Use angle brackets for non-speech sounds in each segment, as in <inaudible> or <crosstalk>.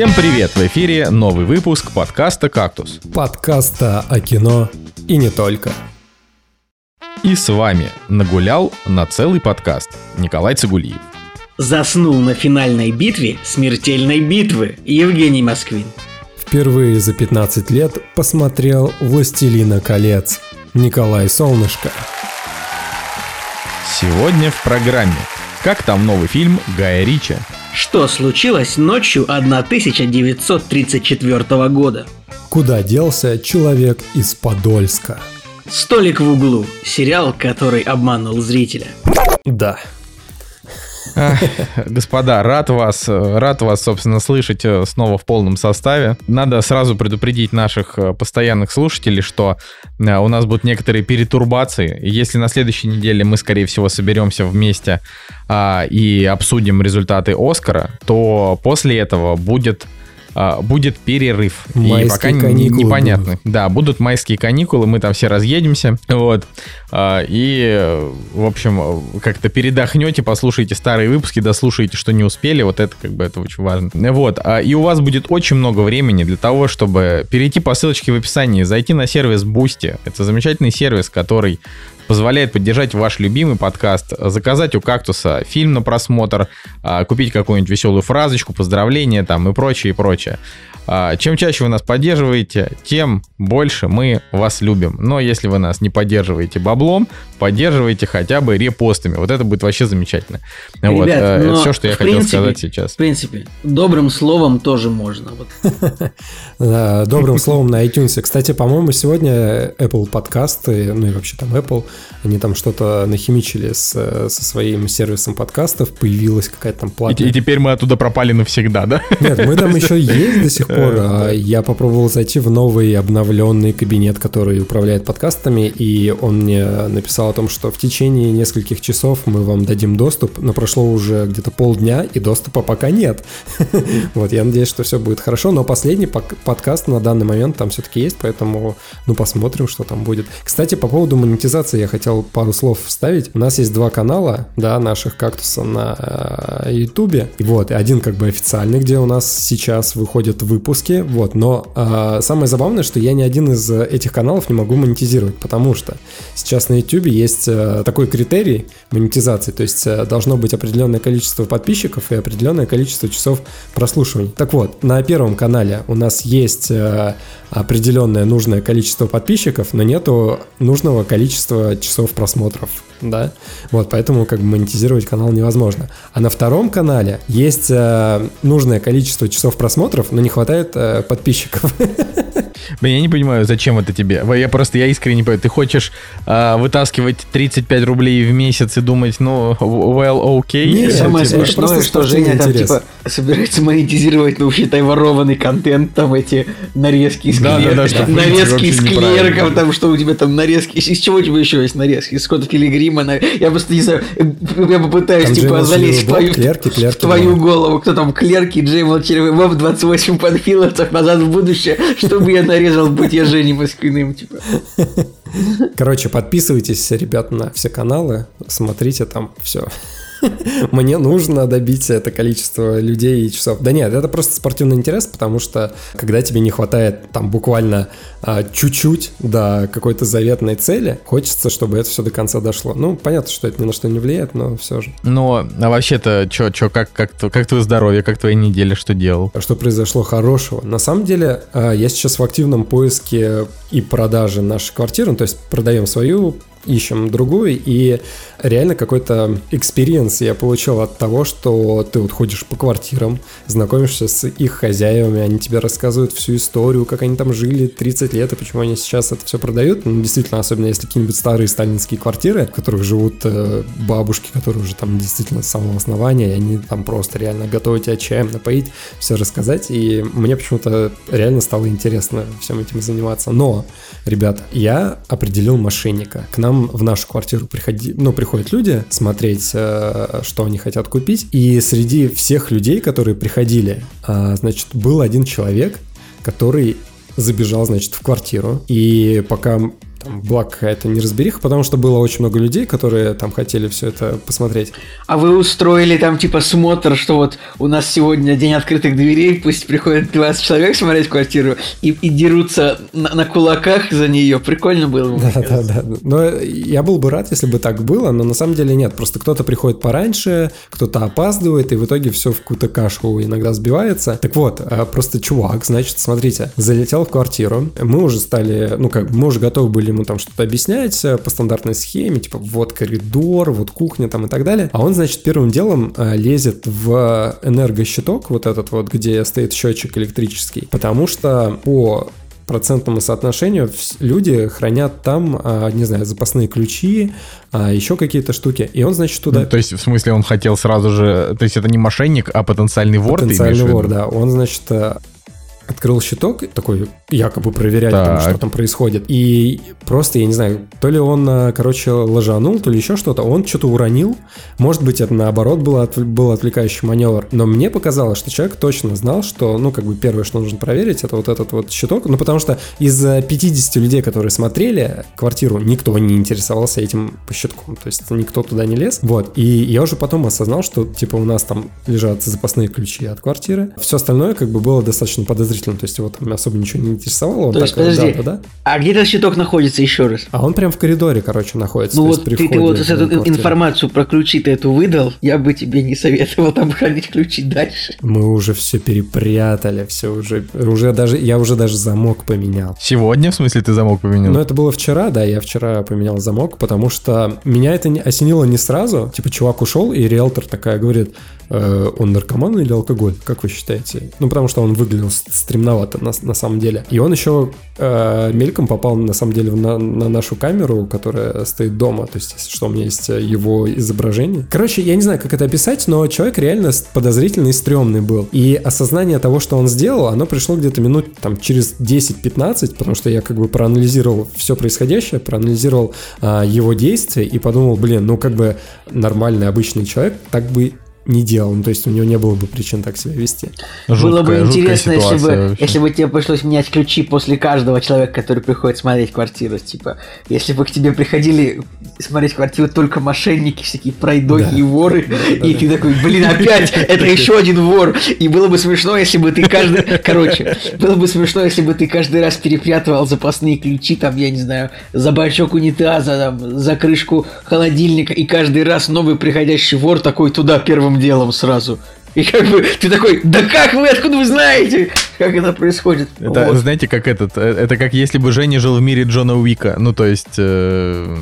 Всем привет! В эфире новый выпуск подкаста «Кактус». Подкаста о кино и не только. И с вами нагулял на целый подкаст Николай Цигулиев. Заснул на финальной битве смертельной битвы Евгений Москвин. Впервые за 15 лет посмотрел «Властелина колец» Николай Солнышко. Сегодня в программе «Как там новый фильм Гая Рича?» Что случилось ночью 1934 года? Куда делся человек из Подольска? Столик в углу. Сериал, который обманул зрителя. Да, <laughs> Господа, рад вас, рад вас, собственно, слышать э, снова в полном составе. Надо сразу предупредить наших э, постоянных слушателей, что э, у нас будут некоторые перетурбации. Если на следующей неделе мы, скорее всего, соберемся вместе а, и обсудим результаты Оскара, то после этого будет а, будет перерыв. Майские и пока каникулы непонятно. Да, будут майские каникулы, мы там все разъедемся. Вот. А, и, в общем, как-то передохнете, послушайте старые выпуски, дослушаете, что не успели. Вот это как бы это очень важно. Вот. А, и у вас будет очень много времени для того, чтобы перейти по ссылочке в описании, зайти на сервис Boosty. Это замечательный сервис, который позволяет поддержать ваш любимый подкаст, заказать у кактуса фильм на просмотр, а, купить какую-нибудь веселую фразочку, поздравления там и прочее, и прочее. А, чем чаще вы нас поддерживаете, тем больше мы вас любим. Но если вы нас не поддерживаете баблом, поддерживайте хотя бы репостами. Вот это будет вообще замечательно. Ребят, вот, э, но это все, что я хотел принципе- сказать сейчас. В принципе, добрым словом тоже можно. Вот. <laughs> Добрым словом на iTunes. Кстати, по-моему, сегодня Apple подкасты, ну и вообще там Apple, они там что-то нахимичили с, со своим сервисом подкастов, появилась какая-то там И, платная и теперь мы оттуда пропали навсегда, да? Нет, мы там <laughs> еще есть до сих пор. а Я попробовал зайти в новый обновленный кабинет, который управляет подкастами, и он мне написал о том, что в течение нескольких часов мы вам дадим доступ, но прошло уже где-то полдня, и доступа пока нет. <laughs> Вот, я надеюсь, что все будет хорошо, но последний подкаст на данный момент там все-таки есть, поэтому, ну, посмотрим, что там будет. Кстати, по поводу монетизации я хотел пару слов вставить. У нас есть два канала, да, наших кактуса на э, Ютубе. Вот, и один как бы официальный, где у нас сейчас выходят выпуски, вот, но э, самое забавное, что я ни один из этих каналов не могу монетизировать, потому что сейчас на Ютубе есть э, такой критерий монетизации, то есть э, должно быть определенное количество подписчиков и определенное количество часов прослушиваний. Так вот, на первом канале у нас есть э, определенное нужное количество подписчиков, но нету нужного количества часов просмотров, да, вот, поэтому как бы монетизировать канал невозможно. А на втором канале есть нужное количество часов просмотров, но не хватает подписчиков. <laughs> Блин, я не понимаю, зачем это тебе. Я просто, я искренне не понимаю. Ты хочешь а, вытаскивать 35 рублей в месяц и думать, ну, well, okay? Не, И Самое типа, смешное, просто что Женя там типа собирается монетизировать, ну, считай, ворованный контент, там эти нарезки из Да, да, клерков, да, что, нарезки из клерков, там что у тебя там нарезки, из чего у тебя еще есть нарезки? Из Скотта Пилигрима, на- я просто не знаю, я попытаюсь, Там типа, залезть в твою, Боб, клерки, в клерки твою голову, кто там клерки, Джеймс Червей, Боб 28 подфиловцев назад в будущее, чтобы я нарезал быть я Женей Москвиным, типа. Короче, подписывайтесь, ребят, на все каналы, смотрите там все. <laughs> Мне нужно добить это количество людей и часов. Да нет, это просто спортивный интерес, потому что когда тебе не хватает там буквально а, чуть-чуть до какой-то заветной цели, хочется, чтобы это все до конца дошло. Ну, понятно, что это ни на что не влияет, но все же. Ну, а вообще-то, чё, чё, как, как, как твое здоровье, как твоя неделя, что делал? Что произошло хорошего? На самом деле, а, я сейчас в активном поиске и продаже нашей квартиры, ну, то есть продаем свою, ищем другую, и реально какой-то experience я получил от того, что ты вот ходишь по квартирам, знакомишься с их хозяевами, они тебе рассказывают всю историю, как они там жили 30 лет, и почему они сейчас это все продают. Ну, действительно, особенно если какие-нибудь старые сталинские квартиры, в которых живут э, бабушки, которые уже там действительно с самого основания, и они там просто реально готовы тебя чаем напоить, все рассказать, и мне почему-то реально стало интересно всем этим заниматься. Но, ребята, я определил мошенника. К нам в нашу квартиру приходи, ну, приходят люди смотреть, э, что они хотят купить, и среди всех людей, которые приходили, э, значит, был один человек, который забежал, значит, в квартиру, и пока там была какая-то неразбериха, потому что было очень много людей, которые там хотели все это посмотреть. А вы устроили там типа смотр, что вот у нас сегодня день открытых дверей, пусть приходят 20 человек смотреть квартиру и, и дерутся на, на кулаках за нее. Прикольно было бы. Да, да, да. Но я был бы рад, если бы так было, но на самом деле нет. Просто кто-то приходит пораньше, кто-то опаздывает, и в итоге все в какую-то кашу иногда сбивается. Так вот, а, просто чувак, значит, смотрите, залетел в квартиру, мы уже стали, ну как, мы уже готовы были ему там что-то объяснять э, по стандартной схеме, типа вот коридор, вот кухня там и так далее. А он, значит, первым делом э, лезет в энергощиток, вот этот вот, где стоит счетчик электрический, потому что по процентному соотношению люди хранят там, а, не знаю, запасные ключи, а, еще какие-то штуки. И он, значит, туда... Ну, то есть, в смысле, он хотел сразу же... То есть, это не мошенник, а потенциальный вор, Потенциальный вор, да. Он, значит, э, открыл щиток, такой якобы проверять, там, что там происходит. И просто, я не знаю, то ли он, э, короче, ложанул, то ли еще что-то. Он что-то уронил. Может быть, это наоборот был, от, был отвлекающий маневр. Но мне показалось, что человек точно знал, что, ну, как бы первое, что нужно проверить, это вот этот вот щиток. Ну, потому что из 50 людей, которые смотрели квартиру, никто не интересовался этим по щиткам. То есть никто туда не лез. Вот. И я уже потом осознал, что, типа, у нас там лежат запасные ключи от квартиры. Все остальное, как бы, было достаточно подозрительно. То есть его там особо ничего не интересовало. Он То есть, подожди, да, да? а где этот щиток находится еще раз? А он прям в коридоре, короче, находится. Ну вот ты, ты вот эту информацию про ключи ты эту выдал, я бы тебе не советовал там хранить ключи дальше. Мы уже все перепрятали, все уже, уже даже, я уже даже замок поменял. Сегодня, в смысле, ты замок поменял? Ну это было вчера, да, я вчера поменял замок, потому что меня это не осенило не сразу, типа чувак ушел, и риэлтор такая говорит, он наркоман или алкоголь, как вы считаете? Ну потому что он выглядел стремновато на, на самом деле. И он еще э, мельком попал на самом деле на, на нашу камеру, которая стоит дома. То есть, что, у меня есть его изображение. Короче, я не знаю, как это описать, но человек реально подозрительный и стрёмный был. И осознание того, что он сделал, оно пришло где-то минут там через 10-15, потому что я как бы проанализировал все происходящее, проанализировал э, его действия и подумал, блин, ну как бы нормальный обычный человек так бы не делал. Ну, то есть у него не было бы причин так себя вести. Жуткая, было бы интересно, если бы, если бы тебе пришлось менять ключи после каждого человека, который приходит смотреть квартиру. Типа, если бы к тебе приходили смотреть квартиру только мошенники, всякие пройдохи да. и воры, да, и да, ты да. такой, блин, опять, <laughs> это еще один вор. И было бы смешно, если бы ты каждый... <laughs> Короче, было бы смешно, если бы ты каждый раз перепрятывал запасные ключи, там, я не знаю, за бачок унитаза, там, за крышку холодильника, и каждый раз новый приходящий вор такой туда первым делом сразу. И как бы ты такой, да как вы, откуда вы знаете, как это происходит? Это, вот. знаете, как этот, э, это как если бы Женя жил в мире Джона Уика, ну то есть... Э,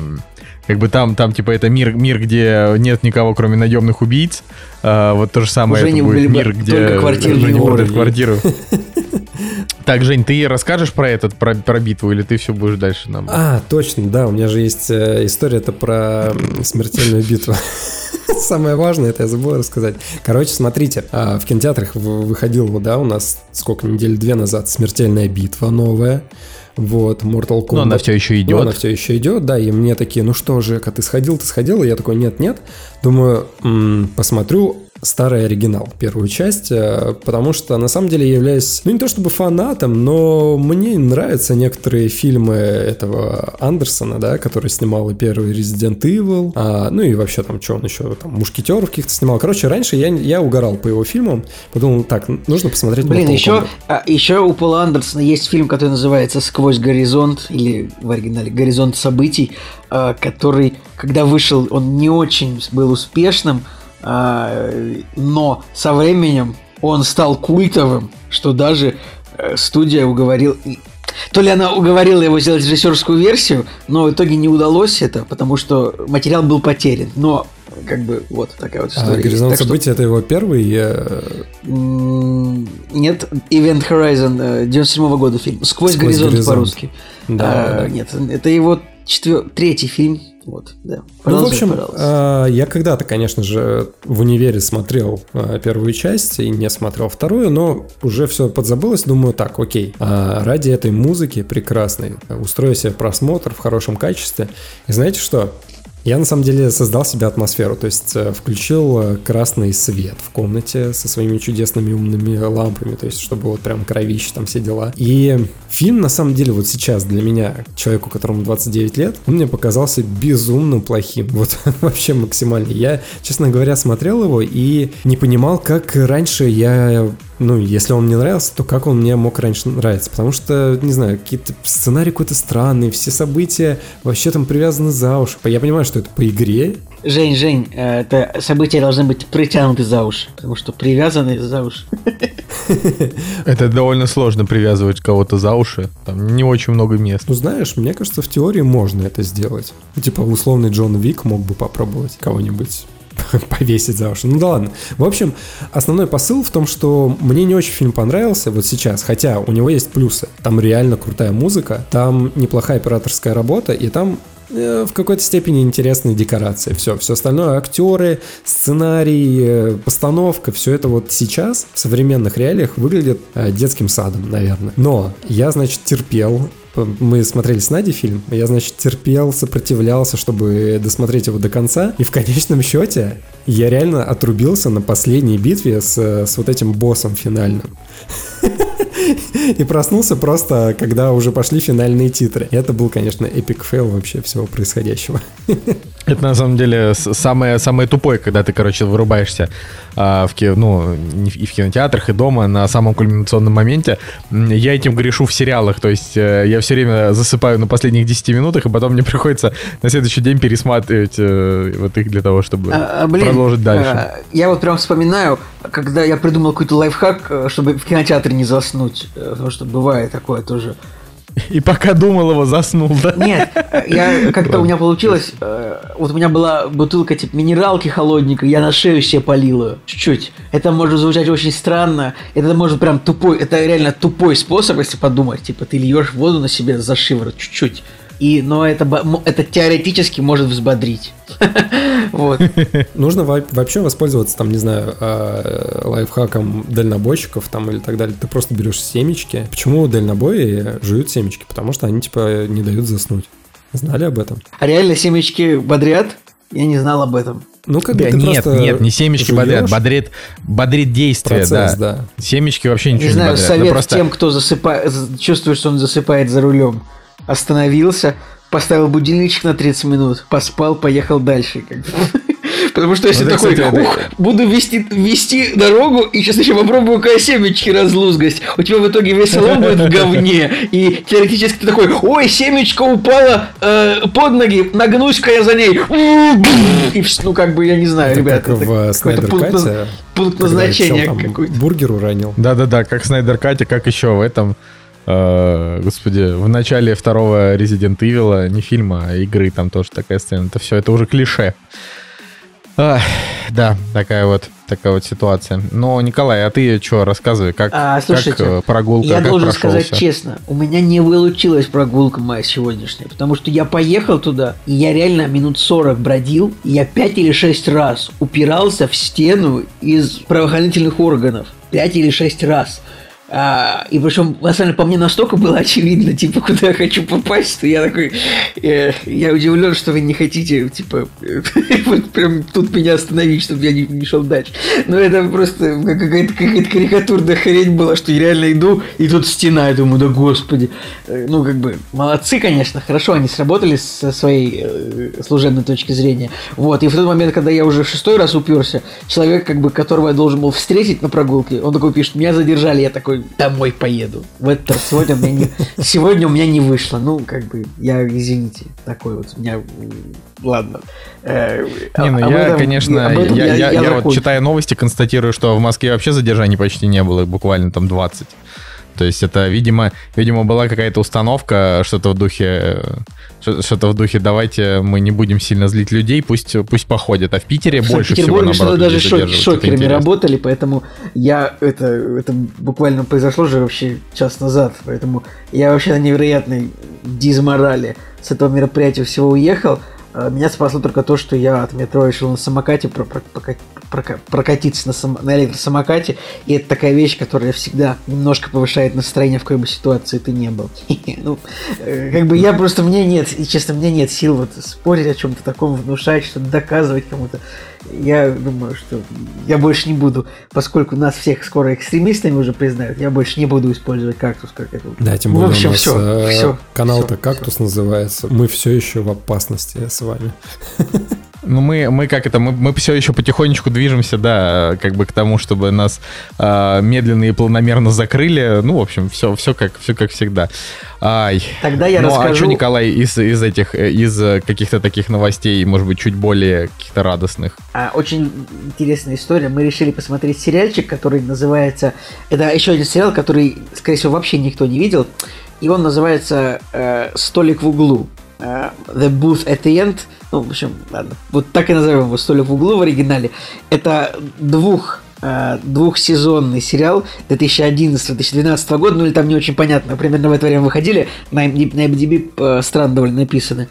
как бы там, там типа это мир, мир, где нет никого, кроме наемных убийц. А, вот то же самое Уже это будет мир, где только квартирные воры. квартиру. <laughs> Так, Жень, ты расскажешь про этот, про, про битву, или ты все будешь дальше нам? А, точно, да, у меня же есть э, история-то про смертельную битву. <laughs> Самое важное, это я забыл рассказать. Короче, смотрите, а, в кинотеатрах выходил, да, у нас сколько, недель две назад «Смертельная битва» новая. Вот, Mortal Kombat. Но она все еще идет. Но она все еще идет, да, и мне такие, ну что же, ты сходил, ты сходил, и я такой, нет-нет. Думаю, м-м, посмотрю, старый оригинал, первую часть, э, потому что на самом деле я являюсь, ну не то чтобы фанатом, но мне нравятся некоторые фильмы этого Андерсона, да, который снимал и первый Resident Evil, а, ну и вообще там, что он еще, там, Мушкетеров каких-то снимал. Короче, раньше я, я угорал по его фильмам, подумал, так, нужно посмотреть Блин, еще, а, еще у Пола Андерсона есть фильм, который называется «Сквозь горизонт», или в оригинале «Горизонт событий», а, который, когда вышел, он не очень был успешным, но со временем он стал культовым, что даже э, студия уговорил... То ли она уговорила его сделать режиссерскую версию, но в итоге не удалось это, потому что материал был потерян. Но как бы вот такая вот а история. А «Горизонт так событий» что... это его первый? Я... Нет, Event Horizon 97 -го года фильм. «Сквозь, Сквозь горизонт», горизонт по-русски. Да, а, да. Нет, это его четвер... третий фильм вот, да. Ну, в общем, э, я когда-то, конечно же, в универе смотрел э, первую часть и не смотрел вторую, но уже все подзабылось. Думаю, так, окей, э, ради этой музыки прекрасной устрою себе просмотр в хорошем качестве. И знаете что? Я на самом деле создал себе атмосферу, то есть э, включил э, красный свет в комнате со своими чудесными умными лампами, то есть чтобы вот прям кровище там все дела. И фильм на самом деле вот сейчас для меня, человеку, которому 29 лет, он мне показался безумно плохим, <laughs> вот вообще максимально. Я, честно говоря, смотрел его и не понимал, как раньше я ну, если он мне нравился, то как он мне мог раньше нравиться? Потому что, не знаю, какие-то сценарии какой-то странный, все события вообще там привязаны за уши. Я понимаю, что это по игре. Жень, Жень, э, это события должны быть притянуты за уши, потому что привязаны за уши. <laughs> Это довольно сложно привязывать кого-то за уши. Там не очень много мест. Ну, знаешь, мне кажется, в теории можно это сделать. Типа, условный Джон Вик мог бы попробовать кого-нибудь <laughs> повесить за уши. Ну да ладно. В общем, основной посыл в том, что мне не очень фильм понравился вот сейчас, хотя у него есть плюсы. Там реально крутая музыка, там неплохая операторская работа, и там в какой-то степени интересные декорации. Все, все остальное, актеры, сценарий, э, постановка, все это вот сейчас в современных реалиях выглядит э, детским садом, наверное. Но я, значит, терпел мы смотрели с Надей фильм, я, значит, терпел, сопротивлялся, чтобы досмотреть его до конца, и в конечном счете я реально отрубился на последней битве с, с вот этим боссом финальным. <laughs> И проснулся просто, когда уже пошли финальные титры. Это был, конечно, epic fail вообще всего происходящего. Это на самом деле самое, самое тупое, когда ты, короче, вырубаешься а, в, ки, ну, и в кинотеатрах, и дома на самом кульминационном моменте. Я этим грешу в сериалах, то есть э, я все время засыпаю на последних 10 минутах, и потом мне приходится на следующий день пересматривать э, вот их для того, чтобы а блин, продолжить дальше. А, я вот прям вспоминаю, когда я придумал какой-то лайфхак, э, чтобы в кинотеатре не заснуть, потому что бывает такое тоже. <laughs> И пока думал его, заснул, да? Нет, я <laughs> как-то у меня получилось, э, вот у меня была бутылка типа минералки холодненькой, я на шею себе полил ее, чуть-чуть. Это может звучать очень странно, это может прям тупой, это реально тупой способ, если подумать, типа ты льешь воду на себе за шиворот, чуть-чуть. И, но это, это теоретически может взбодрить. <laughs> вот. Нужно вообще воспользоваться, там, не знаю, а, лайфхаком дальнобойщиков там или так далее. Ты просто берешь семечки. Почему дальнобои жуют семечки? Потому что они, типа, не дают заснуть. Знали об этом? А реально семечки бодрят? Я не знал об этом. Ну, как да, нет, нет, не семечки жуешь. бодрят, бодрит, бодрит действие, Процесс, да. да. Семечки вообще ничего не, не знаю, бодрят. совет просто... тем, кто засыпает, чувствует, что он засыпает за рулем остановился, поставил будильничек на 30 минут, поспал, поехал дальше. <laughs> Потому что если вот такой, кстати, ух, буду вести, вести дорогу, и сейчас еще попробую семечки разлузгать. У тебя в итоге весь салон будет в говне. И теоретически ты такой, ой, семечко упала э, под ноги, нагнусь-ка я за ней. <laughs> И ну как бы, я не знаю, это ребята. Как в Снайдер пункт, пункт назначения какой-то. Бургер уронил. Да-да-да, как Снайдер Кате, как еще в этом Э, господи, в начале второго Resident Evil, не фильма, а игры, там тоже такая сцена. Это все, это уже клише. А, да, такая вот такая вот ситуация. Но, Николай, а ты что, рассказывай, как, а, слушайте, как э, прогулка, Я как должен сказать все? честно, у меня не получилась прогулка моя сегодняшняя, потому что я поехал туда, и я реально минут 40 бродил, и я 5 или 6 раз упирался в стену из правоохранительных органов. 5 или 6 раз. А, и причем, на самом деле, по мне настолько было очевидно, типа, куда я хочу попасть, что я такой, э, я удивлен, что вы не хотите, типа, <laughs> вот прям тут меня остановить, чтобы я не, не шел дальше. Но это просто какая-то какая карикатурная хрень была, что я реально иду, и тут стена, я думаю, да господи. Э, ну, как бы, молодцы, конечно, хорошо, они сработали со своей э, служебной точки зрения. Вот, и в тот момент, когда я уже в шестой раз уперся, человек, как бы, которого я должен был встретить на прогулке, он такой пишет, меня задержали, я такой, домой поеду. В этот раз сегодня у меня не, сегодня у меня не вышло. Ну, как бы, я, извините, такой вот у меня... Ладно. Э, не, ну я, этом, конечно, я, я, я, я, я вот читая новости, констатирую, что в Москве вообще задержаний почти не было, буквально там 20. То есть это, видимо, видимо была какая-то установка, что-то в духе, что-то в духе, давайте мы не будем сильно злить людей, пусть, пусть походят. А в Питере в больше всего, наоборот, даже шок, шокерами работали, поэтому я, это, это буквально произошло же вообще час назад, поэтому я вообще на невероятной дизморали с этого мероприятия всего уехал, Э, меня спасло только то, что я от метро решил на самокате про про прокатиться на, сам на электросамокате. И это такая вещь, которая всегда немножко повышает настроение, в какой бы ситуации ты не был. <laughs> ну, э, как бы я просто, мне нет, и честно, мне нет сил вот спорить о чем-то таком, внушать, что-то доказывать кому-то я думаю, что я больше не буду, поскольку нас всех скоро экстремистами уже признают, я больше не буду использовать кактус как это. Да, тем более в общем, у нас все, все, канал-то все, «Кактус» все. называется. Мы все еще в опасности с вами. <laughs> Ну, мы, мы как это, мы, мы все еще потихонечку движемся, да, как бы к тому, чтобы нас э, медленно и планомерно закрыли. Ну, в общем, все, все, как, все как всегда. Ай. Тогда я ну, расскажу... а что, Николай, из, из этих, э, из э, каких-то таких новостей, может быть, чуть более каких-то радостных? А, очень интересная история. Мы решили посмотреть сериальчик, который называется... Это еще один сериал, который, скорее всего, вообще никто не видел. И он называется э, «Столик в углу». Uh, the Booth at the End. Ну, в общем, ладно. Вот так и назовем его «Столик в углу» в оригинале. Это двух uh, двухсезонный сериал 2011-2012 года, ну или там не очень понятно, примерно в это время выходили, на IMDb, uh, странно довольно написаны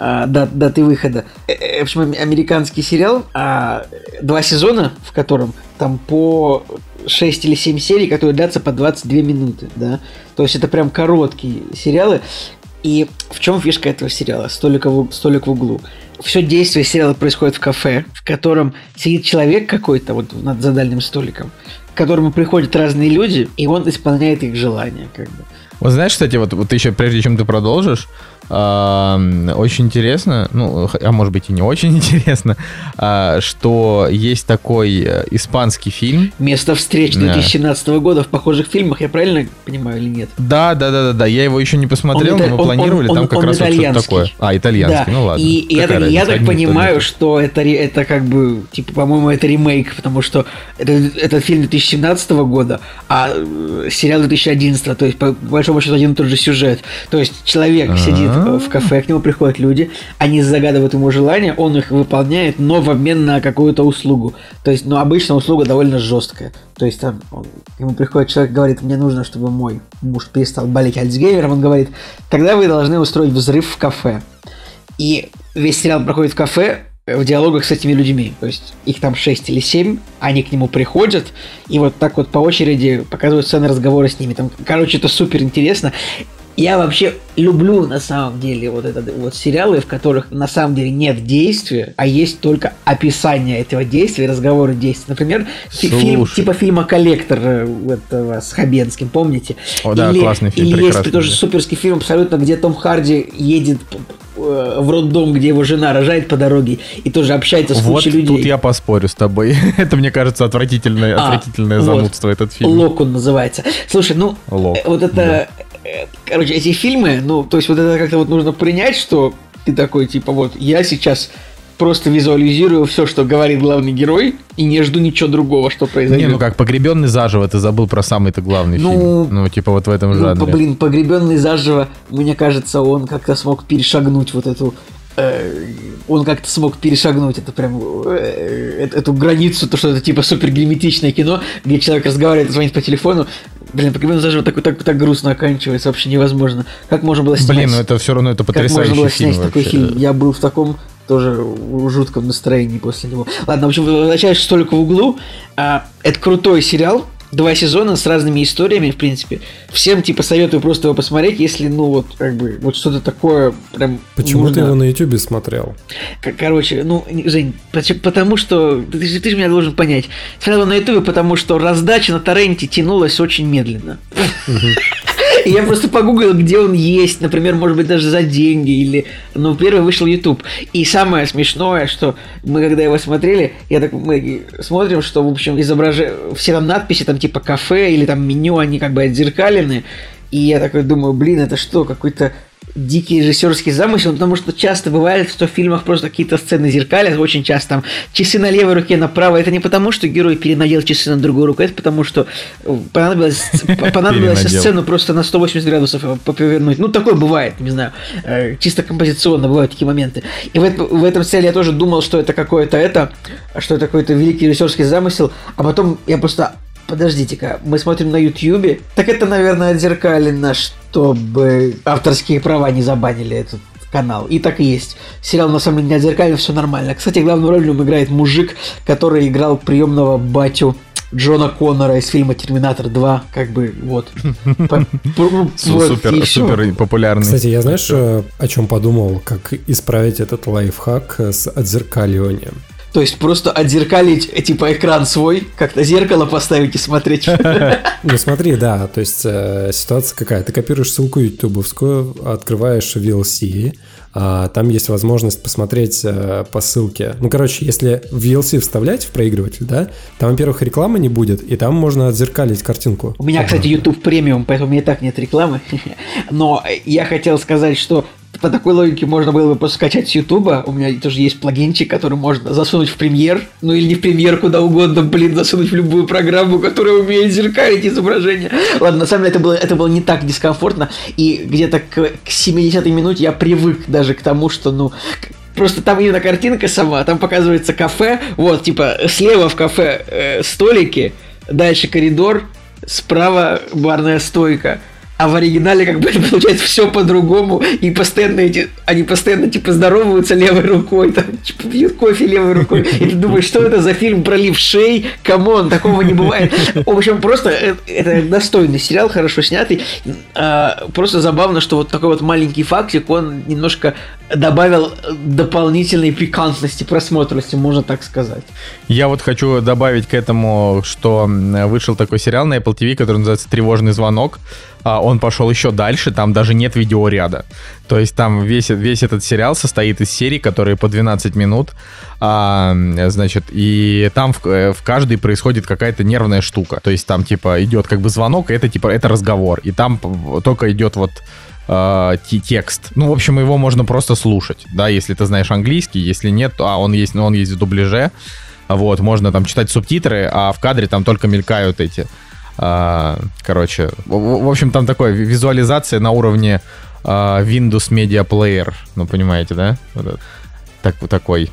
uh, дат, даты выхода. В общем, американский сериал, uh, два сезона, в котором там по 6 или 7 серий, которые длятся по 22 минуты, да, то есть это прям короткие сериалы, и в чем фишка этого сериала? Столик в, столик в углу. Все действие сериала происходит в кафе, в котором сидит человек какой-то вот над за дальним столиком, к которому приходят разные люди, и он исполняет их желания, как бы. Вот знаешь, кстати, вот, вот еще прежде чем ты продолжишь, очень интересно, ну, а может быть и не очень <laughs> интересно, а, что есть такой э, испанский фильм. Место встреч 2017 да. года в похожих фильмах, я правильно понимаю или нет? Да, да, да, да, да. Я его еще не посмотрел, но мы планировали, там как раз вот что-то такое. А, итальянский, ну ладно. И, я, так, понимаю, что это, это как бы, типа, по-моему, это ремейк, потому что это, это фильм 2017 года, а э, сериал 2011, то есть, по большому счету, один и тот же сюжет. То есть, человек Сидит в кафе, к нему приходят люди, они загадывают ему желания, он их выполняет, но в обмен на какую-то услугу. То есть, ну, обычно услуга довольно жесткая. То есть, там, он, к нему приходит человек, говорит, мне нужно, чтобы мой муж перестал болеть Альцгеймером, он говорит, тогда вы должны устроить взрыв в кафе. И весь сериал проходит в кафе, в диалогах с этими людьми. То есть их там 6 или 7, они к нему приходят, и вот так вот по очереди показывают сцены разговора с ними. Там, короче, это супер интересно. Я вообще люблю на самом деле вот этот вот сериалы, в которых на самом деле нет действия, а есть только описание этого действия, разговоры действия. Например, фильм типа фильма "Коллектор" э, этого с Хабенским, помните? О, да, или, классный фильм. Или есть тоже суперский фильм абсолютно, где Том Харди едет э, в роддом, где его жена рожает по дороге и тоже общается с вот кучей людей. тут я поспорю с тобой. <laughs> Это, мне кажется, отвратительное, а, отвратительное занудство, вот. этот фильм. Лок он называется. Слушай, ну, Лок. вот это... Да короче, эти фильмы, ну, то есть вот это как-то вот нужно принять, что ты такой, типа, вот, я сейчас просто визуализирую все, что говорит главный герой, и не жду ничего другого, что произойдет. Не, ну как, погребенный заживо, ты забыл про самый-то главный ну, фильм. Ну, типа вот в этом ну, жанре. Блин, погребенный заживо, мне кажется, он как-то смог перешагнуть вот эту э, он как-то смог перешагнуть это прям э, эту границу, то, что это типа супер герметичное кино, где человек разговаривает, звонит по телефону, Блин, Покемон даже так, так, так грустно оканчивается, вообще невозможно. Как можно было снять... Блин, ну это все равно это потрясающий. Как можно было снять фильм такой фильм? Я был в таком тоже жутком настроении после него. Ладно, в общем, возвращаясь только в углу. А, это крутой сериал, два сезона с разными историями, в принципе. Всем, типа, советую просто его посмотреть, если, ну, вот, как бы, вот что-то такое прям Почему нужно... ты его на Ютубе смотрел? Короче, ну, Жень, потому что... Ты, ты же меня должен понять. Смотрел на Ютубе, потому что раздача на торренте тянулась очень медленно. Я просто погуглил, где он есть, например, может быть, даже за деньги, или, ну, первый вышел YouTube. И самое смешное, что мы, когда его смотрели, я так, мы смотрим, что, в общем, изображение, все там надписи, там, типа, кафе или там меню, они как бы отзеркалены, и я такой думаю, блин, это что, какой-то дикий режиссерский замысел, потому что часто бывает, что в фильмах просто какие-то сцены зеркалят, очень часто там часы на левой руке, на правой. Это не потому, что герой перенадел часы на другую руку, это потому, что э, понадобилось, <laughs> понадобилось сцену просто на 180 градусов повернуть. Ну, такое бывает, не знаю, э, чисто композиционно бывают такие моменты. И в, в этом целе я тоже думал, что это какое-то это, что это какой-то великий режиссерский замысел, а потом я просто Подождите-ка, мы смотрим на Ютьюбе. Так это, наверное, отзеркалено, чтобы авторские права не забанили этот канал. И так и есть. Сериал на самом деле не отзеркален, все нормально. Кстати, главную роль в нем играет мужик, который играл приемного батю Джона Коннора из фильма «Терминатор 2», как бы, вот. <laughs> Супер, супер популярный. Кстати, я знаешь, э, о чем подумал, как исправить этот лайфхак с отзеркаливанием? То есть просто отзеркалить, э, типа, экран свой, как-то зеркало поставить и смотреть. <laughs> Ну смотри, да, то есть э, ситуация какая. Ты копируешь ссылку ютубовскую, открываешь VLC, а, там есть возможность посмотреть э, по ссылке. Ну, короче, если VLC вставлять в проигрыватель, да, там, во-первых, рекламы не будет, и там можно отзеркалить картинку. У меня, кстати, YouTube премиум, поэтому у меня и так нет рекламы. <laughs> Но я хотел сказать, что по такой логике можно было бы просто скачать с Ютуба. У меня тоже есть плагинчик, который можно засунуть в премьер. Ну или не в премьер, куда угодно, блин, засунуть в любую программу, которая умеет зеркалить изображение. Ладно, на самом деле это было, это было не так дискомфортно. И где-то к, к 70-й минуте я привык даже к тому, что, ну, Просто там именно картинка сама, там показывается кафе, вот, типа, слева в кафе э, столики, дальше коридор, справа барная стойка, а в оригинале как бы <laughs> получается все по-другому, и постоянно эти, они постоянно типа здороваются левой рукой, там, типа, пьют кофе левой рукой, и ты думаешь, что это за фильм про левшей, come on, такого не бывает. В общем, просто это, это достойный сериал, хорошо снятый, а, просто забавно, что вот такой вот маленький фактик, он немножко добавил дополнительной пикантности, просмотрности, можно так сказать. Я вот хочу добавить к этому, что вышел такой сериал на Apple TV, который называется «Тревожный звонок», а, он пошел еще дальше, там даже нет видеоряда. То есть там весь, весь этот сериал состоит из серий, которые по 12 минут, а, значит, и там в, э, в каждой происходит какая-то нервная штука. То есть там типа идет как бы звонок, и это типа это разговор, и там только идет вот э, текст. Ну, в общем, его можно просто слушать, да, если ты знаешь английский, если нет, а он есть, ну, он есть в дубляже, вот, можно там читать субтитры, а в кадре там только мелькают эти а, короче, в, в общем, там такое визуализация на уровне а, Windows Media Player, ну, понимаете, да? Вот так, такой,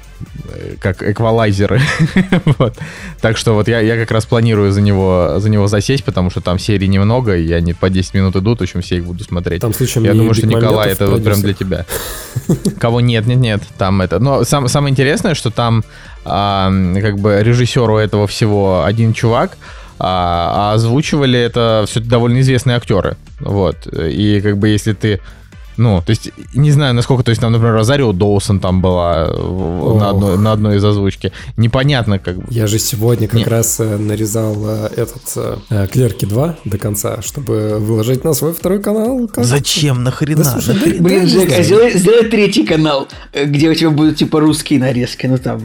э, как эквалайзеры. <laughs> вот. Так что вот я, я как раз планирую за него, за него засесть, потому что там серий немного, и они по 10 минут идут, в общем, все их буду смотреть. Там, случаем, я думаю, что Николай, это вот прям для тебя. <laughs> Кого нет, нет, нет, там это. Но сам, самое интересное, что там а, как бы режиссеру этого всего один чувак, а, а озвучивали это все довольно известные актеры. Вот. И как бы если ты ну, то есть, не знаю, насколько, то есть, там, например, Розарио Доусон там была на одной, на одной из озвучки. Непонятно, как бы. Я же сегодня как Нет. раз э, нарезал э, этот э, Клерки 2 до конца, чтобы выложить на свой второй канал. Как... Зачем? Нахрена? Да, слушай, Нахрена? Блин, Жек, а сделай, сделай третий канал, где у тебя будут, типа, русские нарезки, ну там...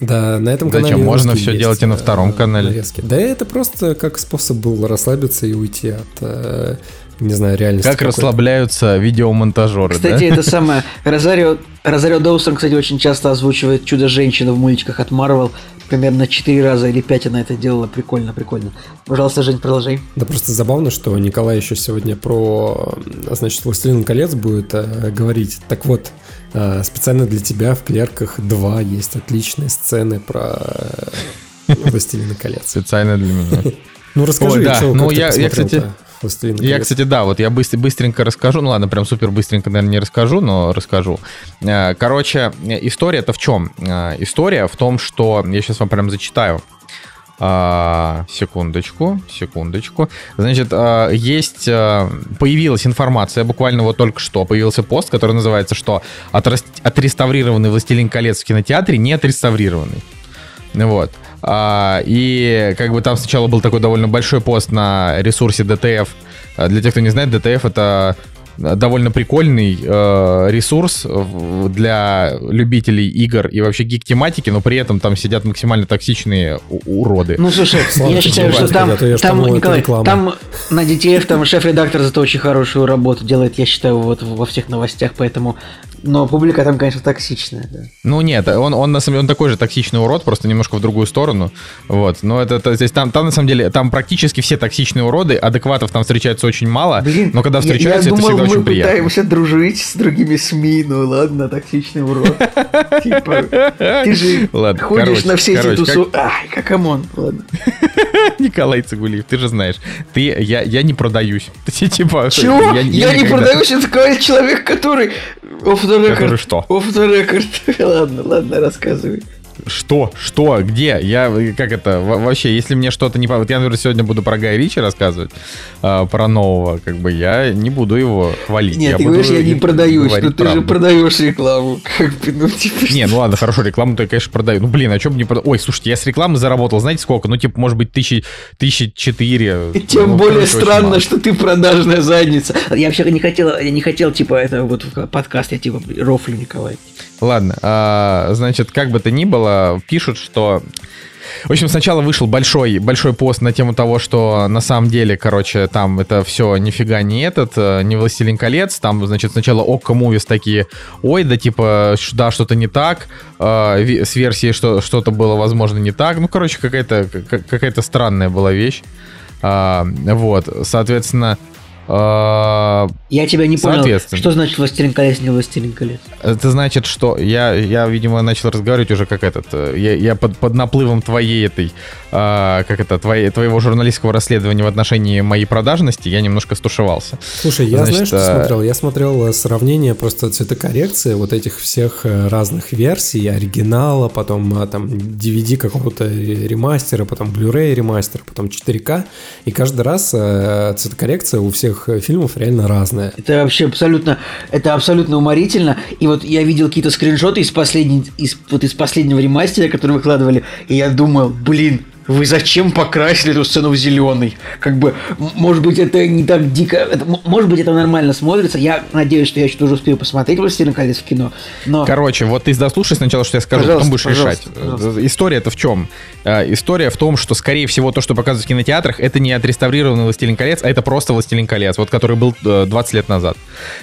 Да, на этом канале Зачем? Можно все делать и на втором канале. Нарезки. Да это просто как способ был расслабиться и уйти от не знаю, реальности. Как расслабляются видеомонтажеры, Кстати, да? это самое, Розарио, Розарио Доусон, кстати, очень часто озвучивает Чудо-женщину в мультиках от Марвел. Примерно 4 раза или 5 она это делала. Прикольно, прикольно. Пожалуйста, Жень, продолжай. Да просто забавно, что Николай еще сегодня про, значит, «Властелин колец» будет э, говорить. Так вот, э, специально для тебя в «Клерках 2» есть отличные сцены про э, «Властелина колец». Специально для меня. <laughs> Ну расскажи, Ой, да. что, ну, я, я, кстати, «Властелин Я, кстати, да, вот я быстр, быстренько расскажу. Ну ладно, прям супер быстренько, наверное, не расскажу, но расскажу. Э, короче, история-то в чем? Э, история в том, что... Я сейчас вам прям зачитаю. А, секундочку, секундочку. Значит, а, есть, а, появилась информация, буквально вот только что появился пост, который называется, что отреставрированный «Властелин колец» в кинотеатре не отреставрированный. Вот. А, и как бы там сначала был такой довольно большой пост на ресурсе DTF. А, для тех, кто не знает, DTF это довольно прикольный э, ресурс для любителей игр и вообще гик-тематики, но при этом там сидят максимально токсичные уроды. Ну, слушай, я считаю, что там, там Николай, там на DTF там шеф-редактор зато очень хорошую работу делает, я считаю, вот во всех новостях, поэтому но публика там, конечно, токсичная, да. Ну нет, он, он на самом деле он такой же токсичный урод, просто немножко в другую сторону. Вот. Но это, это здесь там, там на самом деле там практически все токсичные уроды, адекватов там встречается очень мало. Блин, но когда встречаются, я, я думал, это это очень приятно. Мы пытаемся дружить с другими СМИ, ну ладно, токсичный урод. <laughs> Типа, ты же ходишь на все эти тусу... Ай, как come on, ладно. <laughs> Николай Цигулиев, ты же знаешь, ты, я, я не продаюсь. <laughs> Типа, Чего? Я, я, я не продаюсь, это такой человек, который... Off the record. Который что? Off the record. ладно, ладно, рассказывай. Что? Что? Где? Я, как это, вообще, если мне что-то не... Вот я, например, сегодня буду про Гая Ричи рассказывать, э, про нового, как бы, я не буду его хвалить. Нет, я ты говоришь, я не продаюсь, но ты правду. же продаешь рекламу. Как бы, ну, типа... Не, ну ладно, хорошо, рекламу-то я, конечно, продаю. Ну, блин, а что бы не продать? Ой, слушайте, я с рекламы заработал, знаете, сколько? Ну, типа, может быть, тысячи, тысячи четыре. Тем ну, более короче, странно, что ты продажная задница. Я вообще не хотел, я не хотел, типа, это вот подкаст, я типа рофлю, Николай. Ладно, а, значит, как бы то ни было, пишут, что... В общем, сначала вышел большой, большой пост на тему того, что на самом деле, короче, там это все нифига не этот, э, не «Властелин колец», там, значит, сначала Окко Мувис такие, ой, да типа, да, что-то не так, э, с версией что, что-то было, возможно, не так, ну, короче, какая-то какая-то странная была вещь. А, вот, соответственно, я тебя не понял, что значит «Властелин колец», не «Властелин колец»? Это значит, что я, я видимо, начал разговаривать уже как этот, э, я, я под, под наплывом твоей этой, а, как это, твоей, твоего журналистского расследования в отношении моей продажности, я немножко стушевался. Слушай, я значит, знаешь, что а... смотрел? Я смотрел э, сравнение просто цветокоррекции вот этих всех э, разных версий, оригинала, потом там DVD какого-то ремастера, потом Blu-ray ремастер, потом 4К, и каждый раз цветокоррекция у всех этих э, фильмов реально разная. Это вообще абсолютно, это абсолютно уморительно. И вот я видел какие-то скриншоты из, последней, из, вот из последнего ремастера, который выкладывали, и я думал, блин, вы зачем покрасили эту сцену в зеленый? Как бы, может быть, это не так дико, это, может быть, это нормально смотрится. Я надеюсь, что я еще тоже успею посмотреть «Властелин колец» в кино. Но... Короче, вот ты дослушай сначала, что я скажу, пожалуйста, потом будешь решать. Пожалуйста. История-то в чем? Э, история в том, что, скорее всего, то, что показывают в кинотеатрах, это не отреставрированный «Властелин колец», а это просто «Властелин колец», вот который был 20 э, лет назад.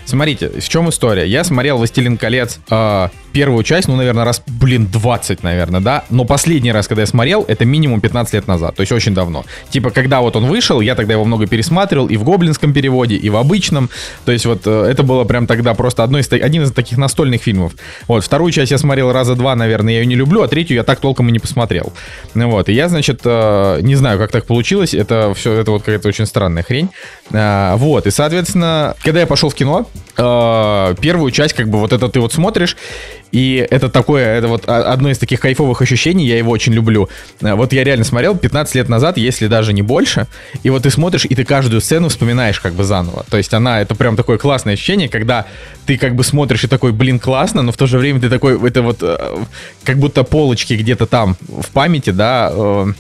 Смотрите, в чем история? Я смотрел «Властелин колец» э, первую часть, ну, наверное, раз, блин, 20, наверное, да? Но последний раз, когда я смотрел, это минимум 15 лет назад, то есть очень давно. Типа, когда вот он вышел, я тогда его много пересматривал и в гоблинском переводе, и в обычном. То есть вот э, это было прям тогда просто одно из, один из таких настольных фильмов. Вот, вторую часть я смотрел раза два, наверное, я ее не люблю, а третью я так толком и не посмотрел. Вот, и я, значит, э, не знаю, как так получилось, это все, это вот какая-то очень странная хрень. А, вот, и, соответственно, когда я пошел в кино, э, первую часть, как бы вот это ты вот смотришь, и это такое, это вот одно из таких кайфовых ощущений, я его очень люблю. Э, вот я реально смотрел 15 лет назад, если даже не больше, и вот ты смотришь, и ты каждую сцену вспоминаешь как бы заново. То есть она, это прям такое классное ощущение, когда ты как бы смотришь и такой, блин, классно, но в то же время ты такой, это вот э, как будто полочки где-то там в памяти, да, э,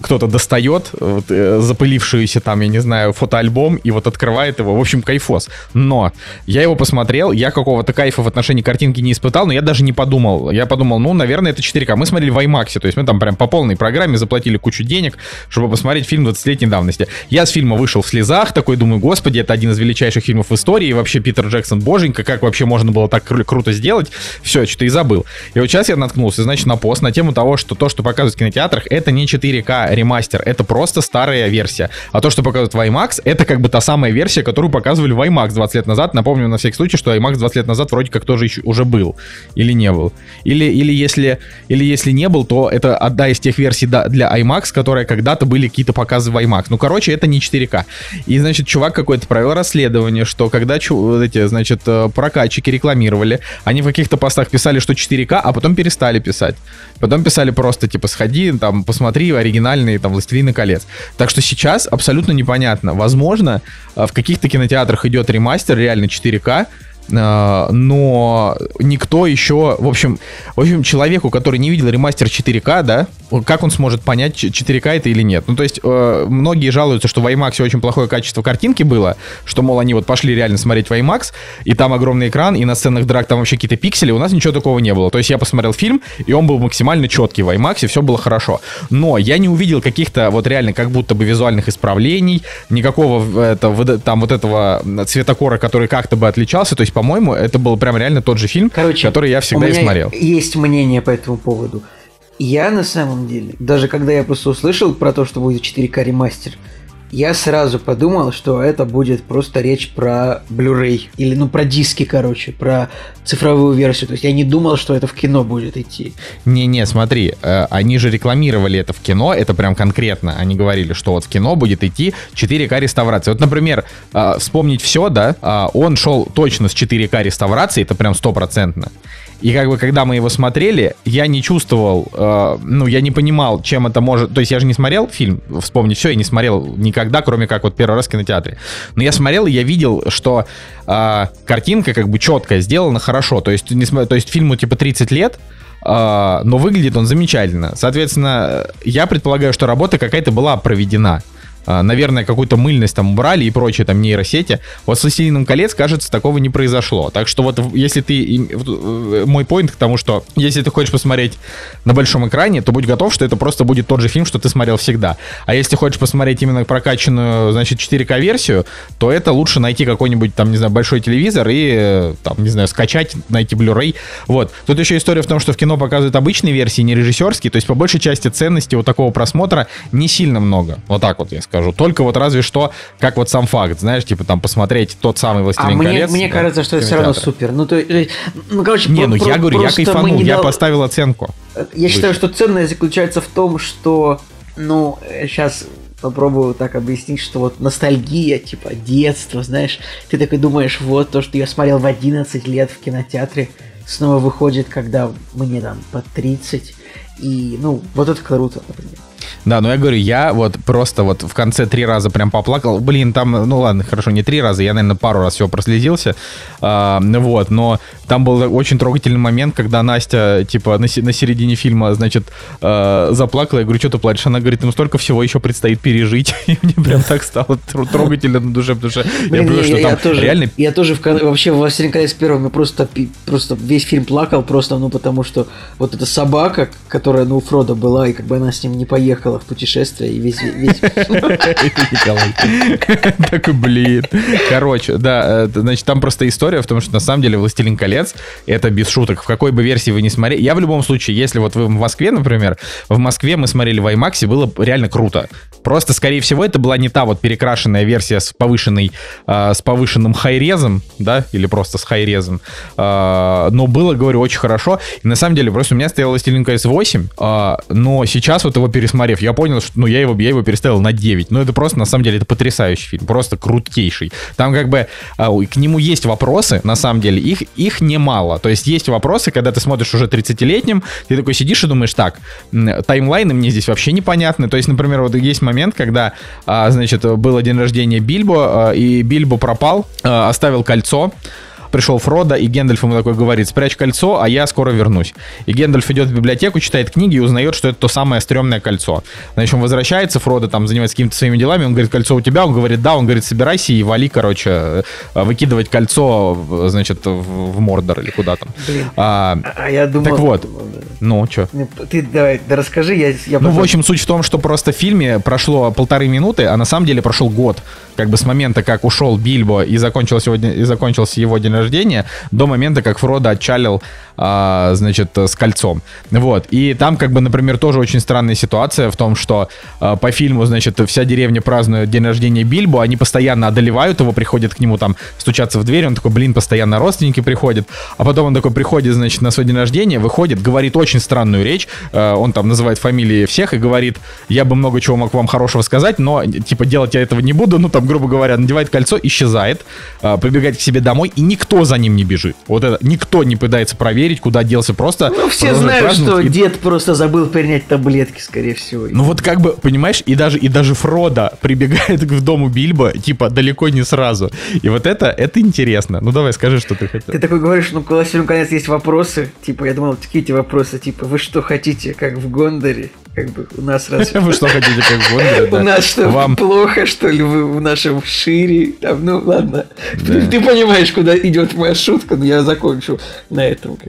кто-то достает вот, э, запылившуюся там, я не знаю, фотоальбом и вот открывает его. В общем, кайфос. Но я его посмотрел, я какого-то кайфа в отношении картинки не испытал, но я даже не подумал. Я подумал, ну, наверное, это 4К. Мы смотрели в IMAX, то есть мы там прям по полной программе заплатили кучу денег, чтобы посмотреть фильм 20-летней давности. Я с фильма вышел в слезах, такой думаю, господи, это один из величайших фильмов в истории, и вообще Питер Джексон, боженька, как вообще можно было так кру- круто сделать? Все, что-то и забыл. И вот сейчас я наткнулся, значит, на пост на тему того, что то, что показывают в кинотеатрах, это не 4К ремастер, это просто старая версия. А то, что показывают в IMAX, это как бы та самая версия, которую показывали в IMAX 20 лет назад. Напомню на всякий случай, что IMAX 20 лет назад вроде как тоже еще, уже был. Или не был. Или, или, если, или если не был, то это одна из тех версий для IMAX, которые когда-то были какие-то показы в IMAX. Ну, короче, это не 4К. И, значит, чувак какой-то провел расследование, что когда эти, значит, э, прокатчики рекламировали, они в каких-то постах писали, что 4К, а потом перестали писать. Потом писали просто, типа, сходи, там, посмотри оригинальные, там, «Властелины колец». Так что сейчас абсолютно непонятно. Возможно, э, в каких-то кинотеатрах идет ремастер реально 4К, а, но никто еще, в общем, в общем, человеку, который не видел ремастер 4К, да, как он сможет понять, 4К это или нет? Ну, то есть, э, многие жалуются, что в IMAX очень плохое качество картинки было, что, мол, они вот пошли реально смотреть в IMAX, и там огромный экран, и на сценах драк там вообще какие-то пиксели, у нас ничего такого не было. То есть, я посмотрел фильм, и он был максимально четкий в IMAX, и все было хорошо. Но я не увидел каких-то вот реально как будто бы визуальных исправлений, никакого это, там вот этого цветокора, который как-то бы отличался, то есть, по-моему, это был прям реально тот же фильм, Короче, который я всегда и смотрел. Есть мнение по этому поводу. Я на самом деле, даже когда я просто услышал про то, что будет 4К ремастер, я сразу подумал, что это будет просто речь про Blu-ray. Или, ну, про диски, короче, про цифровую версию. То есть я не думал, что это в кино будет идти. Не-не, смотри, э, они же рекламировали это в кино, это прям конкретно. Они говорили, что вот в кино будет идти 4К реставрация. Вот, например, э, вспомнить все, да, э, он шел точно с 4К реставрацией, это прям стопроцентно. И как бы, когда мы его смотрели, я не чувствовал, э, ну, я не понимал, чем это может... То есть я же не смотрел фильм, вспомнить все, я не смотрел никогда, кроме как вот первый раз в кинотеатре. Но я смотрел, и я видел, что э, картинка как бы четкая, сделана хорошо. То есть, не, то есть фильму типа 30 лет, э, но выглядит он замечательно. Соответственно, я предполагаю, что работа какая-то была проведена. А, наверное, какую-то мыльность там убрали и прочие там нейросети. Вот с «Властелином колец», кажется, такого не произошло. Так что вот если ты... Э, мой поинт к тому, что если ты хочешь посмотреть на большом экране, то будь готов, что это просто будет тот же фильм, что ты смотрел всегда. А если хочешь посмотреть именно прокачанную, значит, 4К-версию, то это лучше найти какой-нибудь там, не знаю, большой телевизор и э, там, не знаю, скачать, найти Blu-ray. Вот. Тут еще история в том, что в кино показывают обычные версии, не режиссерские, то есть по большей части ценности вот такого просмотра не сильно много. Вот так вот я скажу скажу. Только вот разве что, как вот сам факт, знаешь, типа там посмотреть тот самый «Властелин а колец». Мне, мне да, кажется, что это все равно супер. Ну, то, ну короче, Не, ну я говорю, я кайфанул, я дал... поставил оценку. Я выше. считаю, что ценность заключается в том, что, ну, сейчас попробую так объяснить, что вот ностальгия, типа детство, знаешь, ты такой думаешь, вот то, что я смотрел в 11 лет в кинотеатре, снова выходит, когда мне там по 30, и, ну, вот это круто, например. Да, но я говорю, я вот просто вот в конце три раза прям поплакал. Блин, там, ну ладно, хорошо, не три раза, я, наверное, пару раз всего проследился. А, вот, но там был очень трогательный момент, когда Настя, типа, на, на середине фильма, значит, э, заплакала. Я говорю, что ты плачешь? Она говорит, ну столько всего еще предстоит пережить. <laughs> И мне прям так стало трогательно на душе, потому что я понимаю, что там тоже, реально... Я тоже в, вообще в «Властелин колец» первым я просто, просто весь фильм плакал, просто, ну, потому что вот эта собака, которая, ну, у Фрода была, и как бы она с ним не поехала, уехала в путешествие и весь... весь... <laughs> Такой, блин. Короче, да, э, значит, там просто история в том, что на самом деле «Властелин колец» — это без шуток. В какой бы версии вы не смотрели... Я в любом случае, если вот вы в Москве, например, в Москве мы смотрели в IMAX, было реально круто. Просто, скорее всего, это была не та вот перекрашенная версия с повышенной, э, с повышенным хайрезом, да, или просто с хайрезом. Э, но было, говорю, очень хорошо. И на самом деле, просто у меня стоял «Властелин колец 8», э, но сейчас вот его пересмотрев, я понял, что, ну, я его, я его переставил на 9. Но это просто, на самом деле, это потрясающий фильм, просто крутейший. Там как бы а, к нему есть вопросы, на самом деле, их, их немало. То есть есть вопросы, когда ты смотришь уже 30-летним, ты такой сидишь и думаешь, так, таймлайны мне здесь вообще непонятны. То есть, например, вот есть момент, когда, а, значит, было день рождения Бильбо, а, и Бильбо пропал, оставил кольцо, пришел Фродо, и Гендальф ему такой говорит, спрячь кольцо, а я скоро вернусь. И Гендальф идет в библиотеку, читает книги и узнает, что это то самое стрёмное кольцо. Значит, он возвращается, Фродо там занимается какими-то своими делами, он говорит, кольцо у тебя? Он говорит, да, он говорит, собирайся и вали, короче, э, выкидывать кольцо, значит, в, в Мордор или куда там. Блин, а, а я думал... Так вот, ну, что? Ты давай, да расскажи, я... я ну, в общем, суть в том, что просто в фильме прошло полторы минуты, а на самом деле прошел год, как бы с момента, как ушел Бильбо и закончился его, и закончился его день рождения до момента, как Фродо отчалил а, значит, с кольцом. Вот. И там, как бы, например, тоже очень странная ситуация в том, что а, по фильму, значит, вся деревня празднует день рождения Бильбо, они постоянно одолевают его, приходят к нему там стучаться в дверь, он такой, блин, постоянно родственники приходят, а потом он такой приходит, значит, на свой день рождения, выходит, говорит очень странную речь, а, он там называет фамилии всех и говорит, я бы много чего мог вам хорошего сказать, но, типа, делать я этого не буду, ну, там, грубо говоря, надевает кольцо, исчезает, а, к себе домой, и никто за ним не бежит. Вот это, никто не пытается проверить, проверить, куда делся просто. Ну, все знают, что и... дед просто забыл принять таблетки, скорее всего. Ну вот как бы, понимаешь, и даже, и даже Фрода прибегает <laughs> к дому Бильбо, типа, далеко не сразу. И вот это, это интересно. Ну давай, скажи, что ты хотел. Ты такой говоришь, ну, когда наконец есть вопросы, типа, я думал, какие эти вопросы, типа, вы что хотите, как в Гондоре? Как бы у нас раз... <laughs> Вы что хотите, как в Гондоре, У нас что, Вам... плохо, что ли, вы в нашем шире? Там, ну, ладно. Ты понимаешь, куда идет моя шутка, но я закончу на этом.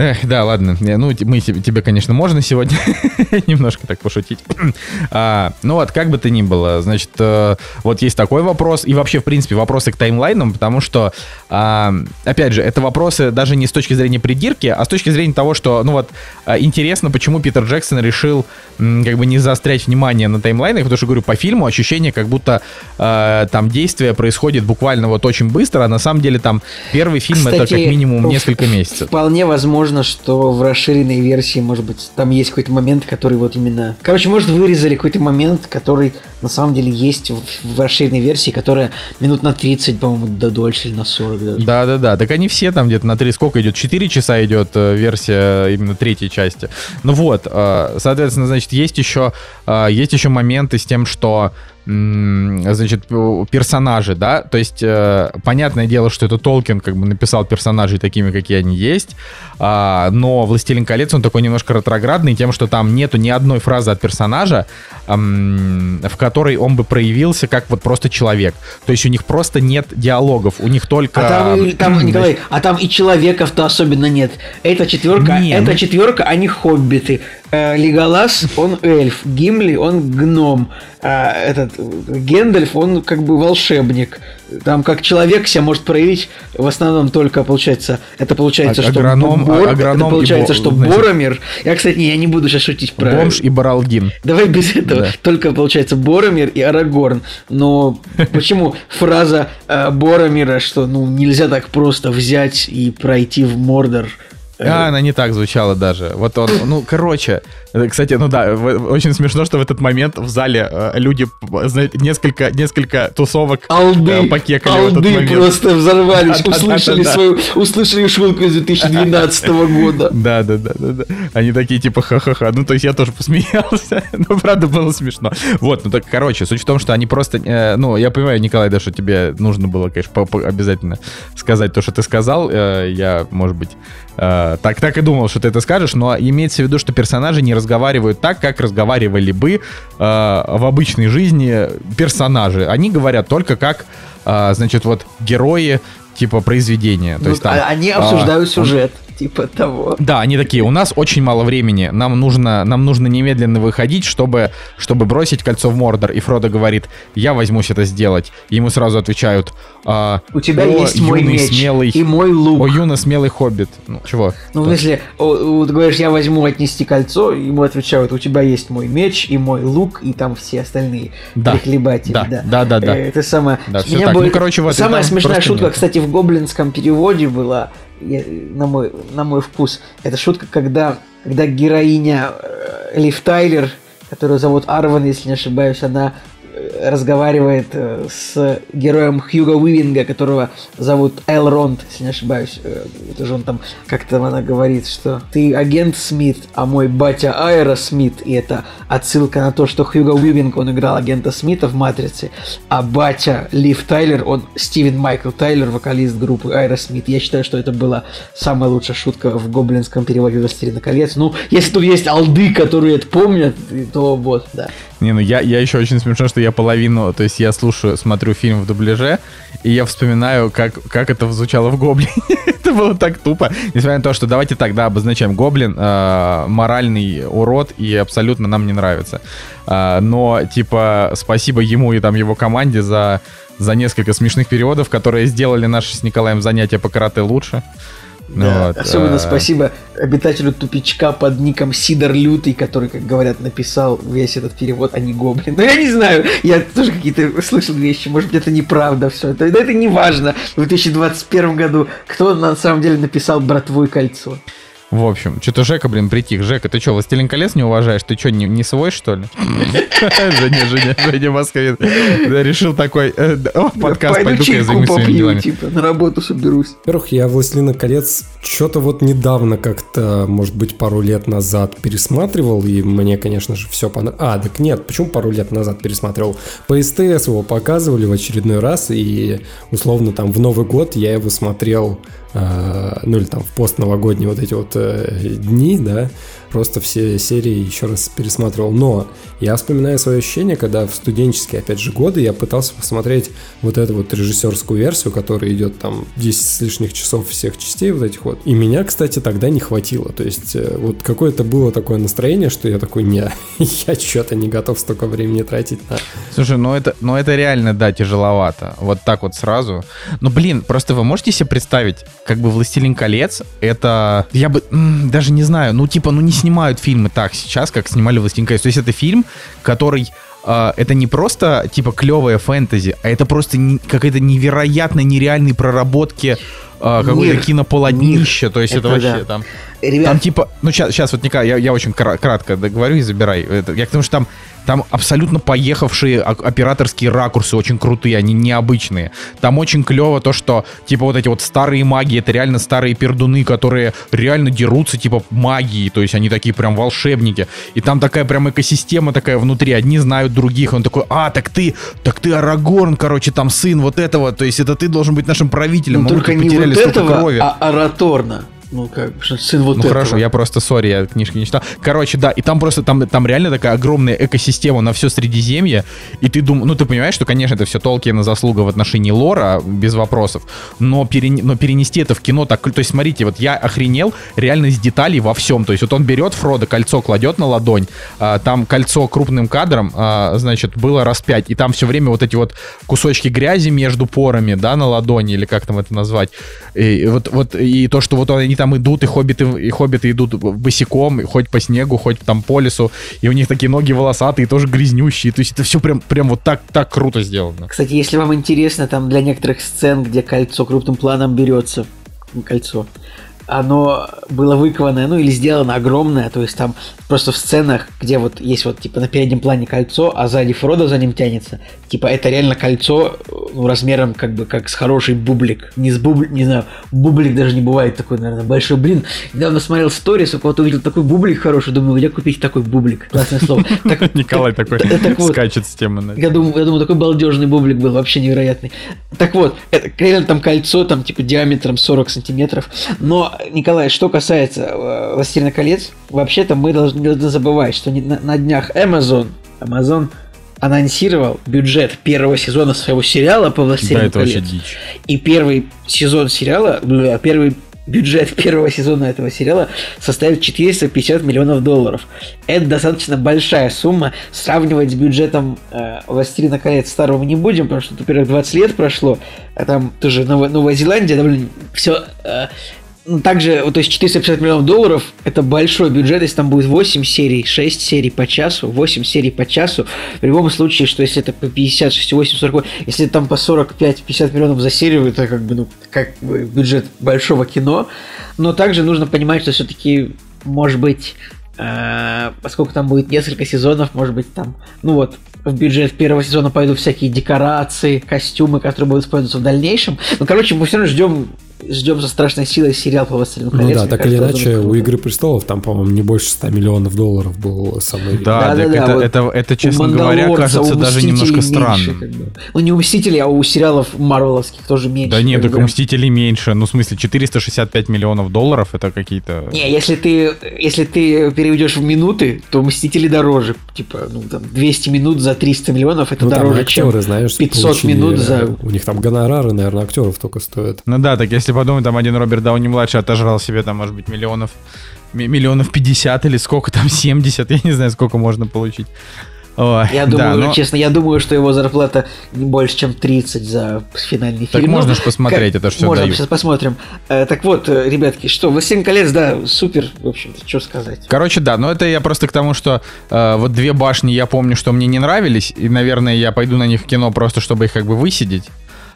Эх, да, ладно. Ну, мы тебе, конечно, можно сегодня <laughs> немножко так пошутить. <clears throat> а, ну вот, как бы то ни было, значит, э, вот есть такой вопрос, и вообще, в принципе, вопросы к таймлайнам, потому что, а, опять же, это вопросы даже не с точки зрения придирки, а с точки зрения того, что, ну вот, а, интересно, почему Питер Джексон решил как бы не заострять внимание на таймлайнах, потому что, говорю, по фильму ощущение, как будто э, там действие происходит буквально вот очень быстро, а на самом деле там первый фильм Кстати, это как минимум несколько месяцев. Вполне возможно, что в расширенной версии, может быть, там есть какой-то момент, который вот именно... Короче, может, вырезали какой-то момент, который на самом деле есть в, в расширенной версии, которая минут на 30, по-моему, да дольше или на 40 даже. Да-да-да, так они все там где-то на 3, сколько идет? 4 часа идет э, версия именно третьей части. Ну вот, э, соответственно, значит, есть еще, э, есть еще моменты с тем, что значит, персонажи, да, то есть э, понятное дело, что это Толкин как бы написал персонажей такими, какие они есть, э, но «Властелин колец» он такой немножко ретроградный тем, что там нету ни одной фразы от персонажа, э, в которой он бы проявился как вот просто человек. То есть у них просто нет диалогов, у них только... А там, там Николай, а там и человеков-то особенно нет. Это четверка, не, это ну... четверка, они хоббиты. Э, Леголас, он эльф, Гимли, он гном, а этот Гендальф, он как бы волшебник. Там как человек себя может проявить в основном только, получается, это получается, а, что агроном, Бор, агроном это получается, бо, что значит, Боромир. Я, кстати, я не буду сейчас шутить про... Бомж и Баралгин. Давай без <laughs> этого. Да. Только, получается, Боромир и Арагорн. Но почему фраза э, Боромира, что ну нельзя так просто взять и пройти в Мордор, а, она не так звучала даже. Вот он, ну, короче, кстати, ну да, очень смешно, что в этот момент в зале э, люди знаете, несколько, несколько тусовок э, алды, покекали алды в этот момент. просто взорвались, да, услышали, да, да, свою, услышали шутку из 2012 года. Да, да, да, да, да. Они такие типа ха-ха-ха. Ну, то есть я тоже посмеялся, <laughs> но правда было смешно. Вот, ну так, короче, суть в том, что они просто, э, ну, я понимаю, Николай, да, что тебе нужно было, конечно, обязательно сказать то, что ты сказал. Я, может быть, так, так и думал, что ты это скажешь, но имеется в виду, что персонажи не разговаривают так, как разговаривали бы э, в обычной жизни персонажи. Они говорят только как, э, значит, вот герои типа произведения. То ну, есть, там, а они обсуждают а, сюжет типа того. Да, они такие, у нас очень мало времени, нам нужно, нам нужно немедленно выходить, чтобы, чтобы бросить кольцо в Мордор. И Фродо говорит, я возьмусь это сделать. И ему сразу отвечают, а, у тебя о, есть мой меч смелый, и мой лук. О, юно смелый хоббит. Ну, чего? Ну, в смысле, о, ты говоришь, я возьму отнести кольцо, ему отвечают, у тебя есть мой меч и мой лук, и там все остальные да. прихлебатели. Да, да, да. да, да. Э, это самое... Да, все так. Более... Ну, короче, вот Самая смешная шутка, нет. кстати, в гоблинском переводе была, на мой, на мой вкус. Это шутка, когда, когда героиня э, Лив Тайлер, которую зовут Арван, если не ошибаюсь, она разговаривает э, с героем Хьюга Уивинга, которого зовут Эл Ронд, если не ошибаюсь. Э, это же он там, как-то она говорит, что ты агент Смит, а мой батя Айра Смит. И это отсылка на то, что Хьюга Уивинг, он играл агента Смита в «Матрице», а батя Лив Тайлер, он Стивен Майкл Тайлер, вокалист группы Айра Смит. Я считаю, что это была самая лучшая шутка в гоблинском переводе «Властелина колец». Ну, если тут есть алды, которые это помнят, то вот, да. Не, ну я, я еще очень смешно, что я половину, то есть я слушаю, смотрю фильм в дубляже, и я вспоминаю, как, как это звучало в Гоблине. <laughs> это было так тупо. Несмотря на то, что давайте тогда обозначаем Гоблин, э, моральный урод и абсолютно нам не нравится. Э, но, типа, спасибо ему и там его команде за, за несколько смешных переводов, которые сделали наши с Николаем занятия по карате лучше. Да, вот, особенно а... спасибо обитателю тупичка под ником Сидор Лютый, который, как говорят, написал весь этот перевод, а не Гоблин. Но я не знаю, я тоже какие-то слышал вещи, может быть, это неправда все. Это, это не важно в 2021 году, кто на самом деле написал «Братву и кольцо». В общем, что-то Жека, блин, притих. Жека, ты что, «Властелин колец» не уважаешь? Ты что, не, не свой, что ли? <laughs> Женя, Женя, Женя Московец решил такой, э, подкаст, пойду-ка я займусь своими делами. типа, на работу соберусь. Во-первых, я «Властелина колец» что-то вот недавно как-то, может быть, пару лет назад пересматривал, и мне, конечно же, все понравилось. А, так нет, почему пару лет назад пересматривал? По СТС его показывали в очередной раз, и условно там в Новый год я его смотрел, ну или там в постновогодние вот эти вот э, дни, да, просто все серии еще раз пересматривал. Но я вспоминаю свое ощущение, когда в студенческие, опять же, годы я пытался посмотреть вот эту вот режиссерскую версию, которая идет там 10 с лишних часов всех частей вот этих вот. И меня, кстати, тогда не хватило. То есть э, вот какое-то было такое настроение, что я такой, не, <laughs> я что-то не готов столько времени тратить на... Слушай, ну это, ну это реально, да, тяжеловато. Вот так вот сразу. Но, блин, просто вы можете себе представить, как бы «Властелин колец» — это... Я бы даже не знаю, ну типа, ну не снимают фильмы так сейчас, как снимали «Властелин колец». То есть это фильм, который Uh, это не просто типа клевая фэнтези, а это просто какая-то невероятно нереальные проработки uh, какое-то кинополотнище. То есть это, это вообще да. там. Ребят... Там типа, ну сейчас, сейчас вот Николай, я, я очень кратко договорю и забирай. Это, я потому что там там абсолютно поехавшие операторские ракурсы, очень крутые, они необычные. Там очень клево то, что, типа, вот эти вот старые маги, это реально старые пердуны, которые реально дерутся, типа, магией, то есть они такие прям волшебники. И там такая прям экосистема такая внутри, одни знают других. Он такой, а, так ты, так ты Арагорн, короче, там сын вот этого, то есть это ты должен быть нашим правителем. Ну, только не вот этого, крови. а Араторна. Ну, как бы, сын вот Ну, этого. хорошо, я просто, сори, я книжки не читал. Короче, да, и там просто, там, там реально такая огромная экосистема на все Средиземье, и ты думаешь, ну, ты понимаешь, что, конечно, это все Толкина заслуга в отношении лора, без вопросов, но, перен, но перенести это в кино так, то есть, смотрите, вот я охренел реально из деталей во всем, то есть, вот он берет Фродо, кольцо кладет на ладонь, а, там кольцо крупным кадром, а, значит, было раз пять, и там все время вот эти вот кусочки грязи между порами, да, на ладони, или как там это назвать, и вот, вот, и то, что вот они там идут, и хоббиты, и хоббиты идут босиком, хоть по снегу, хоть там по лесу, и у них такие ноги волосатые, тоже грязнющие. То есть это все прям, прям вот так, так круто сделано. Кстати, если вам интересно, там для некоторых сцен, где кольцо крупным планом берется, кольцо, оно было выковано, ну или сделано огромное, то есть там просто в сценах, где вот есть вот типа на переднем плане кольцо, а сзади Фродо за ним тянется, типа это реально кольцо ну, размером как бы как с хороший бублик, не с бублик, не знаю, бублик даже не бывает такой, наверное, большой, блин, недавно смотрел сторис, у кого-то увидел такой бублик хороший, думаю, где купить такой бублик, классное слово. <laughs> Николай такой скачет с темы. Я думаю, я думаю, такой балдежный бублик был, вообще невероятный. Так вот, это реально там кольцо, там типа диаметром 40 сантиметров, но Николай, что касается э, «Властелина колец», вообще-то мы должны, должны забывать, что на, днях Amazon, Amazon анонсировал бюджет первого сезона своего сериала по «Властелину да, это колец». Вообще дичь. И первый сезон сериала, первый бюджет <laughs> первого сезона этого сериала составит 450 миллионов долларов. Это достаточно большая сумма. Сравнивать с бюджетом э, «Властелина колец» старого не будем, потому что, во-первых, 20 лет прошло, а там тоже Новая, Новая Зеландия довольно все э, ну, также, вот, то есть 450 миллионов долларов – это большой бюджет, если там будет 8 серий, 6 серий по часу, 8 серий по часу. В любом случае, что если это по 50, 68, 40, если там по 45-50 миллионов за серию, это как бы, ну, как бы бюджет большого кино. Но также нужно понимать, что все-таки, может быть, э, поскольку там будет несколько сезонов, может быть, там, ну вот, в бюджет первого сезона пойдут всякие декорации, костюмы, которые будут использоваться в дальнейшем. Ну, короче, мы все равно ждем ждем за страшной силой сериал по «Властелину колец». Ну да, так кажется, или иначе, у «Игры престолов» там, по-моему, не больше 100 миллионов долларов был самый... Да, да, да, да это, вот это, это, честно говоря, кажется даже немножко странным. Как бы. Ну не у «Мстителей», а у сериалов марвеловских тоже меньше. Да нет, так у «Мстителей» меньше. Ну, в смысле, 465 миллионов долларов это какие-то... Не, если ты, если ты переведешь в минуты, то «Мстители» дороже. Типа, ну, там, 200 минут за 300 миллионов, это ну, дороже, актеры, чем знаешь, 500 получили, минут за... У них там гонорары, наверное, актеров только стоят. Ну да, так если подумать, там один Роберт Дауни-младший отожрал себе там, может быть, миллионов миллионов 50 или сколько там, <laughs> 70, я не знаю, сколько можно получить. Ой, я думаю, да, но... честно, я думаю, что его зарплата не больше, чем 30 за финальный так фильм. можно же посмотреть, как... это все Можно, дают. сейчас посмотрим. Э, так вот, э, ребятки, что, «Властелин колец», да, супер, в общем-то, что сказать. Короче, да, но это я просто к тому, что э, вот две башни я помню, что мне не нравились, и, наверное, я пойду на них в кино просто, чтобы их как бы высидеть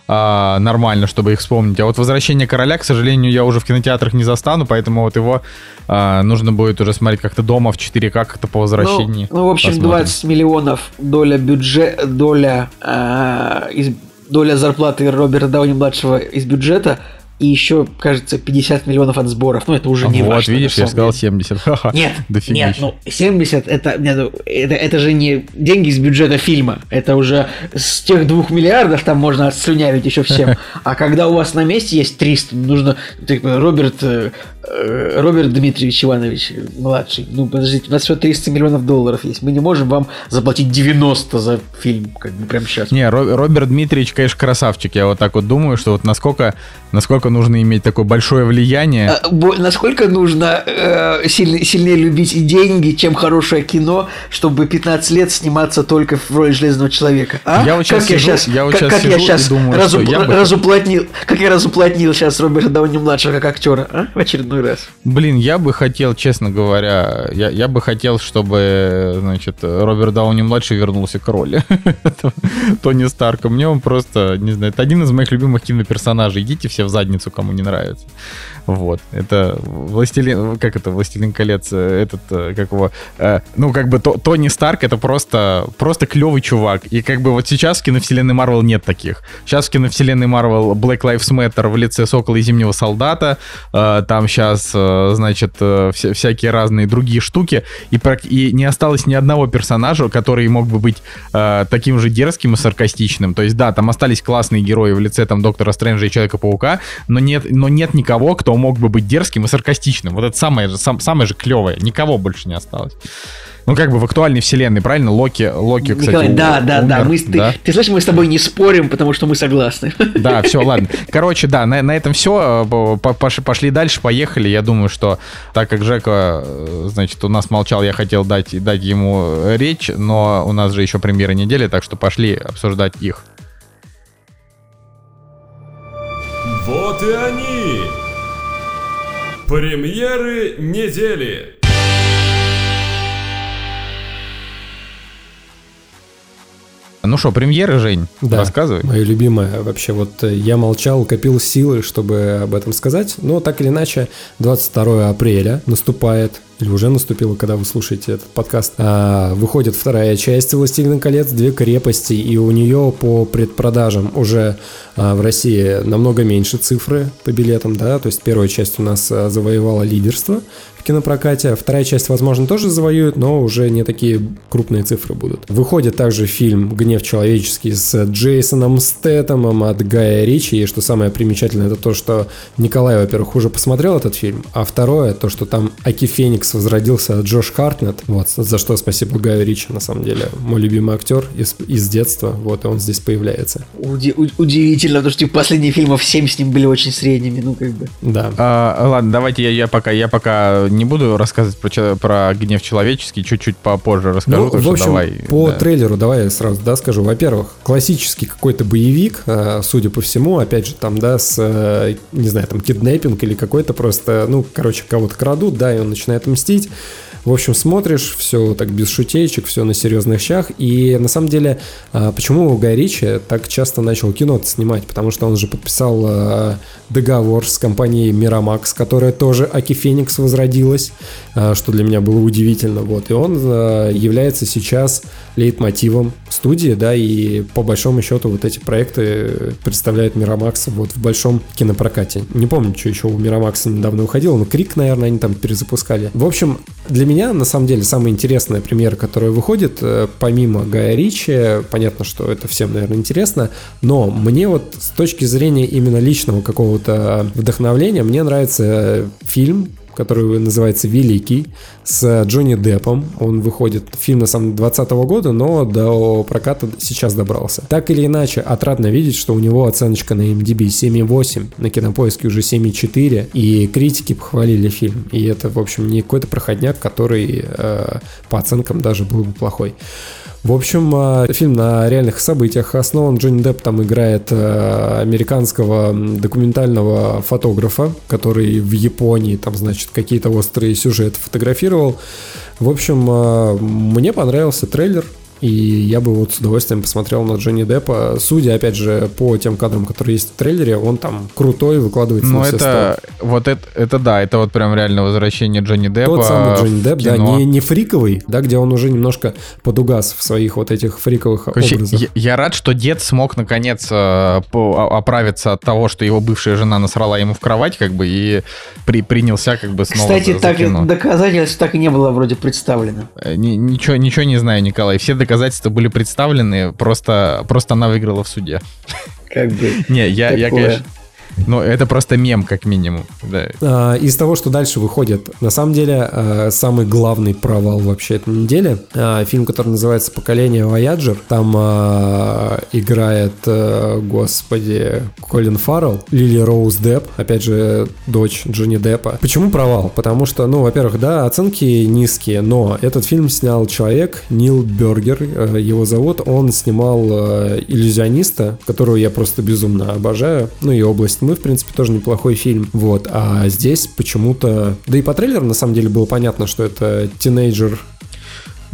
а, нормально, чтобы их вспомнить. А вот «Возвращение короля», к сожалению, я уже в кинотеатрах не застану, поэтому вот его а, нужно будет уже смотреть как-то дома в 4К, как-то по возвращении. Ну, ну в общем, посмотрим. 20 миллионов доля бюджета, доля, а, из, доля зарплаты Роберта Дауни-младшего из бюджета – и еще, кажется, 50 миллионов от сборов. Ну, это уже не вот, важно. Вот, видишь, я сказал 70. <laughs> Нет, нет, ну, 70 это, нет, это, это же не деньги из бюджета фильма. Это уже с тех двух миллиардов там можно отслюнявить еще всем. <laughs> А когда у вас на месте есть 300, нужно... Типа, Роберт Э, Роберт Дмитриевич Иванович, младший, ну подождите, у нас всего 300 миллионов долларов есть. Мы не можем вам заплатить 90 за фильм, как бы прямо сейчас. Не, Роберт Дмитриевич, конечно, красавчик. Я вот так вот думаю, что вот насколько, насколько нужно иметь такое большое влияние. А, насколько нужно э, сильнее, сильнее любить и деньги, чем хорошее кино, чтобы 15 лет сниматься только в роли Железного Человека. А? Я вот сейчас как сижу, я сейчас, я вот как, сейчас как я сейчас думаю, разуп, что я бы... разуплотнил, как я разуплотнил сейчас Роберта Дауни младшего как актера, а? В очередной раз. Блин, я бы хотел, честно говоря, я, я бы хотел, чтобы, значит, Роберт Дауни младший вернулся к роли <laughs> Тони Старка. Мне он просто, не знаю, это один из моих любимых киноперсонажей. Идите все в задницу, кому не нравится. Вот. Это Властелин, как это, Властелин колец, э, этот, э, как его, э, ну, как бы то, Тони Старк это просто, просто клевый чувак. И как бы вот сейчас в киновселенной Марвел нет таких. Сейчас в киновселенной Марвел Black Lives Matter в лице Сокола и Зимнего Солдата, э, там сейчас, э, значит, э, вся, всякие разные другие штуки, и, и не осталось ни одного персонажа, который мог бы быть э, таким же дерзким и саркастичным. То есть, да, там остались классные герои в лице там Доктора Стрэнджа и Человека-паука, но нет, но нет никого, кто мог бы быть дерзким и саркастичным. Вот это самое же, сам, самое же клевое. Никого больше не осталось. Ну, как бы в актуальной вселенной, правильно? Локи, Локи, кстати, Николай, да, да, умер, да. Мы, да. Ты, ты слышишь, мы с тобой не спорим, потому что мы согласны. Да, <laughs> все, ладно. Короче, да, на, на этом все. Пошли дальше, поехали. Я думаю, что так как Жека, э, значит, у нас молчал, я хотел дать, дать ему речь, но у нас же еще премьера недели, так что пошли обсуждать их. Вот и они! Премьеры недели. Ну что, премьеры, Жень? Да, рассказывай. Моя любимая. Вообще, вот э, я молчал, копил силы, чтобы об этом сказать. Но так или иначе, 22 апреля наступает или уже наступило, когда вы слушаете этот подкаст, а, выходит вторая часть «Властелина колец. Две крепости», и у нее по предпродажам уже а, в России намного меньше цифры по билетам, да, то есть первая часть у нас а, завоевала лидерство кинопрокате, вторая часть, возможно, тоже завоюет, но уже не такие крупные цифры будут. Выходит также фильм «Гнев человеческий» с Джейсоном Стэтомом от Гая Ричи, и что самое примечательное, это то, что Николай, во-первых, уже посмотрел этот фильм, а второе, то, что там Аки Феникс возродился Джош Хартнет, вот, за что спасибо Гаю Ричи, на самом деле, мой любимый актер из, из детства, вот, и он здесь появляется. Уди- удивительно, потому что типа, последние фильмов 7 с ним были очень средними, ну, как бы. Да. А, ладно, давайте я, я пока, я пока не буду рассказывать про, про гнев человеческий, чуть-чуть попозже расскажу. Ну, в общем, давай, по да. трейлеру давай я сразу, да, скажу. Во-первых, классический какой-то боевик, э, судя по всему, опять же, там, да, с, э, не знаю, там, киднеппинг или какой-то просто, ну, короче, кого-то крадут, да, и он начинает мстить. В общем, смотришь, все так без шутеечек, все на серьезных щах. И на самом деле, а, почему Гай Ричи так часто начал кино снимать? Потому что он же подписал а, договор с компанией Miramax, которая тоже Аки Феникс возродилась, а, что для меня было удивительно. Вот. И он является сейчас лейтмотивом студии, да, и по большому счету вот эти проекты представляют Miramax вот в большом кинопрокате. Не помню, что еще у Miramax недавно выходило, но Крик, наверное, они там перезапускали. В общем, для меня, на самом деле, самая интересная премьера, которая выходит, э, помимо Гая Ричи, понятно, что это всем, наверное, интересно, но мне вот с точки зрения именно личного какого-то вдохновления, мне нравится фильм который называется «Великий», с Джонни Деппом. Он выходит, фильм на самом деле 2020 года, но до проката сейчас добрался. Так или иначе, отрадно видеть, что у него оценочка на MDB 7,8, на Кинопоиске уже 7,4, и критики похвалили фильм. И это, в общем, не какой-то проходняк, который э, по оценкам даже был бы плохой. В общем, а, фильм на реальных событиях основан. Джонни Депп там играет а, американского документального фотографа, который в Японии там, значит, какие-то острые сюжеты фотографировал. В общем, а, мне понравился трейлер. И я бы вот с удовольствием посмотрел на Джонни Деппа. Судя, опять же, по тем кадрам, которые есть в трейлере, он там крутой, выкладывается ну, на все это, вот это, это да, это вот прям реально возвращение Джонни Деппа. Тот самый Джонни Депп, да, не, не фриковый, да, где он уже немножко подугас в своих вот этих фриковых Короче, образах. Я, я рад, что дед смог наконец э, по, оправиться от того, что его бывшая жена насрала ему в кровать, как бы, и при, принялся как бы снова Кстати, за, так кино. доказательств так и не было вроде представлено. Э, ничего, ничего не знаю, Николай. Все доказательства доказательства были представлены, просто, просто она выиграла в суде. Как бы. Не, я, я, конечно, Ну, это просто мем, как минимум. Да. А, из того, что дальше выходит, на самом деле, а, самый главный провал вообще этой недели, а, фильм, который называется «Поколение Voyager», там играет, господи, Колин Фаррелл, Лили Роуз Депп, опять же, дочь Джонни Деппа. Почему провал? Потому что, ну, во-первых, да, оценки низкие, но этот фильм снял человек, Нил Бергер, его зовут, он снимал «Иллюзиониста», которого я просто безумно обожаю, ну и «Область мы, в принципе, тоже неплохой фильм. Вот. А здесь почему-то... Да и по трейлеру, на самом деле, было понятно, что это тинейджер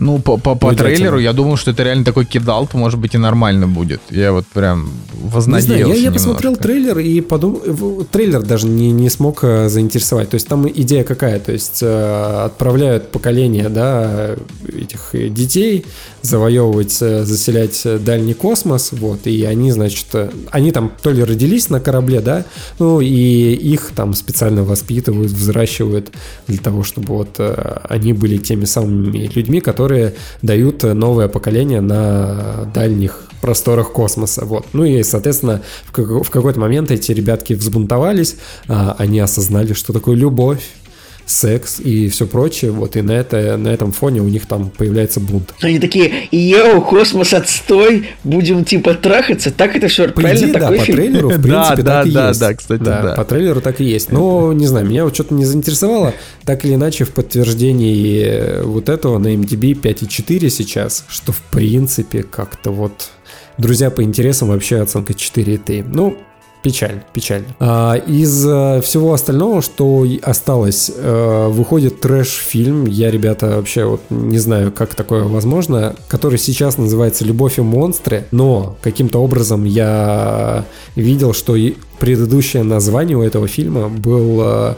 ну, по, по, по трейлеру я думал, что это реально такой кидалп, может быть, и нормально будет. Я вот прям вознадеялся Не знаю, я, я посмотрел трейлер и подумал... Трейлер даже не, не смог э, заинтересовать. То есть там идея какая? То есть э, отправляют поколение, да, этих детей завоевывать, э, заселять дальний космос, вот, и они, значит, они там то ли родились на корабле, да, ну, и их там специально воспитывают, взращивают для того, чтобы вот они были теми самыми людьми, которые которые дают новое поколение на дальних просторах космоса. Вот. Ну и, соответственно, в, какой-то момент эти ребятки взбунтовались, а, они осознали, что такое любовь, секс и все прочее, вот, и на, это, на этом фоне у них там появляется бунт. Они такие, йоу, космос, отстой, будем, типа, трахаться, так это все, по правильно идее, такой да, фильм? по трейлеру, в <laughs> принципе, да, так и да, есть. Да, кстати, да, да. по трейлеру так и есть, но, не знаю, меня вот что-то не заинтересовало, так или иначе, в подтверждении вот этого на MDB 5.4 сейчас, что, в принципе, как-то вот... Друзья по интересам вообще оценка 4,3. Ну, Печаль, печаль. А, из а, всего остального, что осталось, а, выходит трэш-фильм. Я, ребята, вообще вот не знаю, как такое возможно, который сейчас называется «Любовь и монстры», но каким-то образом я видел, что предыдущее название у этого фильма был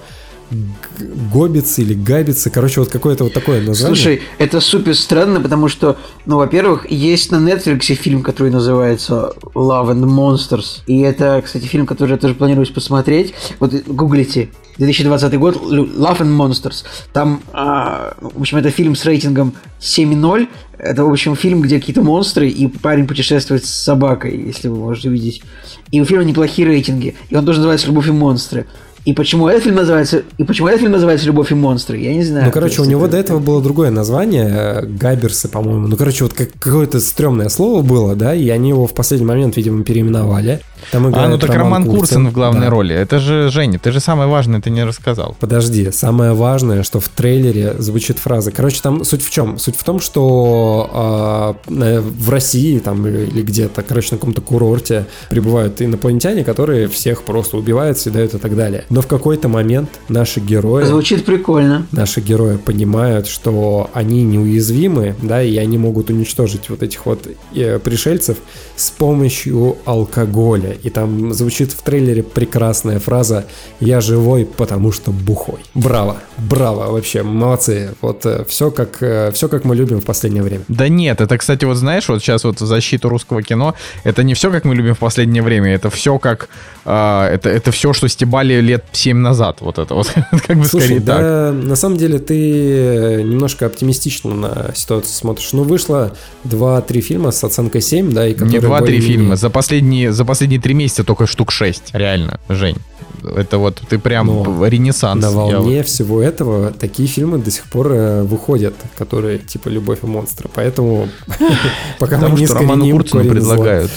Гобицы или Габицы, короче, вот какое-то вот такое название. Слушай, это супер странно, потому что, ну, во-первых, есть на Netflix фильм, который называется Love and Monsters, и это, кстати, фильм, который я тоже планирую посмотреть. Вот гуглите, 2020 год, Love and Monsters. Там, а, в общем, это фильм с рейтингом 7.0. Это, в общем, фильм, где какие-то монстры, и парень путешествует с собакой, если вы можете видеть. И у фильма неплохие рейтинги. И он тоже называется «Любовь и монстры». И почему этот фильм называется, и почему этот фильм называется «Любовь и монстры», я не знаю. Ну, короче, у него это... до этого было другое название, э, Габерсы, по-моему. Ну, короче, вот как, какое-то стрёмное слово было, да, и они его в последний момент, видимо, переименовали. Там а, ну так Роман, Роман Курцин в главной да. роли. Это же, Женя, ты же самое важное ты не рассказал. Подожди, самое важное, что в трейлере звучит фраза. Короче, там суть в чем? Суть в том, что э, в России там или где-то, короче, на каком-то курорте прибывают инопланетяне, которые всех просто убивают, съедают и так далее. Но в какой-то момент наши герои... Звучит прикольно. Наши герои понимают, что они неуязвимы, да, и они могут уничтожить вот этих вот э, пришельцев с помощью алкоголя. И там звучит в трейлере прекрасная фраза «Я живой, потому что бухой». Браво, браво, вообще, молодцы. Вот э, все как, э, все как мы любим в последнее время. Да нет, это, кстати, вот знаешь, вот сейчас вот в защиту русского кино, это не все как мы любим в последнее время, это все как, э, это, это все, что стебали лет 7 назад, вот это вот, <laughs> как бы Слушай, скорее да, так. на самом деле ты немножко оптимистично на ситуацию смотришь. Ну, вышло 2-3 фильма с оценкой 7, да, и которые... Не 2-3 фильма, за последние, за последние три месяца только штук 6, реально, Жень. Это вот ты прям Но ренессанс. На волне вот... всего этого такие фильмы до сих пор э, выходят, которые типа «Любовь и монстры». Поэтому <laughs> пока мы не что Роману Курцину предлагают.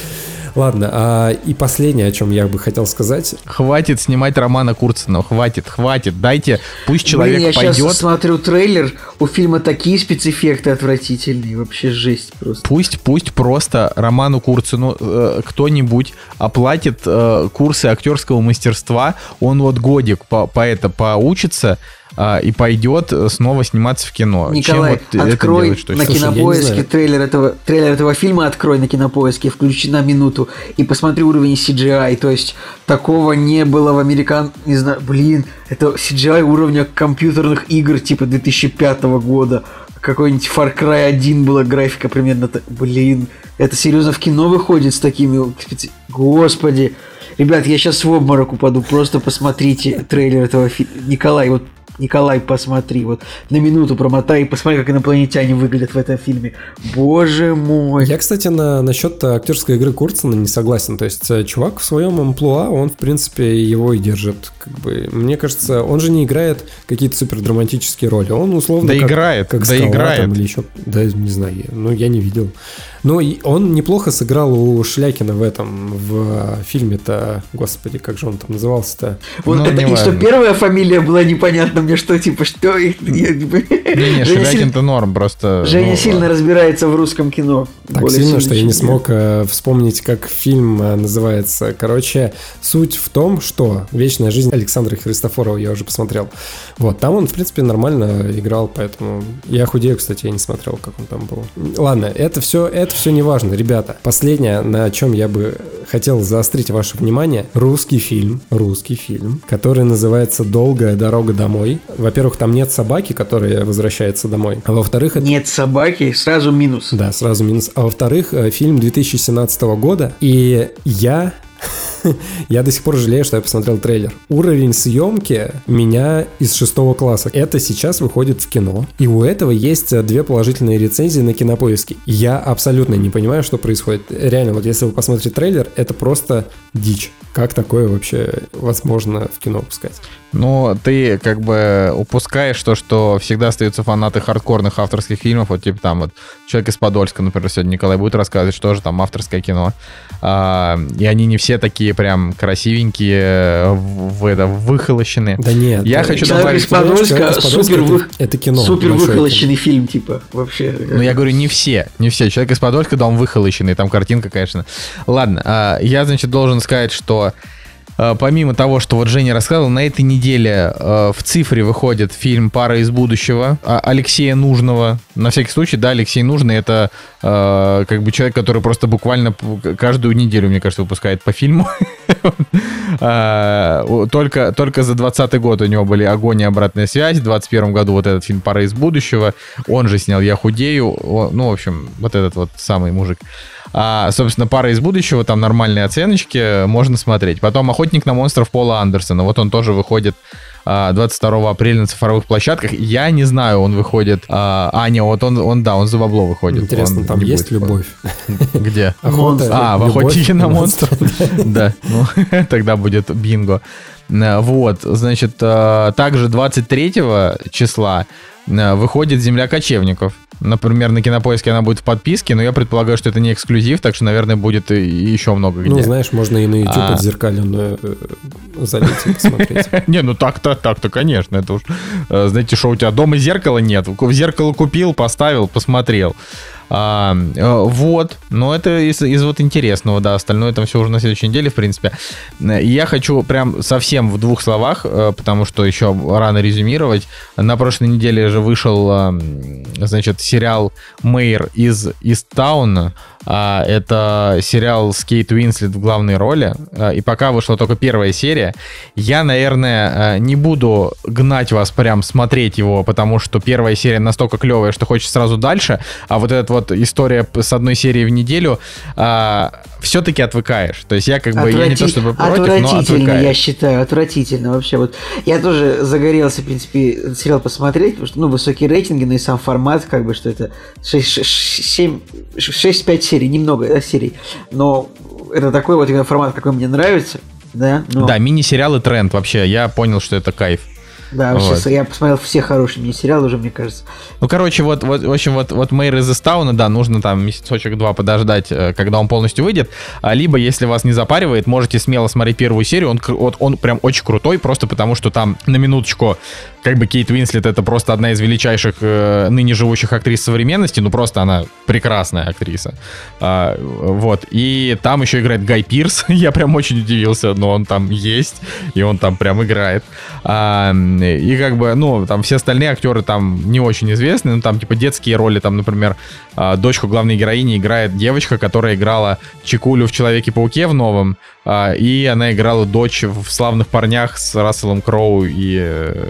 Ладно, а, и последнее, о чем я бы хотел сказать. Хватит снимать Романа Курцина, хватит, хватит, дайте, пусть человек Блин, я пойдет. Я сейчас смотрю трейлер, у фильма такие спецэффекты отвратительные, вообще жесть просто. Пусть, пусть просто Роману Курцину э, кто-нибудь оплатит э, курсы актерского мастерства, он вот годик по, по это поучится, а, и пойдет снова сниматься в кино. Николай, Чем вот открой это делать, что на Слушай, кинопоиске трейлер этого, трейлер этого фильма, открой на кинопоиске, включи на минуту и посмотри уровень CGI. То есть такого не было в американ... Не знаю, блин, это CGI уровня компьютерных игр типа 2005 года. Какой-нибудь Far Cry 1 была графика примерно... Блин, это серьезно в кино выходит с такими... Господи. Ребят, я сейчас в обморок упаду, просто посмотрите трейлер этого фильма. Николай, вот Николай, посмотри, вот на минуту промотай и посмотри, как инопланетяне выглядят в этом фильме. Боже мой. Я, кстати, на, насчет актерской игры Курцена не согласен. То есть, э, чувак в своем амплуа, он, в принципе, его и держит. Как бы, мне кажется, он же не играет какие-то супер драматические роли. Он условно да как, играет, как да скала, играет. Там, или еще, да, не знаю, ну, я не видел. Ну, он неплохо сыграл у Шлякина в этом, в фильме-то, господи, как же он там назывался-то? Вот ну, это, и что первая фамилия была непонятна мне, что, типа, что их... Не-не, <laughs> Шлякин-то норм, просто... Женя ну, сильно разбирается в русском кино. Так сильно, что я не смог э, вспомнить, как фильм э, называется. Короче, суть в том, что «Вечная жизнь» Александра Христофорова я уже посмотрел. Вот, там он, в принципе, нормально играл, поэтому... Я худею, кстати, я не смотрел, как он там был. Ладно, это все, это все не важно, ребята. Последнее, на чем я бы хотел заострить ваше внимание, русский фильм, русский фильм, который называется «Долгая дорога домой». Во-первых, там нет собаки, которая возвращается домой. А во-вторых... Это... Нет собаки, сразу минус. Да, сразу минус. А во-вторых, э, фильм 2017 года, и я <laughs> <laughs> я до сих пор жалею, что я посмотрел трейлер. Уровень съемки меня из шестого класса. Это сейчас выходит в кино. И у этого есть э, две положительные рецензии на кинопоиске. Я абсолютно не понимаю, что происходит. Реально, вот если вы посмотрите трейлер, это просто дичь. Как такое вообще возможно в кино пускать? Ну, ты как бы упускаешь то, что всегда остаются фанаты хардкорных авторских фильмов, вот типа там вот «Человек из Подольска», например, сегодня Николай будет рассказывать, что же там авторское кино. А, и они не все такие прям красивенькие, в, это, выхолощенные. Да нет. Я хочу «Человек добавить... из Подольска» супер, это, это кино. Супер выхолощенный фильм, типа, вообще. Ну, я говорю, не все, не все. «Человек из Подольска», да, он выхолощенный, там картинка, конечно. Ладно, а, я, значит, должен сказать, что помимо того, что вот Женя рассказывал, на этой неделе э, в цифре выходит фильм «Пара из будущего» а, Алексея Нужного. На всякий случай, да, Алексей Нужный — это э, как бы человек, который просто буквально каждую неделю, мне кажется, выпускает по фильму. <laughs> А, только, только за 20 год у него были «Огонь и обратная связь», в 21 году вот этот фильм «Пара из будущего», он же снял «Я худею», ну, в общем, вот этот вот самый мужик. А, собственно, пара из будущего, там нормальные оценочки, можно смотреть. Потом «Охотник на монстров» Пола Андерсона. Вот он тоже выходит 22 а, апреля на цифровых площадках. Я не знаю, он выходит... А, а не, вот он, он да, он за бабло выходит. Интересно, он там есть любовь? <laughs> Где? Охота, а, в «Охотнике на монстров». <laughs> Да, ну, <laughs> тогда будет бинго. Вот, значит, а, также 23 числа выходит «Земля кочевников». Например, на Кинопоиске она будет в подписке, но я предполагаю, что это не эксклюзив, так что, наверное, будет еще много где. Ну, знаешь, можно и на YouTube а... отзеркаленную э, залить и посмотреть. <laughs> Не, ну так-то, так-то, конечно. Это уж, э, знаете, что у тебя дома зеркала нет. Зеркало купил, поставил, посмотрел. А, э, вот, но это из, из вот интересного, да, остальное там все уже на следующей неделе, в принципе. Я хочу прям совсем в двух словах, э, потому что еще рано резюмировать. На прошлой неделе же вышел, значит, сериал «Мэйр» из Истауна. А, это сериал с Кейт Уинслет в главной роли. А, и пока вышла только первая серия, я, наверное, не буду гнать вас прям смотреть его, потому что первая серия настолько клевая, что хочется сразу дальше. А вот этот вот история с одной серии в неделю а, все-таки отвыкаешь. То есть я как бы Отврати... я не то чтобы против, но отвыкаю. я считаю, отвратительно вообще. Вот я тоже загорелся, в принципе, сериал посмотреть, потому что ну высокие рейтинги, но и сам формат, как бы, что это 6-5 серий, немного да, серий, но это такой вот формат, какой мне нравится. Да, но... да мини-сериалы тренд вообще. Я понял, что это кайф. Да, вот. я посмотрел все хорошие мини-сериалы уже, мне кажется. Ну, короче, вот, вот в общем, вот, вот Мэйр из Эстауна, да, нужно там месяцочек-два подождать, э, когда он полностью выйдет. А либо, если вас не запаривает, можете смело смотреть первую серию. Он, вот, он прям очень крутой, просто потому что там на минуточку как бы Кейт Уинслет это просто одна из величайших э, ныне живущих актрис современности, ну просто она прекрасная актриса. А, вот. И там еще играет Гай Пирс. <laughs> Я прям очень удивился, но он там есть, и он там прям играет. А, и как бы, ну, там все остальные актеры там не очень известны, ну там типа детские роли, там, например, а, дочку главной героини играет девочка, которая играла Чекулю в Человеке-пауке в новом, а, и она играла дочь в «Славных парнях» с Расселом Кроу и э,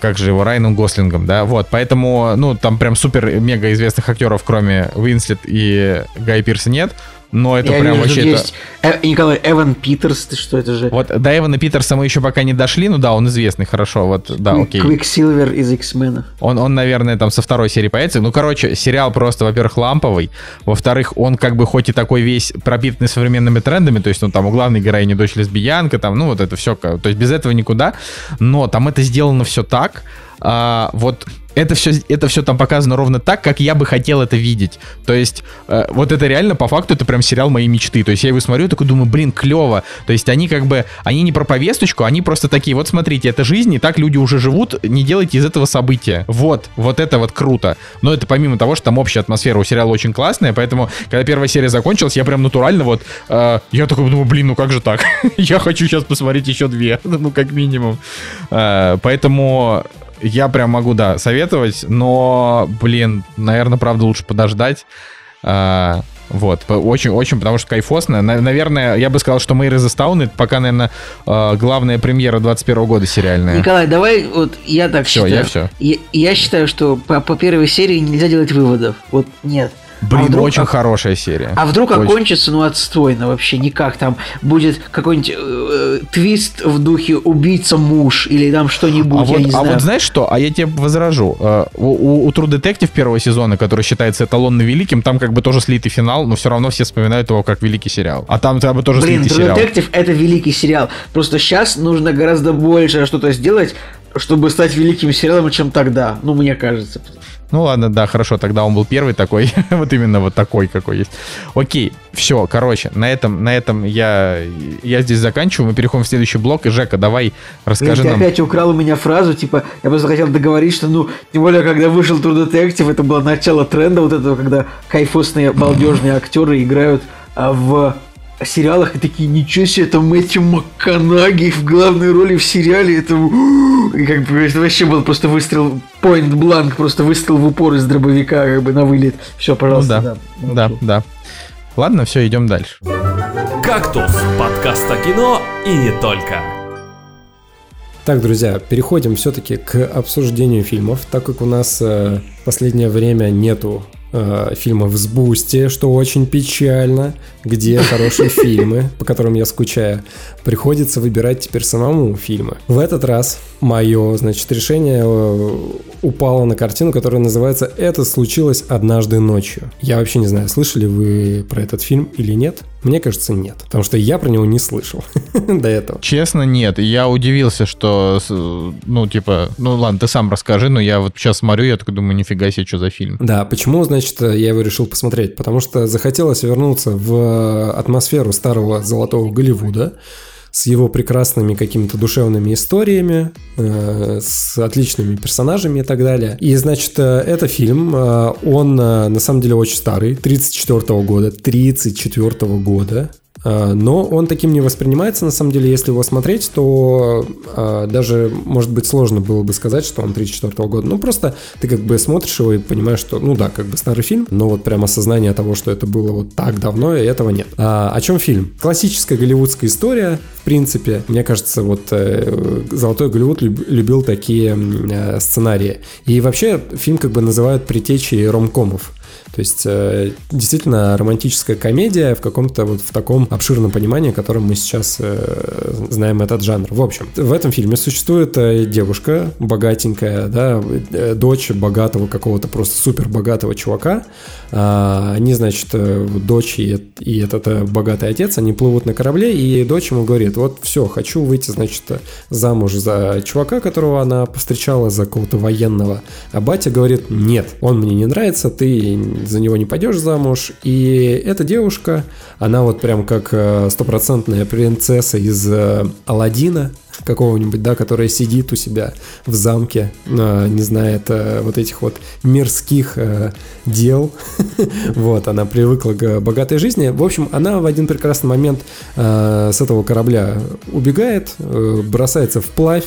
как же его, Райаном Гослингом, да, вот, поэтому, ну, там прям супер-мега известных актеров, кроме Уинслет и Гай Пирса нет, но это я прям вообще... Есть это... э, Николай, Эван Питерс, ты что это же? Вот до Эвана Питерса мы еще пока не дошли, ну да, он известный, хорошо, вот, да, окей. Квиксилвер из X-Men. Он, он, наверное, там со второй серии появится. Ну, короче, сериал просто, во-первых, ламповый, во-вторых, он как бы хоть и такой весь пропитанный современными трендами, то есть, ну, там у главной героини дочь лесбиянка, там, ну, вот это все, то есть без этого никуда, но там это сделано все так, а, вот это все, это все там показано ровно так, как я бы хотел это видеть. То есть, э, вот это реально, по факту, это прям сериал моей мечты. То есть, я его смотрю, такой думаю, блин, клево. То есть, они как бы, они не про повесточку, они просто такие, вот смотрите, это жизнь, и так люди уже живут, не делайте из этого события. Вот, вот это вот круто. Но это помимо того, что там общая атмосфера у сериала очень классная, поэтому, когда первая серия закончилась, я прям натурально вот, э, я такой думаю, блин, ну как же так? <laughs> я хочу сейчас посмотреть еще две, <laughs> ну как минимум. Э, поэтому я прям могу, да, советовать, но, блин, наверное, правда лучше подождать. А, вот, очень, очень, потому что кайфосно. Наверное, я бы сказал, что Мэйр из это пока, наверное, а, главная премьера 21 года сериальная. Николай, давай, вот я так все, считаю. Я все. Я, я считаю, что по, по первой серии нельзя делать выводов. Вот нет. Блин, а вдруг, очень а, хорошая серия. А вдруг очень... окончится, ну, отстойно вообще, никак. Там будет какой-нибудь э, твист в духе убийца муж или там что-нибудь, а я вот, не а знаю. вот знаешь что? А я тебе возражу. Э, у, у True Detective первого сезона, который считается эталонно великим, там как бы тоже слитый финал, но все равно все вспоминают его как великий сериал. А там как бы тоже Блин, слитый True сериал. Detective это великий сериал. Просто сейчас нужно гораздо больше что-то сделать, чтобы стать великим сериалом, чем тогда. Ну, мне кажется. Ну ладно, да, хорошо, тогда он был первый такой, <laughs> вот именно вот такой, какой есть. Окей, все, короче, на этом, на этом я, я здесь заканчиваю, мы переходим в следующий блок, и Жека, давай расскажи Ты нам... опять украл у меня фразу, типа, я просто хотел договорить, что, ну, тем более, когда вышел True Detective, это было начало тренда вот этого, когда кайфосные, балдежные <laughs> актеры играют а, в сериалах и такие, ничего себе, это Мэтью МакКонаги в главной роли в сериале, это, <gasps> и как бы, это вообще был просто выстрел, point blank, просто выстрел в упор из дробовика, как бы на вылет. Все, пожалуйста. Ну, да, да, да, да. Ладно, все, идем дальше. «Кактус» – подкаст о кино и не только. Так, друзья, переходим все-таки к обсуждению фильмов, так как у нас э, последнее время нету э, фильмов с Boosty, что очень печально, где <laughs> хорошие фильмы, по которым я скучаю. Приходится выбирать теперь самому фильмы. В этот раз мое, значит, решение э, упало на картину, которая называется «Это случилось однажды ночью». Я вообще не знаю, слышали вы про этот фильм или нет. Мне кажется, нет. Потому что я про него не слышал <laughs> до этого. Честно, нет. Я удивился, что, ну, типа, ну ладно, ты сам расскажи, но я вот сейчас смотрю, я такой думаю, нифига себе, что за фильм. Да, почему, значит, я его решил посмотреть? Потому что захотелось вернуться в атмосферу старого золотого Голливуда, с его прекрасными какими-то душевными историями, э, с отличными персонажами и так далее. И, значит, э, это фильм, э, он на самом деле очень старый, 34 года, 34 года, а, но он таким не воспринимается, на самом деле, если его смотреть, то а, даже, может быть, сложно было бы сказать, что он 34 года. Ну, просто ты как бы смотришь его и понимаешь, что, ну да, как бы старый фильм, но вот прям осознание того, что это было вот так давно, и этого нет. А, о чем фильм? Классическая голливудская история, в принципе. Мне кажется, вот э, Золотой Голливуд любил такие э, сценарии. И вообще фильм как бы называют притечей ромкомов. То есть э, действительно романтическая комедия в каком-то вот в таком обширном понимании, которым мы сейчас э, знаем этот жанр. В общем, в этом фильме существует э, девушка богатенькая, да, дочь богатого какого-то просто супер богатого чувака. А, они, значит, дочь и, и этот богатый отец, они плывут на корабле, и дочь ему говорит, вот все, хочу выйти, значит, замуж за чувака, которого она повстречала, за какого-то военного. А батя говорит, нет, он мне не нравится, ты за него не пойдешь замуж. И эта девушка, она вот прям как э, стопроцентная принцесса из э, Алладина, какого-нибудь, да, которая сидит у себя в замке, э, не знает вот этих вот мирских дел. <laughs> вот, она привыкла к богатой жизни. В общем, она в один прекрасный момент с этого корабля убегает, бросается вплавь,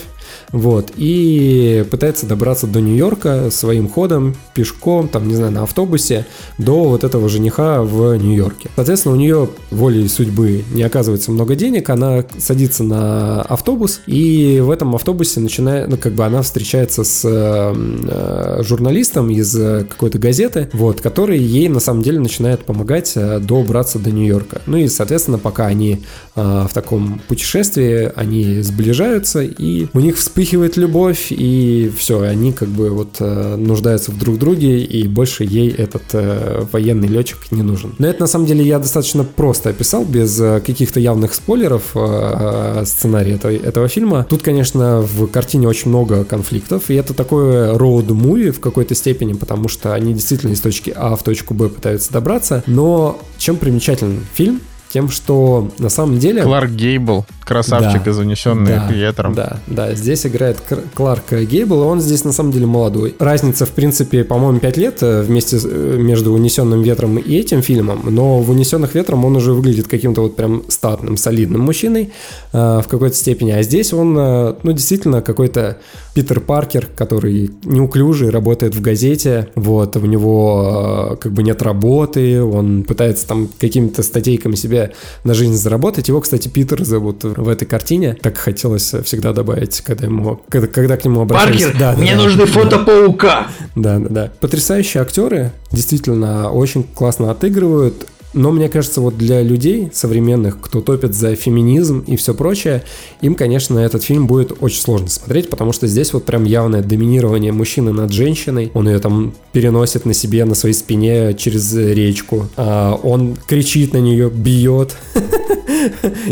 вот, и пытается добраться до Нью-Йорка своим ходом, пешком, там, не знаю, на автобусе до вот этого жениха в Нью-Йорке. Соответственно, у нее волей судьбы не оказывается много денег, она садится на автобус, и в этом автобусе начинает, ну, как бы она встречается с э, журналистом из какой-то газеты, вот, который ей на самом деле начинает помогать э, добраться до Нью-Йорка. Ну и, соответственно, пока они э, в таком путешествии, они сближаются, и у них вспыхивает любовь, и все, они как бы вот э, нуждаются в друг друге, и больше ей этот э, военный летчик не нужен. Но это на самом деле я достаточно просто описал, без э, каких-то явных спойлеров э, сценария этого, этого фильма. Тут, конечно, в картине очень много конфликтов, и это такое роуд-муви в какой-то степени, потому что они действительно из точки А в точку Б пытаются добраться, но чем примечателен фильм? Тем, что на самом деле... Кларк Гейбл, красавчик да, из «Унесенный да, ветром». Да, да, здесь играет Кларк Гейбл, и он здесь на самом деле молодой. Разница, в принципе, по-моему, 5 лет э, вместе э, между «Унесенным ветром» и этим фильмом, но в «Унесенных ветром» он уже выглядит каким-то вот прям статным, солидным мужчиной э, в какой-то степени, а здесь он, э, ну, действительно какой-то Питер Паркер, который неуклюжий, работает в газете, вот, у него э, как бы нет работы, он пытается там какими-то статейками себе на жизнь заработать. Его, кстати, Питер зовут в этой картине. Так хотелось всегда добавить, когда ему, когда, когда к нему обращались. Паркер, да, мне да, нужны да, фото паука. Да, да, да. Потрясающие актеры, действительно, очень классно отыгрывают. Но мне кажется, вот для людей современных, кто топит за феминизм и все прочее, им, конечно, этот фильм будет очень сложно смотреть, потому что здесь вот прям явное доминирование мужчины над женщиной. Он ее там переносит на себе, на своей спине через речку. А он кричит на нее, бьет. <laughs>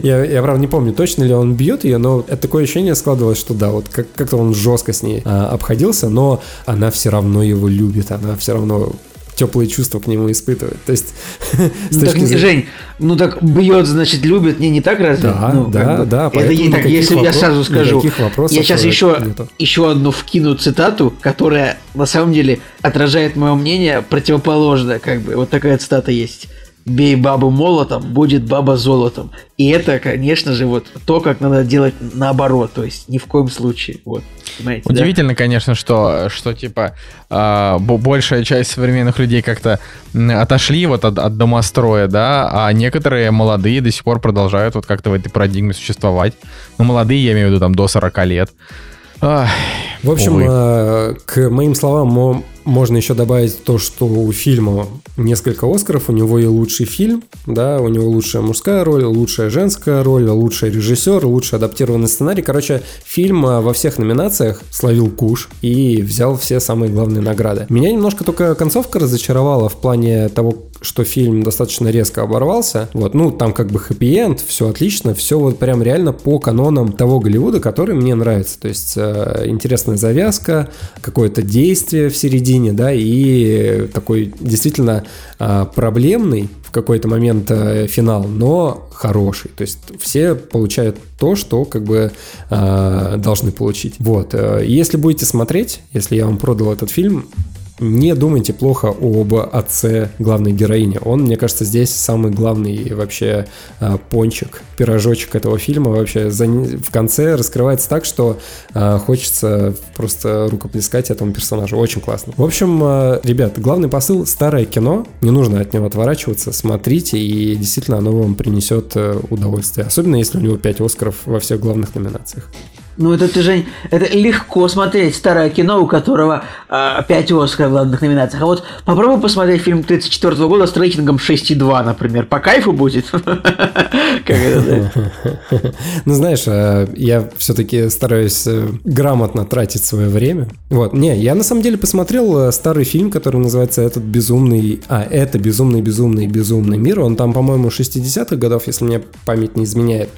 Я, я, правда, не помню, точно ли он бьет ее, но это такое ощущение складывалось, что да, вот как- как-то он жестко с ней а, обходился, но она все равно его любит, она все равно теплые чувства к нему испытывает. То есть, <laughs> ну, так, зрения... Жень, ну так бьет, значит, любит, не, не так разве? Да, ну, да, да. Это не так, если вопрос, я сразу скажу, я сейчас еще, еще одну вкину цитату, которая на самом деле отражает мое мнение противоположное, как бы, вот такая цитата есть бей бабу молотом, будет баба золотом. И это, конечно же, вот то, как надо делать наоборот, то есть ни в коем случае. Вот, Удивительно, да? конечно, что, что типа э, большая часть современных людей как-то отошли вот от, от домостроя, да, а некоторые молодые до сих пор продолжают вот как-то в этой парадигме существовать. Ну, молодые, я имею в виду, там, до 40 лет. Ах, в общем, э, к моим словам можно еще добавить то, что у фильма несколько Оскаров, у него и лучший фильм, да, у него лучшая мужская роль, лучшая женская роль, лучший режиссер, лучший адаптированный сценарий. Короче, фильм э, во всех номинациях словил куш и взял все самые главные награды. Меня немножко только концовка разочаровала в плане того, что фильм достаточно резко оборвался. Вот, ну, там как бы хэппи-энд, все отлично, все вот прям реально по канонам того Голливуда, который мне нравится. То есть э, интересная завязка, какое-то действие в середине, да, и такой действительно э, проблемный в какой-то момент э, финал, но хороший. То есть все получают то, что как бы э, должны получить. Вот. Э, если будете смотреть, если я вам продал этот фильм, не думайте плохо об отце главной героини. Он, мне кажется, здесь самый главный вообще а, пончик, пирожочек этого фильма. Вообще за, в конце раскрывается так, что а, хочется просто рукоплескать этому персонажу. Очень классно. В общем, а, ребят, главный посыл — старое кино. Не нужно от него отворачиваться. Смотрите, и действительно оно вам принесет э, удовольствие. Особенно, если у него 5 Оскаров во всех главных номинациях. Ну, это ты, Жень, это легко смотреть старое кино, у которого э, 5 Оскаров в главных номинациях. А вот попробуй посмотреть фильм 34 года с рейтингом 6,2, например. По кайфу будет? <laughs> Как это, <laughs> Ну, знаешь, а, я все-таки стараюсь э, грамотно тратить свое время. Вот, не, я на самом деле посмотрел э, старый фильм, который называется «Этот безумный...» А, «Это безумный, безумный, безумный мир». Он там, по-моему, 60-х годов, если мне память не изменяет.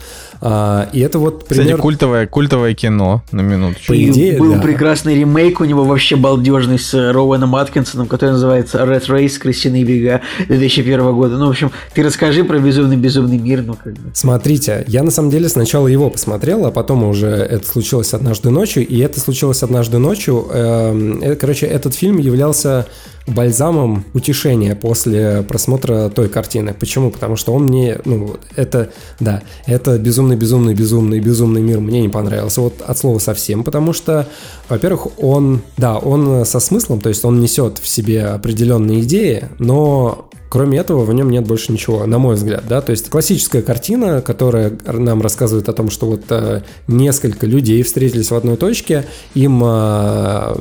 А, и это вот пример... Кстати, культовое, культовое кино, на минуточку. По идее, Был да. прекрасный ремейк у него вообще балдежный с Роуэном Аткинсоном, который называется Red Race. Крысиные бега 2001 года. Ну, в общем, ты расскажи про безумный-безумный мир. Ну, как бы. Смотрите, я на самом деле сначала его посмотрел, а потом уже это случилось однажды ночью, и это случилось однажды ночью. Эм, э, короче, этот фильм являлся бальзамом утешения после просмотра той картины. Почему? Потому что он мне, ну, это, да, это безумный, безумный, безумный, безумный мир мне не понравился. Вот от слова совсем, потому что, во-первых, он, да, он со смыслом, то есть он несет в себе определенные идеи, но Кроме этого, в нем нет больше ничего, на мой взгляд, да, то есть классическая картина, которая нам рассказывает о том, что вот э, несколько людей встретились в одной точке, им, э,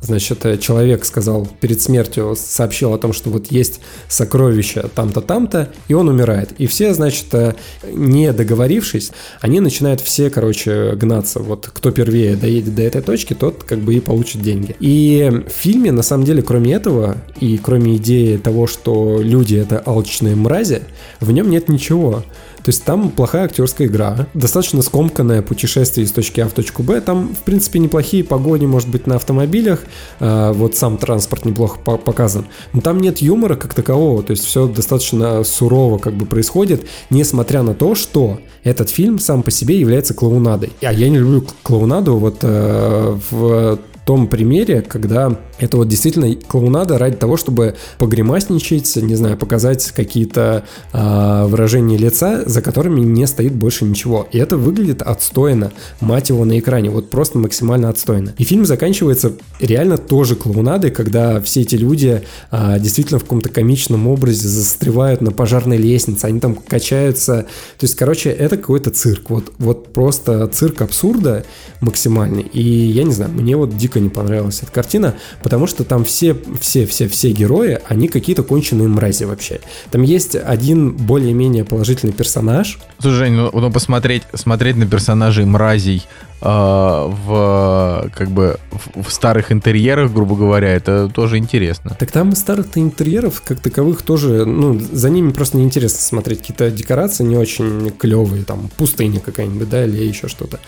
значит, человек сказал перед смертью, сообщил о том, что вот есть сокровище там-то, там-то, и он умирает. И все, значит, э, не договорившись, они начинают все, короче, гнаться. Вот кто первее доедет до этой точки, тот как бы и получит деньги. И в фильме, на самом деле, кроме этого, и кроме идеи того, что люди это алчные мрази, в нем нет ничего. То есть там плохая актерская игра, достаточно скомканное путешествие из точки А в точку Б. Там, в принципе, неплохие погони, может быть, на автомобилях. А, вот сам транспорт неплохо показан. Но там нет юмора как такового. То есть все достаточно сурово как бы происходит, несмотря на то, что этот фильм сам по себе является клоунадой. А я не люблю клоунаду вот э, в том примере, когда это вот действительно клоунада ради того, чтобы погремасничать, не знаю, показать какие-то э, выражения лица, за которыми не стоит больше ничего. И это выглядит отстойно, мать его, на экране, вот просто максимально отстойно. И фильм заканчивается реально тоже клоунадой, когда все эти люди э, действительно в каком-то комичном образе застревают на пожарной лестнице, они там качаются. То есть, короче, это какой-то цирк, вот, вот просто цирк абсурда максимальный. И я не знаю, мне вот дико не понравилась эта картина, потому что там все, все, все, все герои, они какие-то конченые мрази вообще. Там есть один более-менее положительный персонаж. Слушай, Жень, ну, ну посмотреть смотреть на персонажей мразей в как бы в, в старых интерьерах, грубо говоря, это тоже интересно. Так там старых интерьеров как таковых тоже, ну, за ними просто неинтересно смотреть. Какие-то декорации не очень клевые, там пустыня какая-нибудь, да, или еще что-то.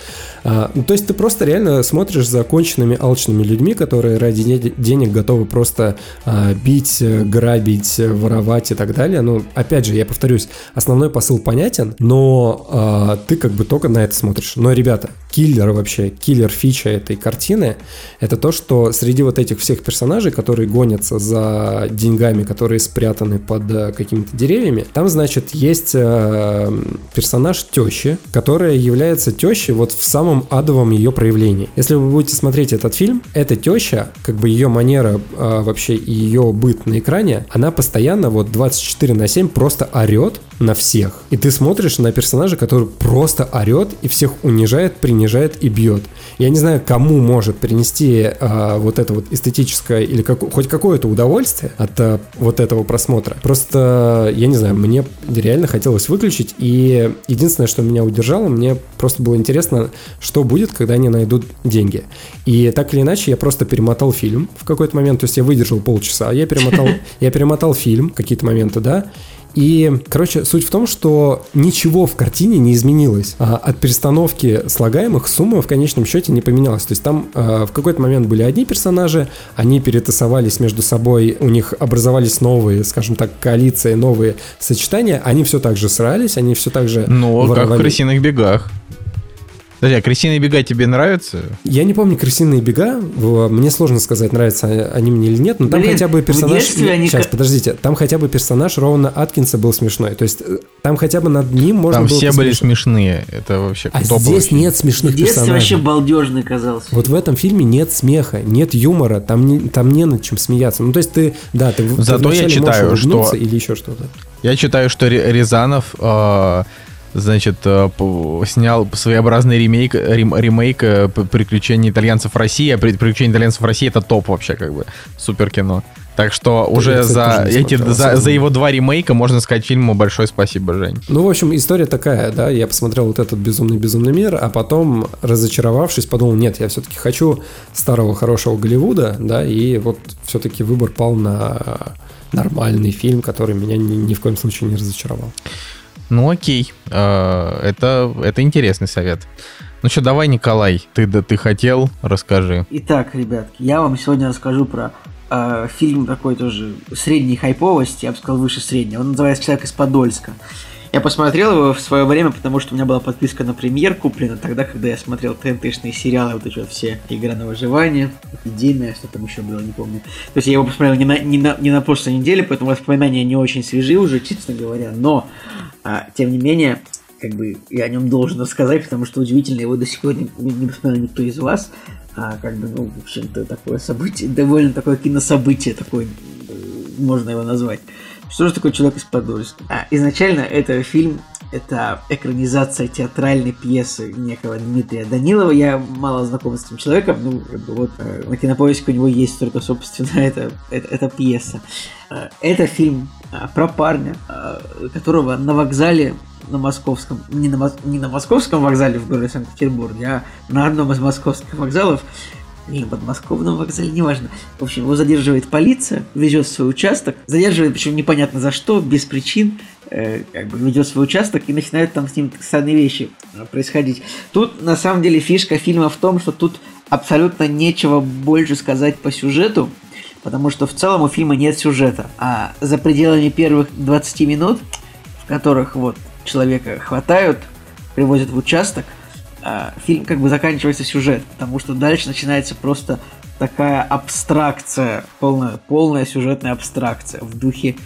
А, ну, то есть ты просто реально смотришь за конченными алчными людьми, которые ради денег готовы просто а, бить, грабить, воровать и так далее. Ну, опять же, я повторюсь, основной посыл понятен, но а, ты как бы только на это смотришь. Но, ребята, киллер вообще, киллер фича этой картины, это то, что среди вот этих всех персонажей, которые гонятся за деньгами, которые спрятаны под э, какими-то деревьями, там, значит, есть э, персонаж тещи, которая является тещей вот в самом адовом ее проявлении. Если вы будете смотреть этот фильм, эта теща, как бы ее манера э, вообще и ее быт на экране, она постоянно вот 24 на 7 просто орет на всех. И ты смотришь на персонажа, который просто орет и всех унижает, принижает и бьет. Я не знаю, кому может принести а, вот это вот эстетическое или как, хоть какое-то удовольствие от а, вот этого просмотра. Просто, я не знаю, мне реально хотелось выключить, и единственное, что меня удержало, мне просто было интересно, что будет, когда они найдут деньги. И так или иначе, я просто перемотал фильм в какой-то момент, то есть я выдержал полчаса, я перемотал, <laughs> я перемотал фильм, какие-то моменты, да, и, короче, суть в том, что ничего в картине не изменилось. А от перестановки слагаемых сумма в конечном счете не поменялась. То есть там а, в какой-то момент были одни персонажи, они перетасовались между собой, у них образовались новые, скажем так, коалиции, новые сочетания, они все так же срались, они все так же Ну, воровали. как в «Крысиных бегах». Подожди, а «Крысиные бега» тебе нравятся? Я не помню «Крысиные бега». Мне сложно сказать, нравятся они мне или нет, но там Блин, хотя бы персонаж... Они... Сейчас, подождите. Там хотя бы персонаж Роуна Аткинса был смешной. То есть э, там хотя бы над ним можно там было... Там все были смешные. Это вообще А здесь нет смешных персонажей. вообще балдежный казался. Вот в этом фильме нет смеха, нет юмора, там не, там не над чем смеяться. Ну, то есть ты, да, ты Зато ты я читаю, что... Или еще что-то. Я читаю, что Рязанов... Э значит, э, снял своеобразный ремейк, рем, ремейк э, «Приключения итальянцев в России», а «Приключения итальянцев в России» — это топ вообще, как бы, супер кино. Так что уже я, кстати, за, эти, за, за его два ремейка можно сказать фильму большое спасибо, Жень. Ну, в общем, история такая, да, я посмотрел вот этот «Безумный-безумный мир», а потом, разочаровавшись, подумал, нет, я все-таки хочу старого хорошего Голливуда, да, и вот все-таки выбор пал на нормальный фильм, который меня ни, ни в коем случае не разочаровал. Ну окей, а, это, это интересный совет. Ну что, давай, Николай, ты, да, ты хотел, расскажи. Итак, ребятки, я вам сегодня расскажу про э, фильм такой тоже средней хайповости, я бы сказал выше среднего. Он называется «Человек из Подольска». Я посмотрел его в свое время, потому что у меня была подписка на премьер куплена тогда, когда я смотрел ТНТшные сериалы, вот эти вот все «Игра на выживание», «Эпидемия», что там еще было, не помню. То есть я его посмотрел не на, не на, не на прошлой неделе, поэтому воспоминания не очень свежи уже, честно говоря, но, а, тем не менее, как бы я о нем должен рассказать, потому что удивительно, его до сих пор не, не посмотрел никто из вас, а как бы, ну, в общем-то, такое событие, довольно такое кинособытие, такое, можно его назвать. Что же такое «Человек из Подольска»? А, изначально это фильм, это экранизация театральной пьесы некого Дмитрия Данилова. Я мало знаком с этим человеком, ну, как бы вот э, на кинопоиске у него есть только, собственно, <laughs> эта, эта, эта пьеса. Э, это фильм э, про парня, которого на вокзале на московском, не на, не на московском вокзале в городе Санкт-Петербурге, а на одном из московских вокзалов или подмосковном вокзале, неважно. В общем, его задерживает полиция, везет в свой участок, задерживает, причем непонятно за что, без причин, э, как бы ведет свой участок и начинают там с ним странные вещи э, происходить. Тут, на самом деле, фишка фильма в том, что тут абсолютно нечего больше сказать по сюжету, потому что в целом у фильма нет сюжета. А за пределами первых 20 минут, в которых вот человека хватают, привозят в участок, а, фильм как бы заканчивается сюжет, потому что дальше начинается просто такая абстракция, полная, полная сюжетная абстракция в духе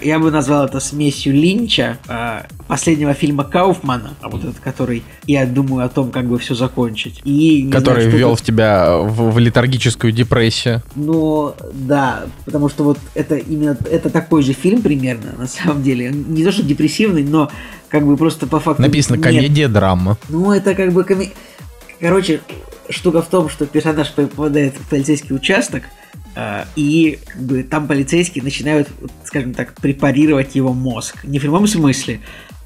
я бы назвал это смесью Линча, э, последнего фильма Кауфмана, а вот этот, который я думаю о том, как бы все закончить. И, который знаю, ввел в тебя в, в летаргическую депрессию. Ну, да, потому что вот это именно это такой же фильм примерно, на самом деле. Не то, что депрессивный, но как бы просто по факту... Написано комедия-драма. Ну, это как бы коме... Короче, штука в том, что персонаж попадает в полицейский участок, и как бы, там полицейские начинают, скажем так, препарировать его мозг. Не в прямом смысле,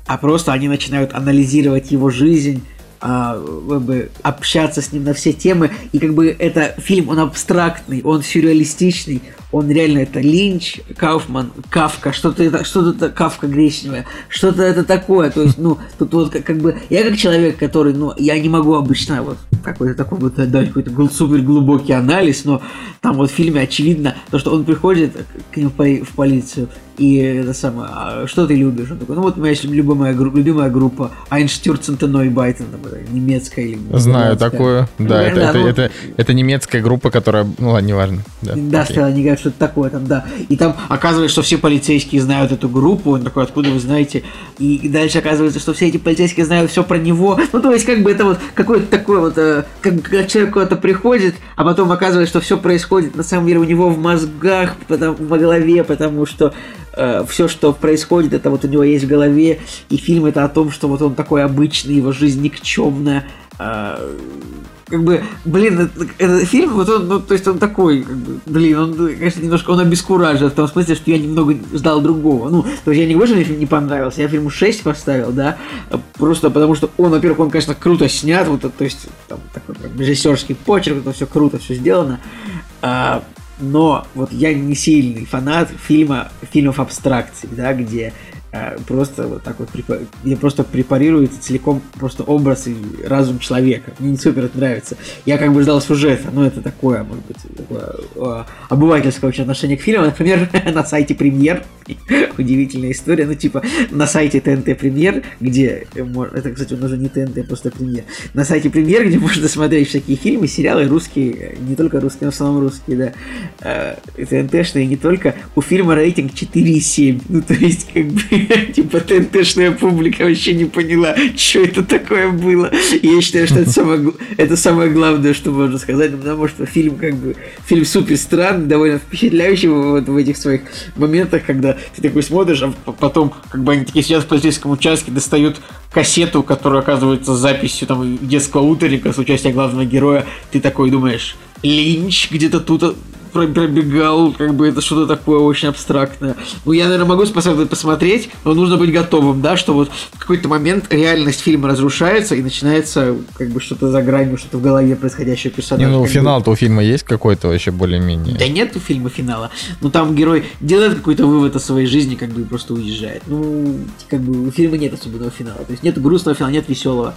а просто они начинают анализировать его жизнь, а, как бы, общаться с ним на все темы. И как бы это фильм, он абстрактный, он сюрреалистичный, он реально это Линч, Кауфман, Кавка, что-то это, что-то Кавка гречневая, что-то это такое. То есть, ну, тут вот как, как бы я как человек, который, ну, я не могу обычно вот какой-то такой вот дать какой-то супер глубокий анализ, но там вот в фильме очевидно то, что он приходит к ним в полицию, и это самое, а что ты любишь? Он такой, ну вот моя любимая, любимая группа Einstürzende Neubauten, немецкая или Знаю такое, да, это, это, ну, это, это немецкая группа, которая, ну ладно, неважно. Да, да говорят, что-то такое там, да. И там оказывается, что все полицейские знают эту группу, он такой, откуда вы знаете? И дальше оказывается, что все эти полицейские знают все про него. Ну, то есть, как бы это вот какой-то такой вот, э, как, как человек куда-то приходит, а потом оказывается, что все происходит на самом деле у него в мозгах, потом, в голове, потому что э, все, что происходит, это вот у него есть в голове, и фильм это о том, что вот он такой обычный, его жизнь никчемная, э, как бы, блин, этот, этот фильм, вот он, ну, то есть он такой, как бы, блин, он, конечно, немножко, он обескуражил, в том смысле, что я немного ждал другого. Ну, то есть я не говорю, что не понравился, я фильму 6 поставил, да, просто потому что он, во-первых, он, конечно, круто снят, вот, то есть, там, такой как, режиссерский почерк, это все круто, все сделано, а, но вот я не сильный фанат фильма, фильмов абстракции, да, где просто вот так вот, где просто препарируется целиком просто образ и разум человека. Мне не супер это нравится. Я как бы ждал сюжета, но это такое, может быть, такое, э, обывательское очень отношение к фильму. Например, <laughs> на сайте премьер, <laughs> удивительная история, ну типа на сайте ТНТ премьер, где, это, кстати, он уже не ТНТ, а просто премьер, на сайте премьер, где <laughs> можно смотреть всякие фильмы, сериалы русские, не только русские, но в основном русские, да, э, ТНТшные, не только, у фильма рейтинг 4,7, ну то есть как бы <laughs> типа ТНТшная публика вообще не поняла, что это такое было. я считаю, что это <laughs> самое, это самое главное, что можно сказать, потому что фильм как бы, фильм супер странный, довольно впечатляющий вот в этих своих моментах, когда ты такой смотришь, а потом как бы они такие сидят в полицейском участке, достают кассету, которая оказывается записью там детского утренника с участием главного героя, ты такой думаешь, Линч где-то тут пробегал, как бы это что-то такое очень абстрактное. Ну, я, наверное, могу посоветовать посмотреть, но нужно быть готовым, да, что вот в какой-то момент реальность фильма разрушается и начинается как бы что-то за гранью, что-то в голове происходящего персонажа. Не, ну, финал-то у фильма есть какой-то вообще более-менее? Да нет у фильма финала. Ну, там герой делает какой-то вывод о своей жизни, как бы просто уезжает. Ну, как бы у фильма нет особенного финала. То есть нет грустного финала, нет веселого.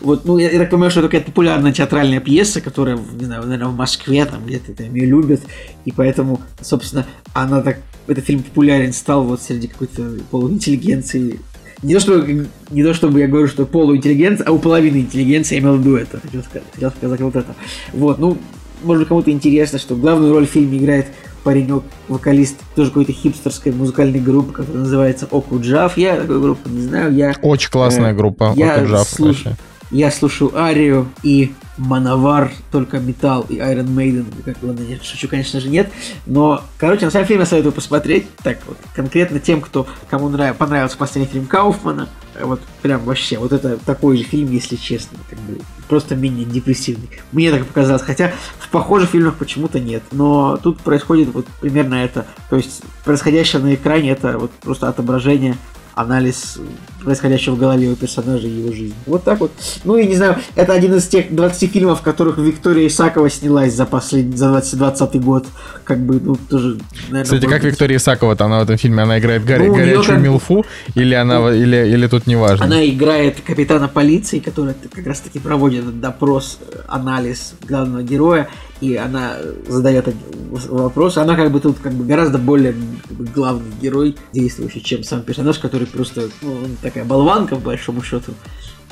Вот, ну, я, я так понимаю, что это какая-то популярная театральная пьеса, которая, не знаю, наверное, в Москве там где-то там ее любят. И поэтому, собственно, она так, этот фильм популярен стал вот среди какой-то полуинтеллигенции не то, чтобы, не то, чтобы я говорю, что полуинтеллигенция, а у половины интеллигенции я имел в виду это. Хотел сказать, хотел сказать вот это. Вот, ну, может кому-то интересно, что главную роль в фильме играет паренек, вокалист тоже какой-то хипстерской музыкальной группы, которая называется Окуджав. Я такую группу не знаю. Я, Очень классная э, группа я Окуджав. Слуш... Я слушаю Арию и Мановар, только металл и Iron Maiden, как ладно, нет, шучу, конечно же, нет. Но, короче, на самом деле я советую посмотреть. Так вот, конкретно тем, кто, кому нрав... понравился последний фильм Кауфмана, вот прям вообще, вот это такой же фильм, если честно, как бы просто менее депрессивный. Мне так показалось, хотя в похожих фильмах почему-то нет. Но тут происходит вот примерно это. То есть происходящее на экране это вот просто отображение анализ происходящего в голове у персонажа и его жизни. Вот так вот. Ну и не знаю, это один из тех 20 фильмов, в которых Виктория Исакова снялась за последний, за 2020 год. Как бы, ну, тоже, наверное, Кстати, как быть... Виктория Исакова, там она в этом фильме, она играет горя... ну, горячую как... Милфу, или она, ну, или, или тут не важно? Она играет капитана полиции, который как раз таки проводит допрос, э, анализ главного героя, и она задает вопрос. Она как бы тут как бы гораздо более как бы, главный герой действующий, чем сам персонаж, который просто ну, такая болванка, в большому счету.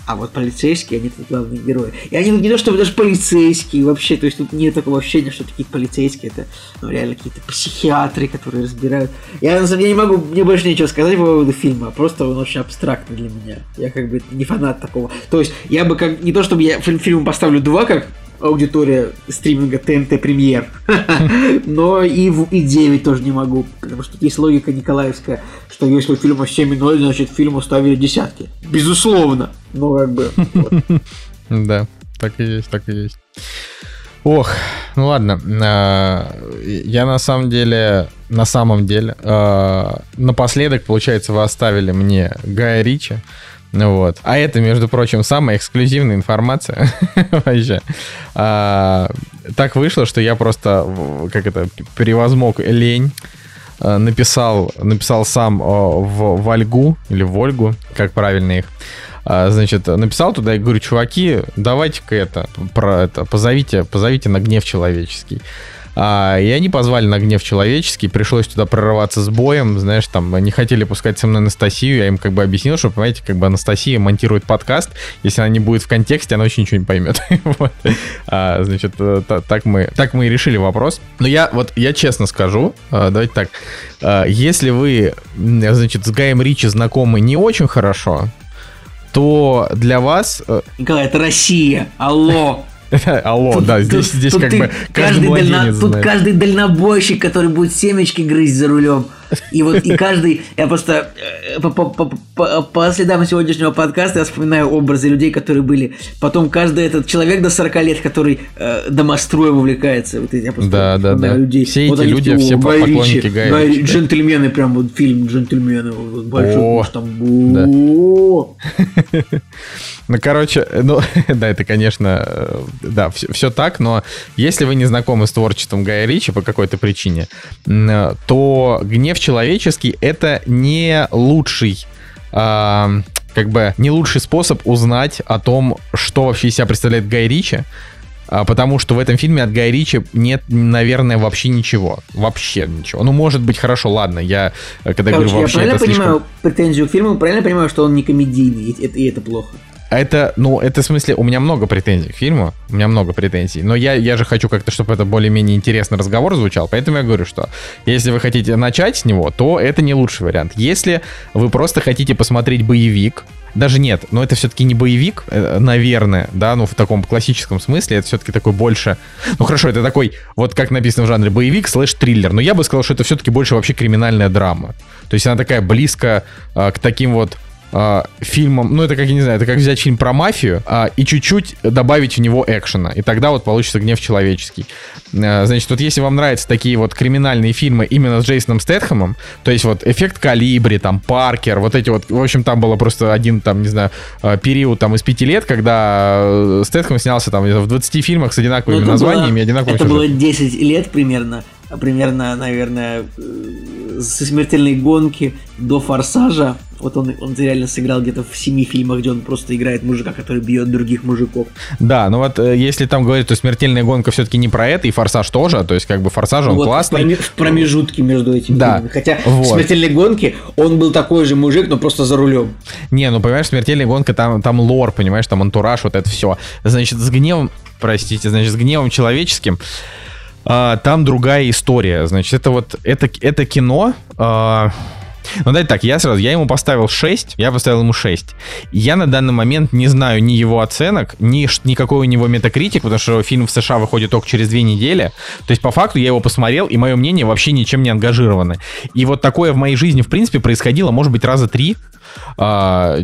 А вот полицейские, они тут главные герои. И они не то чтобы даже полицейские вообще, то есть тут нет такого ощущения, что такие полицейские, это ну, реально какие-то психиатры, которые разбирают. Я на самом деле не могу, мне больше ничего сказать по поводу фильма, просто он очень абстрактный для меня. Я как бы не фанат такого. То есть я бы как, не то чтобы я фильм, фильму поставлю два, как аудитория стриминга ТНТ Премьер. <laughs> Но и, в, и 9 тоже не могу, потому что есть логика Николаевская, что если у фильма 7,0, значит фильму ставили десятки. Безусловно. Ну, как бы. <laughs> Да, так и есть, так и есть. Ох, ну ладно. А, я на самом деле, на самом деле, а, напоследок, получается, вы оставили мне Гая Ричи. Вот. А это, между прочим, самая эксклюзивная информация <laughs> вообще. А, так вышло, что я просто, как это, превозмог лень, а, написал, написал сам в Вольгу, или Вольгу, как правильно их, а, значит, написал туда и говорю, чуваки, давайте-ка это, про это, позовите, позовите на гнев человеческий. А, и они позвали на гнев человеческий, пришлось туда прорываться с боем, знаешь, там не хотели пускать со мной Анастасию, я им как бы объяснил, что, понимаете, как бы Анастасия монтирует подкаст, если она не будет в контексте, она очень ничего не поймет. <laughs> а, значит, э, так мы, так мы и решили вопрос. Но я вот, я честно скажу, а, давайте так, а, если вы, значит, с Гаем Ричи знакомы не очень хорошо, то для вас... Э, Николай, это Россия, алло! <laughs> Алло, тут, да, здесь, тут, здесь тут как бы каждый, каждый дально, Тут каждый дальнобойщик, который будет семечки грызть за рулем. И вот и каждый, я просто э, по, по, по, по следам сегодняшнего подкаста я вспоминаю образы людей, которые были. Потом каждый этот человек до 40 лет, который э, домостроем увлекается. Вот я просто да, да, да. людей. Все вот эти люди, такие, все Гай поклонники Гая Гай. Джентльмены, прям вот фильм Джентльмены. Вот, большой, О, там. Да. <laughs> Ну, короче, ну, <laughs> да, это, конечно, э, да, все, все так, но если вы не знакомы с творчеством Гая Ричи по какой-то причине, э, то гнев человеческий — это не лучший э, как бы не лучший способ узнать о том, что вообще из себя представляет Гай Ричи, а, потому что в этом фильме от Гая Ричи нет, наверное, вообще ничего. Вообще ничего. Ну, может быть, хорошо, ладно, я когда Короче, говорю вообще, я правильно это понимаю слишком... претензию к фильму, правильно понимаю, что он не комедийный, и это, и это плохо? А это, ну, это в смысле, у меня много претензий к фильму, у меня много претензий, но я, я же хочу как-то, чтобы это более-менее интересный разговор звучал, поэтому я говорю, что если вы хотите начать с него, то это не лучший вариант. Если вы просто хотите посмотреть боевик, даже нет, но это все-таки не боевик, э, наверное, да, ну в таком классическом смысле, это все-таки такой больше, ну хорошо, это такой, вот как написано в жанре боевик слэш-триллер, но я бы сказал, что это все-таки больше вообще криминальная драма. То есть она такая близко а, к таким вот э, фильмом, ну это как, я не знаю, это как взять фильм про мафию э, и чуть-чуть добавить в него экшена, и тогда вот получится гнев человеческий. Э, значит, вот если вам нравятся такие вот криминальные фильмы именно с Джейсоном Стэтхэмом, то есть вот эффект Калибри, там, Паркер, вот эти вот, в общем, там было просто один, там, не знаю, э, период там из пяти лет, когда э, Стэтхэм снялся там в 20 фильмах с одинаковыми ну, названиями, было, одинаковыми Это было 10 лет примерно, примерно, наверное, со смертельной гонки до форсажа. Вот он, он реально сыграл где-то в семи фильмах, где он просто играет мужика, который бьет других мужиков. Да, ну вот э, если там говорить, то смертельная гонка все-таки не про это, и форсаж тоже, то есть как бы форсаж он вот классный. В промежутке между этими да. фильмами. Хотя вот. в смертельной гонке он был такой же мужик, но просто за рулем. Не, ну понимаешь, смертельная гонка, там, там лор, понимаешь, там антураж, вот это все. Значит, с гневом, простите, значит, с гневом человеческим а, там другая история. Значит, это вот, это, это кино... А, ну, давайте так, я сразу, я ему поставил 6, я поставил ему 6. Я на данный момент не знаю ни его оценок, ни, ни какой у него метакритик, потому что фильм в США выходит только через две недели. То есть, по факту, я его посмотрел, и мое мнение вообще ничем не ангажировано. И вот такое в моей жизни, в принципе, происходило, может быть, раза три а,